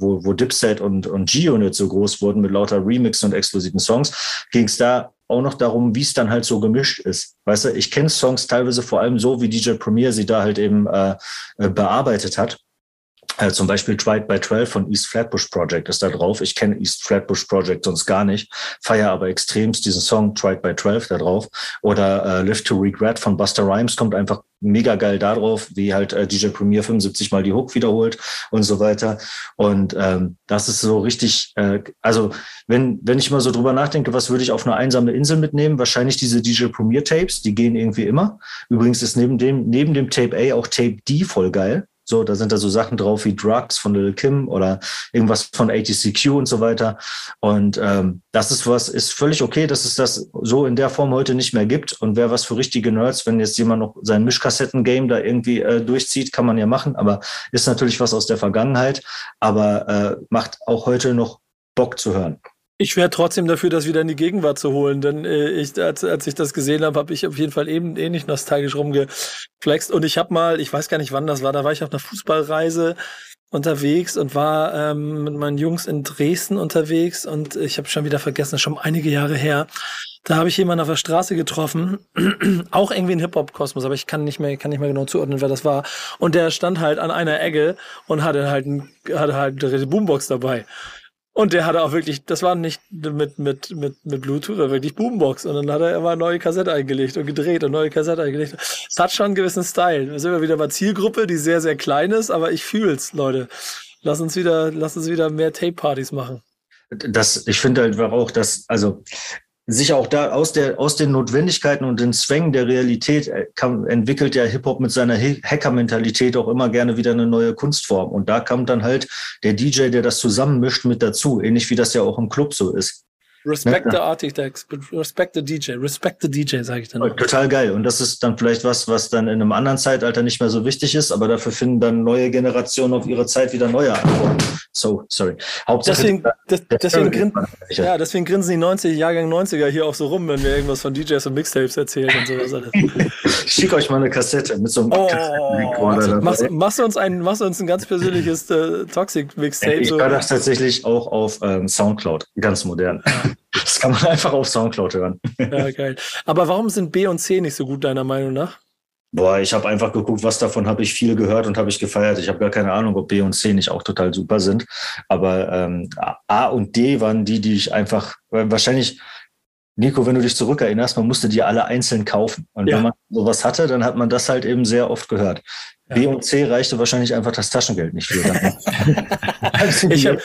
wo, wo Dipset und, und G-Unit so groß wurden mit lauter Remix und exklusiven Songs, ging es da auch noch darum, wie es dann halt so gemischt ist. Weißt du, ich kenne Songs teilweise vor allem so, wie DJ Premier sie da halt eben äh, äh bearbeitet hat. Äh, zum Beispiel Tried by 12 von East Flatbush Project ist da drauf. Ich kenne East Flatbush Project sonst gar nicht, feiere aber extremst diesen Song Tried by 12 da drauf. Oder äh, Live to Regret von Buster Rhymes kommt einfach mega geil da drauf, wie halt äh, DJ Premier 75 mal die Hook wiederholt und so weiter. Und ähm, das ist so richtig, äh, also wenn, wenn ich mal so drüber nachdenke, was würde ich auf eine einsame Insel mitnehmen? Wahrscheinlich diese DJ Premier Tapes, die gehen irgendwie immer. Übrigens ist neben dem, neben dem Tape A auch Tape D voll geil. So, da sind da so Sachen drauf wie Drugs von Lil Kim oder irgendwas von ATCQ und so weiter. Und ähm, das ist was, ist völlig okay, dass es das so in der Form heute nicht mehr gibt. Und wäre was für richtige Nerds, wenn jetzt jemand noch sein Mischkassetten-Game da irgendwie äh, durchzieht, kann man ja machen. Aber ist natürlich was aus der Vergangenheit, aber äh, macht auch heute noch Bock zu hören. Ich wäre trotzdem dafür, das wieder in die Gegenwart zu holen, denn äh, ich, als, als ich das gesehen habe, habe ich auf jeden Fall eben ähnlich nostalgisch rumgeflext. Und ich habe mal, ich weiß gar nicht, wann das war, da war ich auf einer Fußballreise unterwegs und war ähm, mit meinen Jungs in Dresden unterwegs und ich habe schon wieder vergessen, schon einige Jahre her. Da habe ich jemanden auf der Straße getroffen, auch irgendwie ein Hip-Hop-Kosmos, aber ich kann nicht mehr, kann nicht mehr genau zuordnen, wer das war. Und der stand halt an einer Ecke und hatte halt, ein, hatte halt eine Boombox dabei. Und der hatte auch wirklich, das war nicht mit, mit, mit, mit Bluetooth, aber wirklich Boombox. Und dann hat er immer eine neue Kassette eingelegt und gedreht und neue Kassette eingelegt. Es hat schon einen gewissen Style. Wir sind wir wieder bei Zielgruppe, die sehr, sehr klein ist, aber ich fühl's, Leute. Lass uns wieder, lass uns wieder mehr Tape-Partys machen. Das, ich finde halt auch, dass, also sich auch da aus der aus den Notwendigkeiten und den Zwängen der Realität äh, kann, entwickelt der Hip Hop mit seiner Hacker-Mentalität auch immer gerne wieder eine neue Kunstform und da kommt dann halt der DJ, der das zusammenmischt, mit dazu, ähnlich wie das ja auch im Club so ist. Respect the Architects, respect the DJ, respect the DJ, sage ich dann. Auch. Total geil. Und das ist dann vielleicht was, was dann in einem anderen Zeitalter nicht mehr so wichtig ist, aber dafür finden dann neue Generationen auf ihre Zeit wieder neue Antworten. So, sorry. Hauptsache, deswegen, das, deswegen, grin ja, deswegen grinsen die 90 Jahrgang 90er hier auch so rum, wenn wir irgendwas von DJs und Mixtapes erzählen und sowas alles. ich schicke euch mal eine Kassette mit so einem oh, Kassettenrekorder. Machst, machst, du uns ein, machst du uns ein ganz persönliches äh, Toxic-Mixtape? Ich höre das tatsächlich auch auf ähm, Soundcloud, ganz modern. Das kann man einfach auf Soundcloud hören. Ja, geil. Aber warum sind B und C nicht so gut, deiner Meinung nach? Boah, ich habe einfach geguckt, was davon habe ich viel gehört und habe ich gefeiert. Ich habe gar keine Ahnung, ob B und C nicht auch total super sind. Aber ähm, A und D waren die, die ich einfach, wahrscheinlich, Nico, wenn du dich zurückerinnerst, man musste die alle einzeln kaufen. Und ja. wenn man sowas hatte, dann hat man das halt eben sehr oft gehört. Ja. B und C reichte wahrscheinlich einfach das Taschengeld nicht für. ich hab,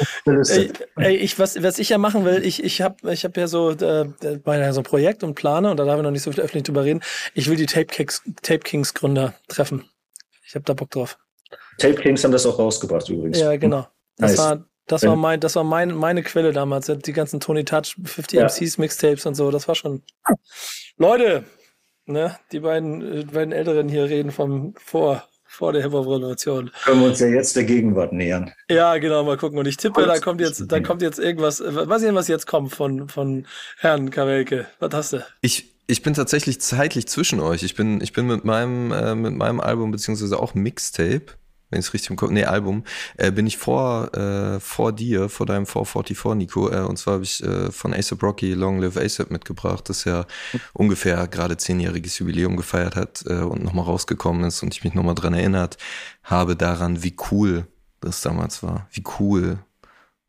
ey, ich, was, was ich ja machen will, ich, ich habe ich hab ja so, äh, bei so ein Projekt und plane, und da darf ich noch nicht so viel öffentlich drüber reden, ich will die Tape Kings, Tape Kings Gründer treffen. Ich habe da Bock drauf. Tape Kings haben das auch rausgebracht übrigens. Ja, genau. Das nice. war, das war mein, das war mein, meine Quelle damals. Die ganzen Tony Touch, 50 ja. MCs Mixtapes und so. Das war schon. Leute, ne, die beiden, die beiden Älteren hier reden vom vor vor der Hip-Hop-Revolution. Können wir uns ja jetzt der Gegenwart nähern. Ja, genau, mal gucken. Und ich tippe, da kommt jetzt, da kommt jetzt irgendwas, weiß ich was jetzt kommt von, von Herrn Kawelke. Was hast du? Ich, ich bin tatsächlich zeitlich zwischen euch. Ich bin, ich bin mit meinem, äh, mit meinem Album, beziehungsweise auch Mixtape, wenn ich es richtig im Kopf, nee, Album, äh, bin ich vor, äh, vor dir, vor deinem 444, Nico. Äh, und zwar habe ich äh, von ASAP Rocky Long Live ASAP mitgebracht, das ja ungefähr gerade zehnjähriges Jubiläum gefeiert hat äh, und nochmal rausgekommen ist und ich mich nochmal dran erinnert habe daran, wie cool das damals war. Wie cool.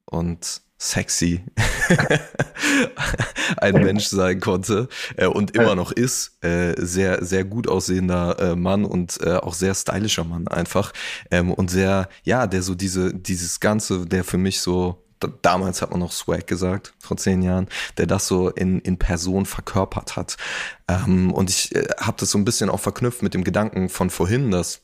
Und sexy ein Mensch sein konnte äh, und immer noch ist. Äh, sehr, sehr gut aussehender äh, Mann und äh, auch sehr stylischer Mann einfach. Ähm, und sehr, ja, der so diese, dieses Ganze, der für mich so damals hat man noch Swag gesagt, vor zehn Jahren, der das so in, in Person verkörpert hat. Ähm, und ich äh, habe das so ein bisschen auch verknüpft mit dem Gedanken von vorhin, dass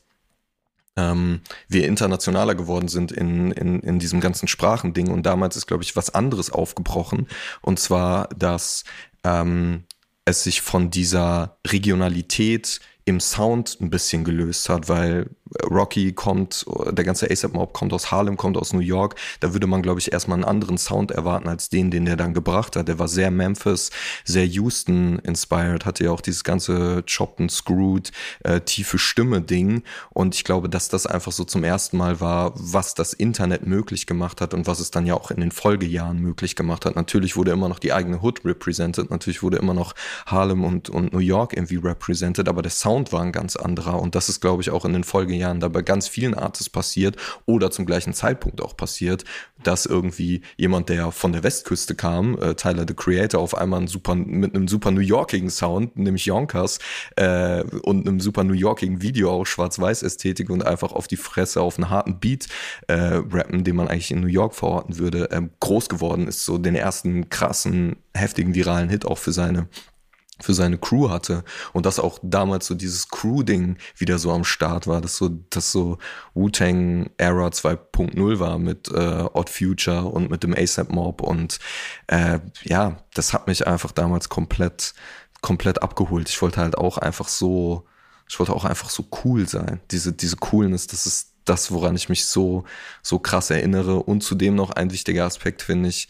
ähm, wir internationaler geworden sind in, in, in diesem ganzen Sprachending. Und damals ist, glaube ich, was anderes aufgebrochen. Und zwar, dass ähm, es sich von dieser Regionalität im Sound ein bisschen gelöst hat, weil Rocky kommt, der ganze ASAP Mob kommt aus Harlem, kommt aus New York. Da würde man, glaube ich, erstmal einen anderen Sound erwarten als den, den der dann gebracht hat. Der war sehr Memphis, sehr Houston inspired, hatte ja auch dieses ganze Chopped and Screwed, äh, tiefe Stimme-Ding. Und ich glaube, dass das einfach so zum ersten Mal war, was das Internet möglich gemacht hat und was es dann ja auch in den Folgejahren möglich gemacht hat. Natürlich wurde immer noch die eigene Hood represented, natürlich wurde immer noch Harlem und, und New York irgendwie represented, aber der Sound war ein ganz anderer. Und das ist, glaube ich, auch in den Folgejahren Jahren da bei ganz vielen Artists passiert oder zum gleichen Zeitpunkt auch passiert, dass irgendwie jemand, der von der Westküste kam, äh, Tyler the Creator, auf einmal ein super, mit einem super New Yorkigen Sound, nämlich Yonkers, äh, und einem super New Yorkigen Video, auch Schwarz-Weiß-Ästhetik und einfach auf die Fresse auf einen harten Beat äh, rappen, den man eigentlich in New York verorten würde, ähm, groß geworden ist, so den ersten krassen, heftigen viralen Hit auch für seine für seine Crew hatte und dass auch damals so dieses Crew-Ding wieder so am Start war, dass so, dass so Wu-Tang Era 2.0 war mit äh, Odd Future und mit dem ASAP Mob und äh, ja, das hat mich einfach damals komplett, komplett abgeholt. Ich wollte halt auch einfach so, ich wollte auch einfach so cool sein. Diese, diese Coolness, das ist das, woran ich mich so, so krass erinnere und zudem noch ein wichtiger Aspekt finde ich,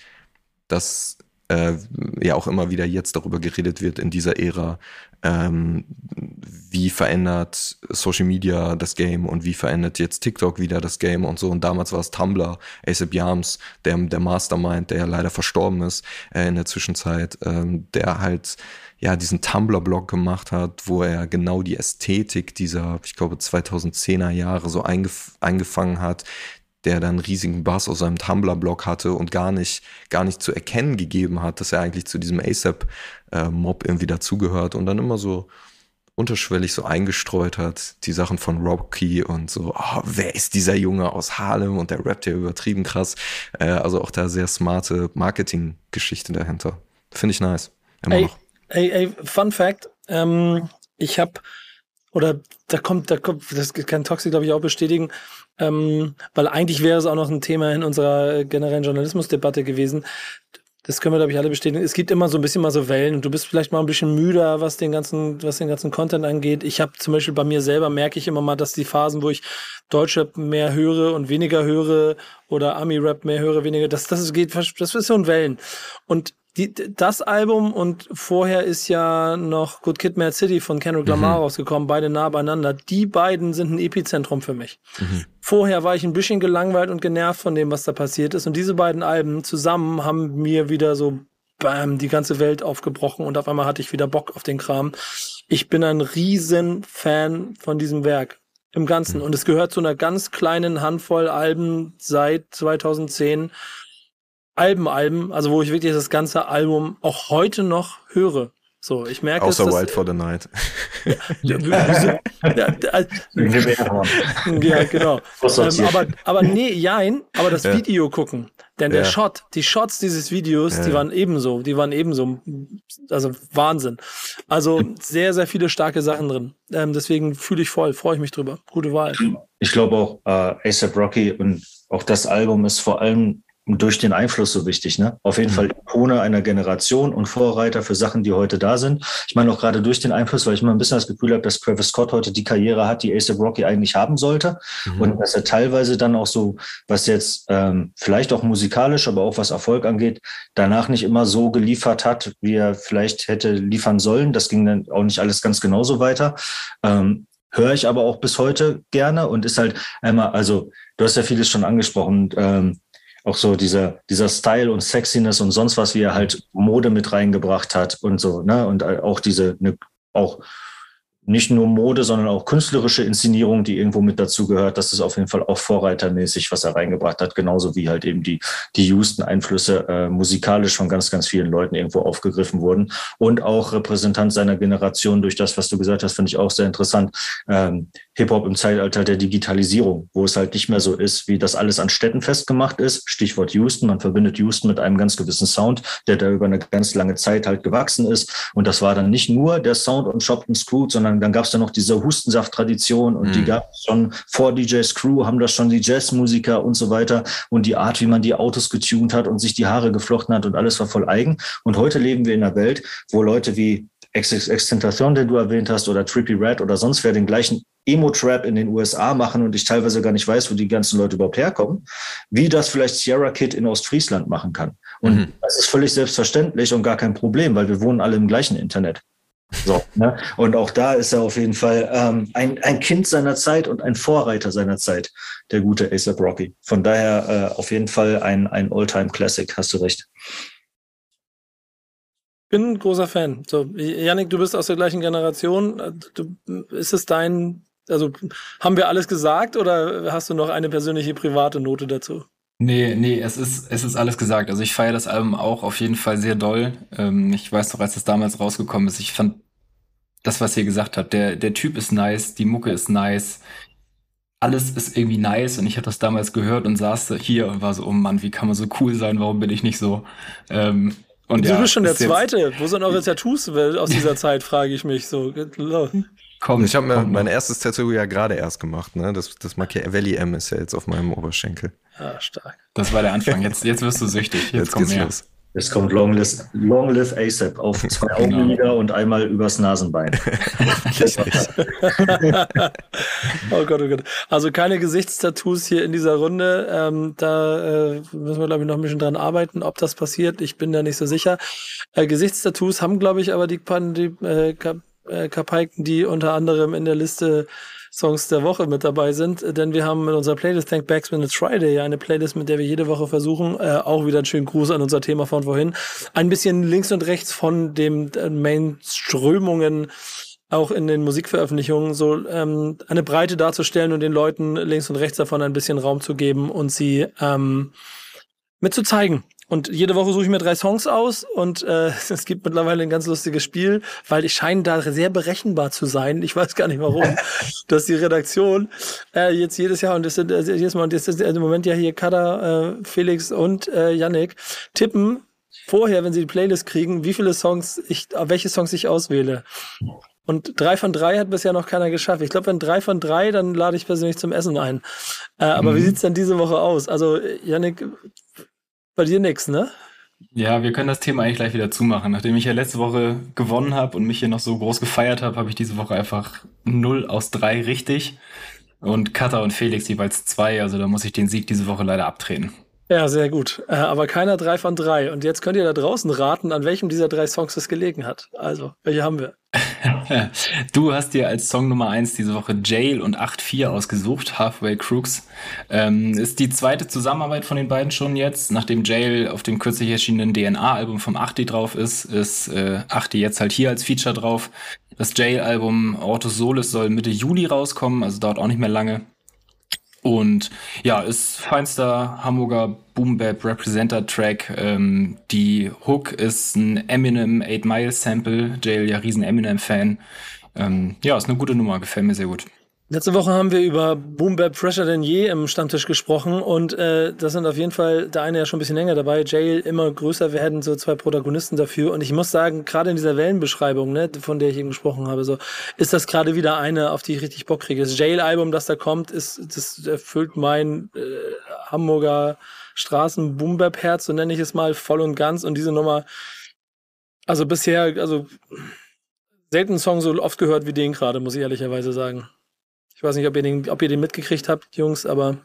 dass äh, ja auch immer wieder jetzt darüber geredet wird in dieser Ära, ähm, wie verändert Social Media das Game und wie verändert jetzt TikTok wieder das Game und so. Und damals war es Tumblr, ASAP Yams, der, der Mastermind, der ja leider verstorben ist äh, in der Zwischenzeit, ähm, der halt ja diesen Tumblr-Blog gemacht hat, wo er genau die Ästhetik dieser, ich glaube, 2010er Jahre so eingef eingefangen hat, der dann einen riesigen Bass aus seinem Tumblr-Blog hatte und gar nicht, gar nicht zu erkennen gegeben hat, dass er eigentlich zu diesem ASAP-Mob irgendwie dazugehört und dann immer so unterschwellig so eingestreut hat, die Sachen von Rocky und so, oh, wer ist dieser Junge aus Harlem und der rappt ja übertrieben krass. Äh, also auch da sehr smarte Marketing-Geschichte dahinter. Finde ich nice. Immer ey, noch. ey, ey, Fun Fact, ähm, ich habe oder da kommt, da kommt, das kann Toxi, glaube ich, auch bestätigen, ähm, weil eigentlich wäre es auch noch ein Thema in unserer generellen Journalismusdebatte gewesen. Das können wir, glaube ich, alle bestätigen. Es gibt immer so ein bisschen mal so Wellen und du bist vielleicht mal ein bisschen müder, was den ganzen, was den ganzen Content angeht. Ich habe zum Beispiel bei mir selber merke ich immer mal, dass die Phasen, wo ich Deutschrap mehr höre und weniger höre oder Ami-Rap mehr höre, weniger, das, das geht, das ist so ein Wellen. Und die, das Album und vorher ist ja noch Good Kid, Mad City von Kendrick Lamar Mhm. rausgekommen, beide nah beieinander. Die beiden sind ein Epizentrum für mich. Mhm. Vorher war ich ein bisschen gelangweilt und genervt von dem, was da passiert ist. Und diese beiden Alben zusammen haben mir wieder so bam, die ganze Welt aufgebrochen und auf einmal hatte ich wieder Bock auf den Kram. Ich bin ein riesen Fan von diesem Werk. Im Ganzen. Und es gehört zu einer ganz kleinen Handvoll Alben seit 2010. Alben-Alben, also wo ich wirklich das ganze Album auch heute noch höre. So, ich merke Außer es. Wild for the Night. ja, äh, ja, genau. Ähm, aber, aber nee, jein, aber das Ja. Video gucken. Denn der Ja. Shot, die Shots dieses Videos, Ja, die waren ebenso, die waren ebenso, also Wahnsinn. Also sehr, sehr viele starke Sachen drin. Ähm, deswegen fühle ich voll, freue ich mich drüber. Gute Wahl. Ich glaube auch, äh, ASAP Rocky und auch das Album ist vor allem durch den Einfluss so wichtig. Ne? Auf jeden Mhm. Fall Ikone einer Generation und Vorreiter für Sachen, die heute da sind. Ich meine auch gerade durch den Einfluss, weil ich immer ein bisschen das Gefühl habe, dass Travis Scott heute die Karriere hat, die ASAP Rocky eigentlich haben sollte. Mhm. Und dass er teilweise dann auch so, was jetzt ähm, vielleicht auch musikalisch, aber auch was Erfolg angeht, danach nicht immer so geliefert hat, wie er vielleicht hätte liefern sollen. Das ging dann auch nicht alles ganz genauso weiter. Ähm, höre ich aber auch bis heute gerne und ist halt einmal, also du hast ja vieles schon angesprochen, und, ähm, auch so dieser, dieser Style und Sexiness und sonst was, wie er halt Mode mit reingebracht hat und so, ne? Und äh, auch diese, ne, auch nicht nur Mode, sondern auch künstlerische Inszenierung, die irgendwo mit dazu gehört. Das ist auf jeden Fall auch vorreitermäßig, was er reingebracht hat. Genauso wie halt eben die, die Houston-Einflüsse äh, musikalisch von ganz, ganz vielen Leuten irgendwo aufgegriffen wurden. Und auch Repräsentant seiner Generation durch das, was du gesagt hast, finde ich auch sehr interessant. Ähm, Hip-Hop im Zeitalter der Digitalisierung, wo es halt nicht mehr so ist, wie das alles an Städten festgemacht ist. Stichwort Houston. Man verbindet Houston mit einem ganz gewissen Sound, der da über eine ganz lange Zeit halt gewachsen ist. Und das war dann nicht nur der Sound und Shop Screw, sondern dann gab es dann noch diese Hustensaft-Tradition und Mhm. die gab es schon vor DJ Screw, haben das schon die Jazzmusiker und so weiter und die Art, wie man die Autos getuned hat und sich die Haare geflochten hat und alles war voll eigen. Und heute leben wir in einer Welt, wo Leute wie Extentation, den du erwähnt hast, oder Trippy Red oder sonst wer den gleichen Emo-Trap in den USA machen und ich teilweise gar nicht weiß, wo die ganzen Leute überhaupt herkommen, wie das vielleicht Sierra Kid in Ostfriesland machen kann. Und Mhm. das ist völlig selbstverständlich und gar kein Problem, weil wir wohnen alle im gleichen Internet. So, ne? Und auch da ist er auf jeden Fall ähm, ein, ein Kind seiner Zeit und ein Vorreiter seiner Zeit, der gute ASAP Rocky. Von daher äh, auf jeden Fall ein, ein All-Time-Classic, hast du recht. Bin ein großer Fan. So, Yannick, du bist aus der gleichen Generation. Du, ist es dein, also haben wir alles gesagt oder hast du noch eine persönliche private Note dazu? Nee, nee, es ist, es ist alles gesagt. Also ich feiere das Album auch auf jeden Fall sehr doll. Ähm, ich weiß noch, als es damals rausgekommen ist, ich fand das, was ihr gesagt habt, der, der Typ ist nice, die Mucke ist nice, alles ist irgendwie nice und ich habe das damals gehört und saß da hier und war so, oh Mann, wie kann man so cool sein, warum bin ich nicht so? Ähm, und du ja, bist schon der Zweite. Wo sind eure Tattoos aus dieser Zeit, frage ich mich so. Kommt, Ich habe mir kommt noch. mein erstes Tattoo ja gerade erst gemacht, ne? Das, das Machiavelli M ist ja jetzt auf meinem Oberschenkel. Ah, stark. Das war der Anfang. Jetzt, jetzt wirst du süchtig. Jetzt, Jetzt, kommt geht's mehr. los. Es kommt Long, Live- Long Live ASAP auf zwei Genau. Augenlider und einmal übers Nasenbein. Oh Gott, oh Gott. Also keine Gesichtstattoos hier in dieser Runde. Ähm, da äh, müssen wir, glaube ich, noch ein bisschen dran arbeiten, ob das passiert. Ich bin da nicht so sicher. Äh, Gesichtstattoos haben, glaube ich, aber die, Pan- die äh, äh, die unter anderem in der Liste Songs der Woche mit dabei sind, denn wir haben in unserer Playlist Thank Backs It's Friday ja eine Playlist, mit der wir jede Woche versuchen, äh, auch wieder einen schönen Gruß an unser Thema von vorhin, ein bisschen links und rechts von dem äh, Mainströmungen auch in den Musikveröffentlichungen so ähm, eine Breite darzustellen und den Leuten links und rechts davon ein bisschen Raum zu geben und sie ähm, mit zu zeigen. Und jede Woche suche ich mir drei Songs aus und äh, es gibt mittlerweile ein ganz lustiges Spiel, weil ich scheine da sehr berechenbar zu sein. Ich weiß gar nicht warum, dass die Redaktion äh, jetzt jedes Jahr und das sind äh, jedes Mal und das ist im Moment ja hier Kada, äh, Felix und äh, Yannick tippen vorher, wenn sie die Playlist kriegen, wie viele Songs ich, welche Songs ich auswähle. Und drei von drei hat bisher noch keiner geschafft. Ich glaube, wenn drei von drei, dann lade ich persönlich zum Essen ein. Äh, aber mhm. wie sieht's denn diese Woche aus? Also, Janik, bei dir nix, ne? Ja, wir können das Thema eigentlich gleich wieder zumachen. Nachdem ich ja letzte Woche gewonnen habe und mich hier noch so groß gefeiert habe, habe ich diese Woche einfach 0 aus 3 richtig. Und Kata und Felix jeweils zwei. Also da muss ich den Sieg diese Woche leider abtreten. Ja, sehr gut. Äh, aber keiner drei von drei. Und jetzt könnt ihr da draußen raten, an welchem dieser drei Songs es gelegen hat. Also, welche haben wir? du hast dir als Song Nummer eins diese Woche Jail und 8-4 ausgesucht, Halfway Crooks. Ähm, ist die zweite Zusammenarbeit von den beiden schon jetzt. Nachdem Jail auf dem kürzlich erschienenen DNA-Album vom 8 drauf ist, ist äh, 8 jetzt halt hier als Feature drauf. Das Jail-Album Auto Solis soll Mitte Juli rauskommen, also dauert auch nicht mehr lange. Und ja, ist feinster Hamburger Boom Bap Representer Track. Ähm, die Hook ist ein Eminem 8 Mile Sample. Jail ja riesen Eminem Fan. Ähm, ja, ist eine gute Nummer, gefällt mir sehr gut. Letzte Woche haben wir über Boom Bap Fresher denn je im Stammtisch gesprochen und äh, das sind auf jeden Fall der eine ja schon ein bisschen länger dabei. Jail immer größer werden, so zwei Protagonisten dafür. Und ich muss sagen, gerade in dieser Wellenbeschreibung, ne, von der ich eben gesprochen habe, so ist das gerade wieder eine, auf die ich richtig Bock kriege. Das Jail-Album, das da kommt, ist, das erfüllt mein äh, Hamburger Straßen Boom Bap Herz, so nenne ich es mal, voll und ganz. Und diese Nummer, also bisher, also selten Song so oft gehört wie den gerade, muss ich ehrlicherweise sagen. Ich weiß nicht, ob ihr den, ob ihr den mitgekriegt habt, Jungs, aber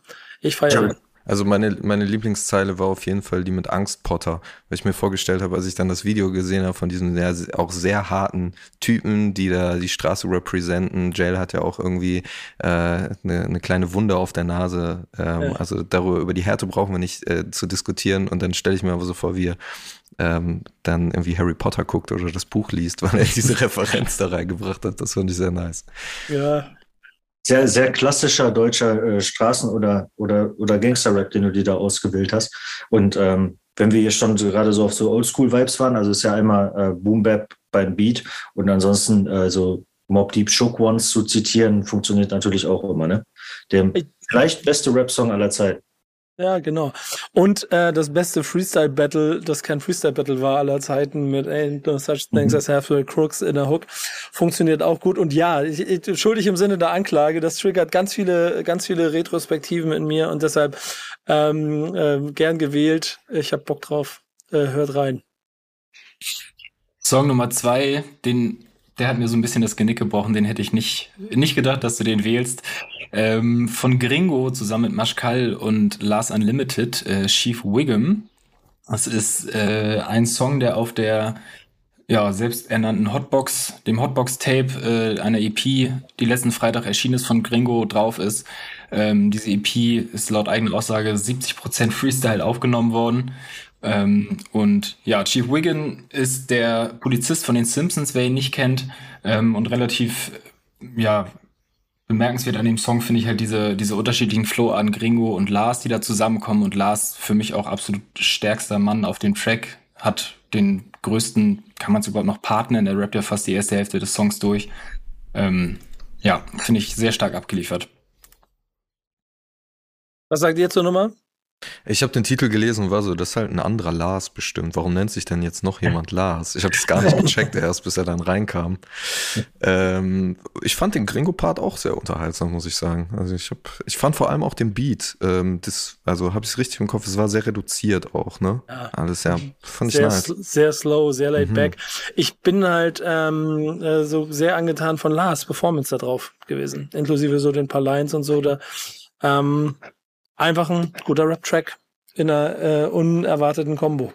ich feiere. Also meine, meine Lieblingszeile war auf jeden Fall die mit Angst Potter, weil ich mir vorgestellt habe, als ich dann das Video gesehen habe von diesem sehr, auch sehr harten Typen, die da die Straße repräsentieren. Jail hat ja auch irgendwie äh, eine, eine kleine Wunde auf der Nase. Ähm, ja. Also darüber über die Härte brauchen wir nicht äh, zu diskutieren. Und dann stelle ich mir aber so vor, wie er ähm, dann irgendwie Harry Potter guckt oder das Buch liest, weil er diese Referenz da reingebracht hat. Das fand ich sehr nice. Ja, sehr, sehr klassischer deutscher äh, Straßen- oder, oder, oder Gangster-Rap, den du dir da ausgewählt hast. Und ähm, wenn wir hier schon so, gerade so auf so Oldschool-Vibes waren, also ist ja einmal äh, Boom Bap beim Beat und ansonsten äh, so Mob Deep Shook Ones zu zitieren, funktioniert natürlich auch immer, ne? Der vielleicht beste Rap-Song aller Zeiten. Ja, genau. Und äh, das beste Freestyle-Battle, das kein Freestyle-Battle war aller Zeiten mit Ain't no such things mhm. as halfway crooks in a hook, funktioniert auch gut. Und ja, ich, ich, schuldig im Sinne der Anklage, das triggert ganz viele, ganz viele Retrospektiven in mir und deshalb ähm, äh, gern gewählt. Ich hab Bock drauf. Äh, hört rein. Song Nummer zwei, den der hat mir so ein bisschen das Genick gebrochen, den hätte ich nicht, nicht gedacht, dass du den wählst. Ähm, von Gringo zusammen mit Maschkal und Lars Unlimited, äh, Chief Wiggum. Das ist äh, ein Song, der auf der ja, selbsternannten Hotbox, dem Hotbox-Tape äh, einer EP, die letzten Freitag erschienen ist, von Gringo drauf ist. Ähm, diese EP ist laut eigener Aussage 70% Freestyle aufgenommen worden. Ähm, und ja, Chief Wiggin ist der Polizist von den Simpsons, wer ihn nicht kennt, ähm, und relativ, ja, bemerkenswert an dem Song finde ich halt diese, diese unterschiedlichen Flow an Gringo und Lars, die da zusammenkommen und Lars für mich auch absolut stärkster Mann auf dem Track, hat den größten, kann man es überhaupt noch Partner, der rappt ja fast die erste Hälfte des Songs durch. Ähm, ja, finde ich sehr stark abgeliefert. Was sagt ihr zur Nummer? Ich habe den Titel gelesen und war so, das ist halt ein anderer Lars bestimmt. Warum nennt sich denn jetzt noch jemand Lars? Ich habe das gar nicht gecheckt erst, bis er dann reinkam. Ähm, ich fand den Gringo-Part auch sehr unterhaltsam, muss ich sagen. Also ich, hab, ich fand vor allem auch den Beat. Ähm, das, also habe ich es richtig im Kopf, es war sehr reduziert auch, ne? Ja. Alles ja, fand sehr, ich nice. Sehr slow, sehr laid mhm. back. Ich bin halt ähm, äh, so sehr angetan von Lars Performance da drauf gewesen. Inklusive so den paar Lines und so. Da, ähm, einfach ein guter Rap-Track in einer äh, unerwarteten Combo.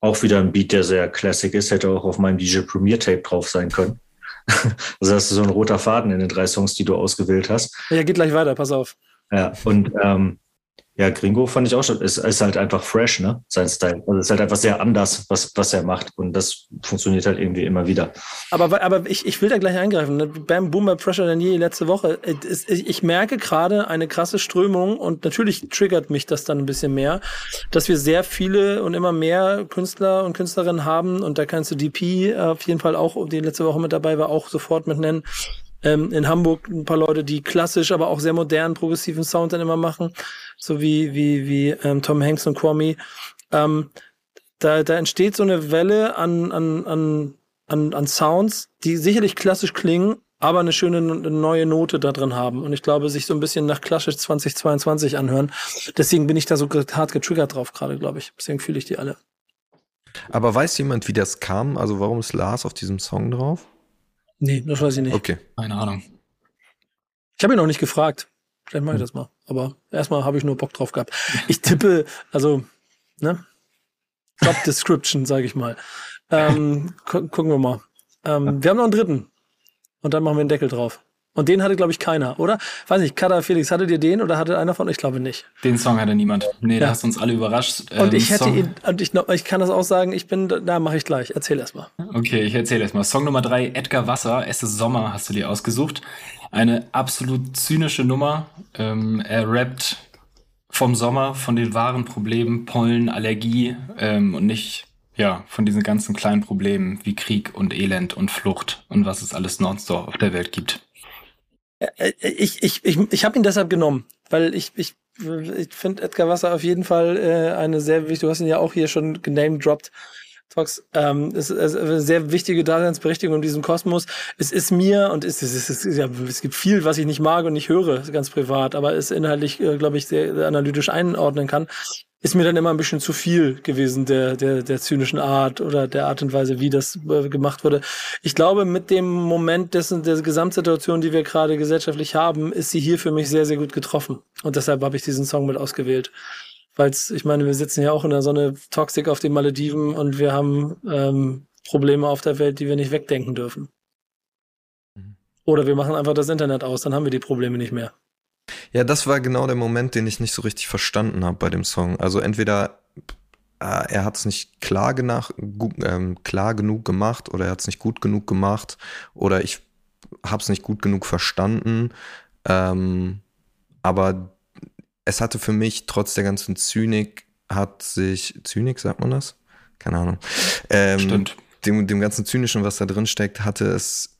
Auch wieder ein Beat, der sehr classic ist, hätte auch auf meinem DJ Premier Tape drauf sein können. also das ist so ein roter Faden in den drei Songs, die du ausgewählt hast. Ja, geht gleich weiter, pass auf. Ja, und ähm, ja, Gringo fand ich auch schon, ist, ist halt einfach fresh, ne? Sein Style. Also ist halt einfach sehr anders, was, was er macht. Und das funktioniert halt irgendwie immer wieder. Aber, aber ich, ich will da gleich eingreifen. Ne? Bam, Boomer, Pressure denn je letzte Woche. Ich merke gerade eine krasse Strömung und natürlich triggert mich das dann ein bisschen mehr, dass wir sehr viele und immer mehr Künstler und Künstlerinnen haben. Und da kannst du DP auf jeden Fall auch, die letzte Woche mit dabei war, auch sofort mit nennen ähm, in Hamburg ein paar Leute, die klassisch, aber auch sehr modernen, progressiven Sound dann immer machen, so wie, wie, wie ähm, Tom Hanks und Kwame. Ähm, da, da entsteht so eine Welle an, an, an, an, an Sounds, die sicherlich klassisch klingen, aber eine schöne neue Note da drin haben. Und ich glaube, sich so ein bisschen nach klassisch 2022 anhören. Deswegen bin ich da so hart getriggert drauf gerade, glaube ich. Deswegen fühle ich die alle. Aber weiß jemand, wie das kam? Also warum ist Lars auf diesem Song drauf? Nee, das weiß ich nicht. Okay. Keine Ahnung. Ich habe ihn noch nicht gefragt. Vielleicht mache ich das mal. Aber erstmal habe ich nur Bock drauf gehabt. Ich tippe, also, ne? Job Description, sage ich mal. Ähm, gu gucken wir mal. Ähm, wir haben noch einen dritten. Und dann machen wir einen Deckel drauf. Und den hatte, glaube ich, keiner, oder? Weiß nicht, Kada Felix, hattet ihr den oder hatte einer von euch? Ich glaube nicht. Den Song hatte niemand. Nee, Ja. da hast du uns alle überrascht. Und Ähm, ich hätte Song- ihn, und ich, ich kann das auch sagen, ich bin, da mache ich gleich. Erzähl erst mal. Okay, ich erzähle erst mal. Song Nummer drei, Edgar Wasser, Es ist Sommer, hast du dir ausgesucht. Eine absolut zynische Nummer. Ähm, er rappt vom Sommer, von den wahren Problemen, Pollen, Allergie ähm, und nicht ja von diesen ganzen kleinen Problemen wie Krieg und Elend und Flucht und was es alles nonstop auf der Welt gibt. Äh, Ich, ich, ich, ich habe ihn deshalb genommen, weil ich, ich, ich finde Edgar Wasser auf jeden Fall äh, eine sehr wichtige, du hast ihn ja auch hier schon genamedroppt, Tox, ähm, es ist eine sehr wichtige Daseinsberechtigung in diesem Kosmos. Es ist mir, und es, ist, es, ist, ja, es gibt viel, was ich nicht mag und nicht höre, ganz privat, aber es inhaltlich, äh, glaube ich, sehr analytisch einordnen kann, ist mir dann immer ein bisschen zu viel gewesen, der, der, der zynischen Art oder der Art und Weise, wie das äh, gemacht wurde. Ich glaube, mit dem Moment dessen, der Gesamtsituation, die wir gerade gesellschaftlich haben, ist sie hier für mich sehr, sehr gut getroffen. Und deshalb habe ich diesen Song mit ausgewählt. Weil ich meine, wir sitzen ja auch in der Sonne Toxic auf den Malediven und wir haben ähm, Probleme auf der Welt, die wir nicht wegdenken dürfen. Oder wir machen einfach das Internet aus, dann haben wir die Probleme nicht mehr. Ja, das war genau der Moment, den ich nicht so richtig verstanden habe bei dem Song. Also entweder äh, er hat es nicht klar, genach, gu, ähm, klar genug gemacht oder er hat es nicht gut genug gemacht oder ich habe es nicht gut genug verstanden. Ähm, aber es hatte für mich trotz der ganzen Zynik hat sich Zynik sagt man das? Keine Ahnung. Ähm, Stimmt. Dem, dem ganzen Zynischen, was da drin steckt, hatte es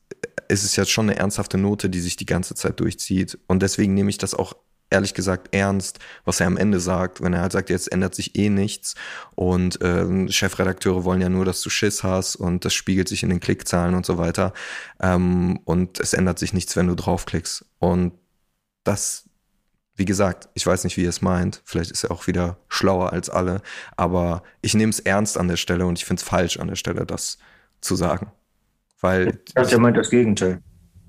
ist es jetzt schon eine ernsthafte Note, die sich die ganze Zeit durchzieht. Und deswegen nehme ich das auch ehrlich gesagt ernst, was er am Ende sagt, wenn er halt sagt, jetzt ändert sich eh nichts und ähm, Chefredakteure wollen ja nur, dass du Schiss hast und das spiegelt sich in den Klickzahlen und so weiter. Ähm, und es ändert sich nichts, wenn du draufklickst. Und das, wie gesagt, ich weiß nicht, wie er es meint. Vielleicht ist er auch wieder schlauer als alle, aber ich nehme es ernst an der Stelle und ich finde es falsch an der Stelle, das zu sagen. Weil dachte, er meint das Gegenteil.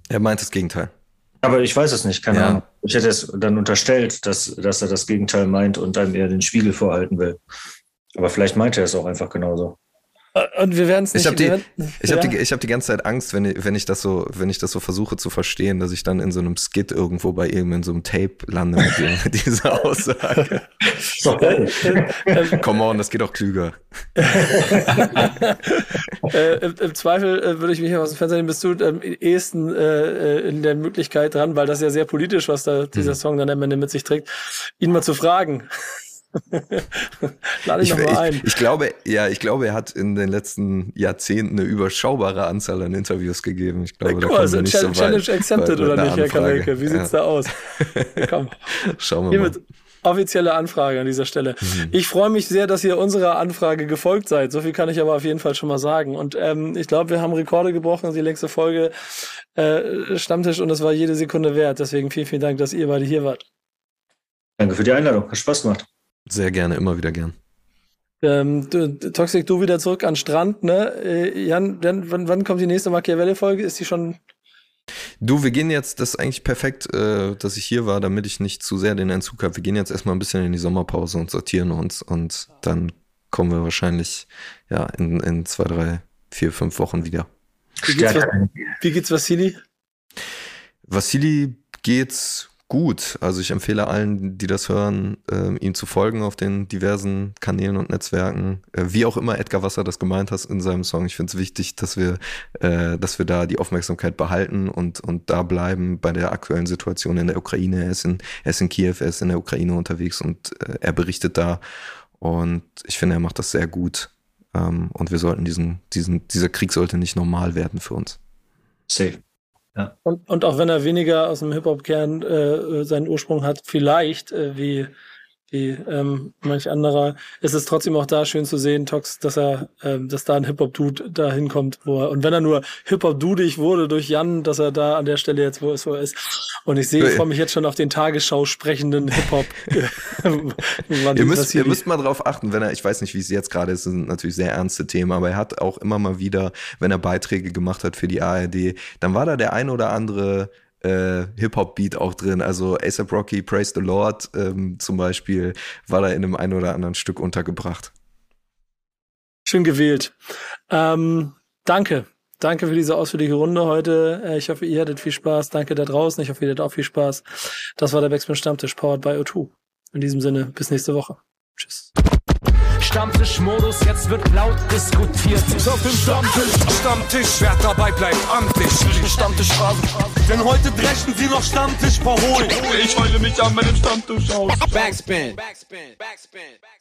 er meint das Gegenteil. Aber ich weiß es nicht, keine Ja. Ahnung. Ich hätte es dann unterstellt, dass, dass er das Gegenteil meint und einem eher den Spiegel vorhalten will. Aber vielleicht meint er es auch einfach genauso. Äh, Und wir werden es nicht. Ich habe die, ich ja. hab die, ich hab die ganze Zeit Angst, wenn ich, wenn ich das so, wenn ich das so versuche zu verstehen, dass ich dann in so einem Skit irgendwo bei ihm in so einem Tape lande mit, dem, mit dieser Aussage. Geil. Come on, das geht auch klüger. äh, im, Im Zweifel äh, würde ich mich aus dem Fenster nehmen, bist du am ehesten äh, äh, in der Möglichkeit dran, weil das ist ja sehr politisch, was da dieser Song dann am Ende mit sich trägt, ihn mal zu fragen. Lade ich, Ich, noch mal ich, ein. ich glaube, ja, ich glaube, er hat in den letzten Jahrzehnten eine überschaubare Anzahl an Interviews gegeben. Ich glaube, da Guck mal, kommen also nicht so Challenge, weit. Challenge accepted oder nicht, Herr. Kamelke? Wie sieht's ja. da aus? Komm. Schauen wir mal. Hiermit offizielle Anfrage an dieser Stelle. Mhm. Ich freue mich sehr, dass ihr unserer Anfrage gefolgt seid. So viel kann ich aber auf jeden Fall schon mal sagen. Und ähm, ich glaube, wir haben Rekorde gebrochen. Die längste Folge äh, Stammtisch und das war jede Sekunde wert. Deswegen vielen, vielen Dank, dass ihr beide hier wart. Danke für die Einladung. Hat Spaß gemacht. Sehr gerne, immer wieder gern. Ähm, du, Toxic, du wieder zurück an Strand, ne? Äh, Jan, dann, wann, wann kommt die nächste Machiavelli-Folge? Ist die schon Du, wir gehen jetzt, das ist eigentlich perfekt, äh, dass ich hier war, damit ich nicht zu sehr den Entzug habe. Wir gehen jetzt erstmal ein bisschen in die Sommerpause und sortieren uns und dann kommen wir wahrscheinlich ja in, in zwei, drei, vier, fünf Wochen wieder. Wie geht's, Stärker. Wie geht's Vassili? Vassili geht's gut. Also ich empfehle allen, die das hören, äh, ihm zu folgen auf den diversen Kanälen und Netzwerken. Äh, wie auch immer Edgar Wasser das gemeint hat in seinem Song. Ich finde es wichtig, dass wir, äh, dass wir da die Aufmerksamkeit behalten und, und da bleiben bei der aktuellen Situation in der Ukraine. Er ist in, er ist in Kiew, er ist in der Ukraine unterwegs und äh, er berichtet da. Und ich finde, er macht das sehr gut. Ähm, und wir sollten diesen, diesen, dieser Krieg sollte nicht normal werden für uns. Safe. Und, und auch wenn er weniger aus dem Hip-Hop-Kern äh, seinen Ursprung hat, vielleicht, äh, wie, wie ähm, manch anderer. Es ist trotzdem auch da schön zu sehen, Tox, dass er, ähm, dass da ein Hip-Hop-Dude da hinkommt, wo er, und wenn er nur Hip-Hop-Dudig wurde durch Jan, dass er da an der Stelle jetzt, wo es wo er ist. Und ich sehe, ich freue mich jetzt schon auf den Tagesschau sprechenden Hip-Hop. ihr, müsst, ihr müsst mal drauf achten, wenn er, ich weiß nicht, wie es jetzt gerade ist, das sind natürlich sehr ernste Themen, aber er hat auch immer mal wieder, wenn er Beiträge gemacht hat für die ARD, dann war da der ein oder andere äh, Hip-Hop-Beat auch drin. Also ASAP Rocky, Praise the Lord ähm, zum Beispiel, war da in einem ein oder anderen Stück untergebracht. Schön gewählt. Ähm, danke. Danke für diese ausführliche Runde heute. Äh, ich hoffe, ihr hattet viel Spaß. Danke da draußen. Ich hoffe, ihr hattet auch viel Spaß. Das war der Backspin Stammtisch, powered by O2. In diesem Sinne, bis nächste Woche. Tschüss. Stammtischmodus, jetzt wird laut diskutiert. Ich auf dem Stammtisch, Stammtisch, wer dabei bleibt, amtlich. Stammtisch Phase. Denn heute brechen sie noch Stammtisch verholen. Ich heule mich an meinem Stammtisch aus. Backspin. Backspin. Backspin. Backspin.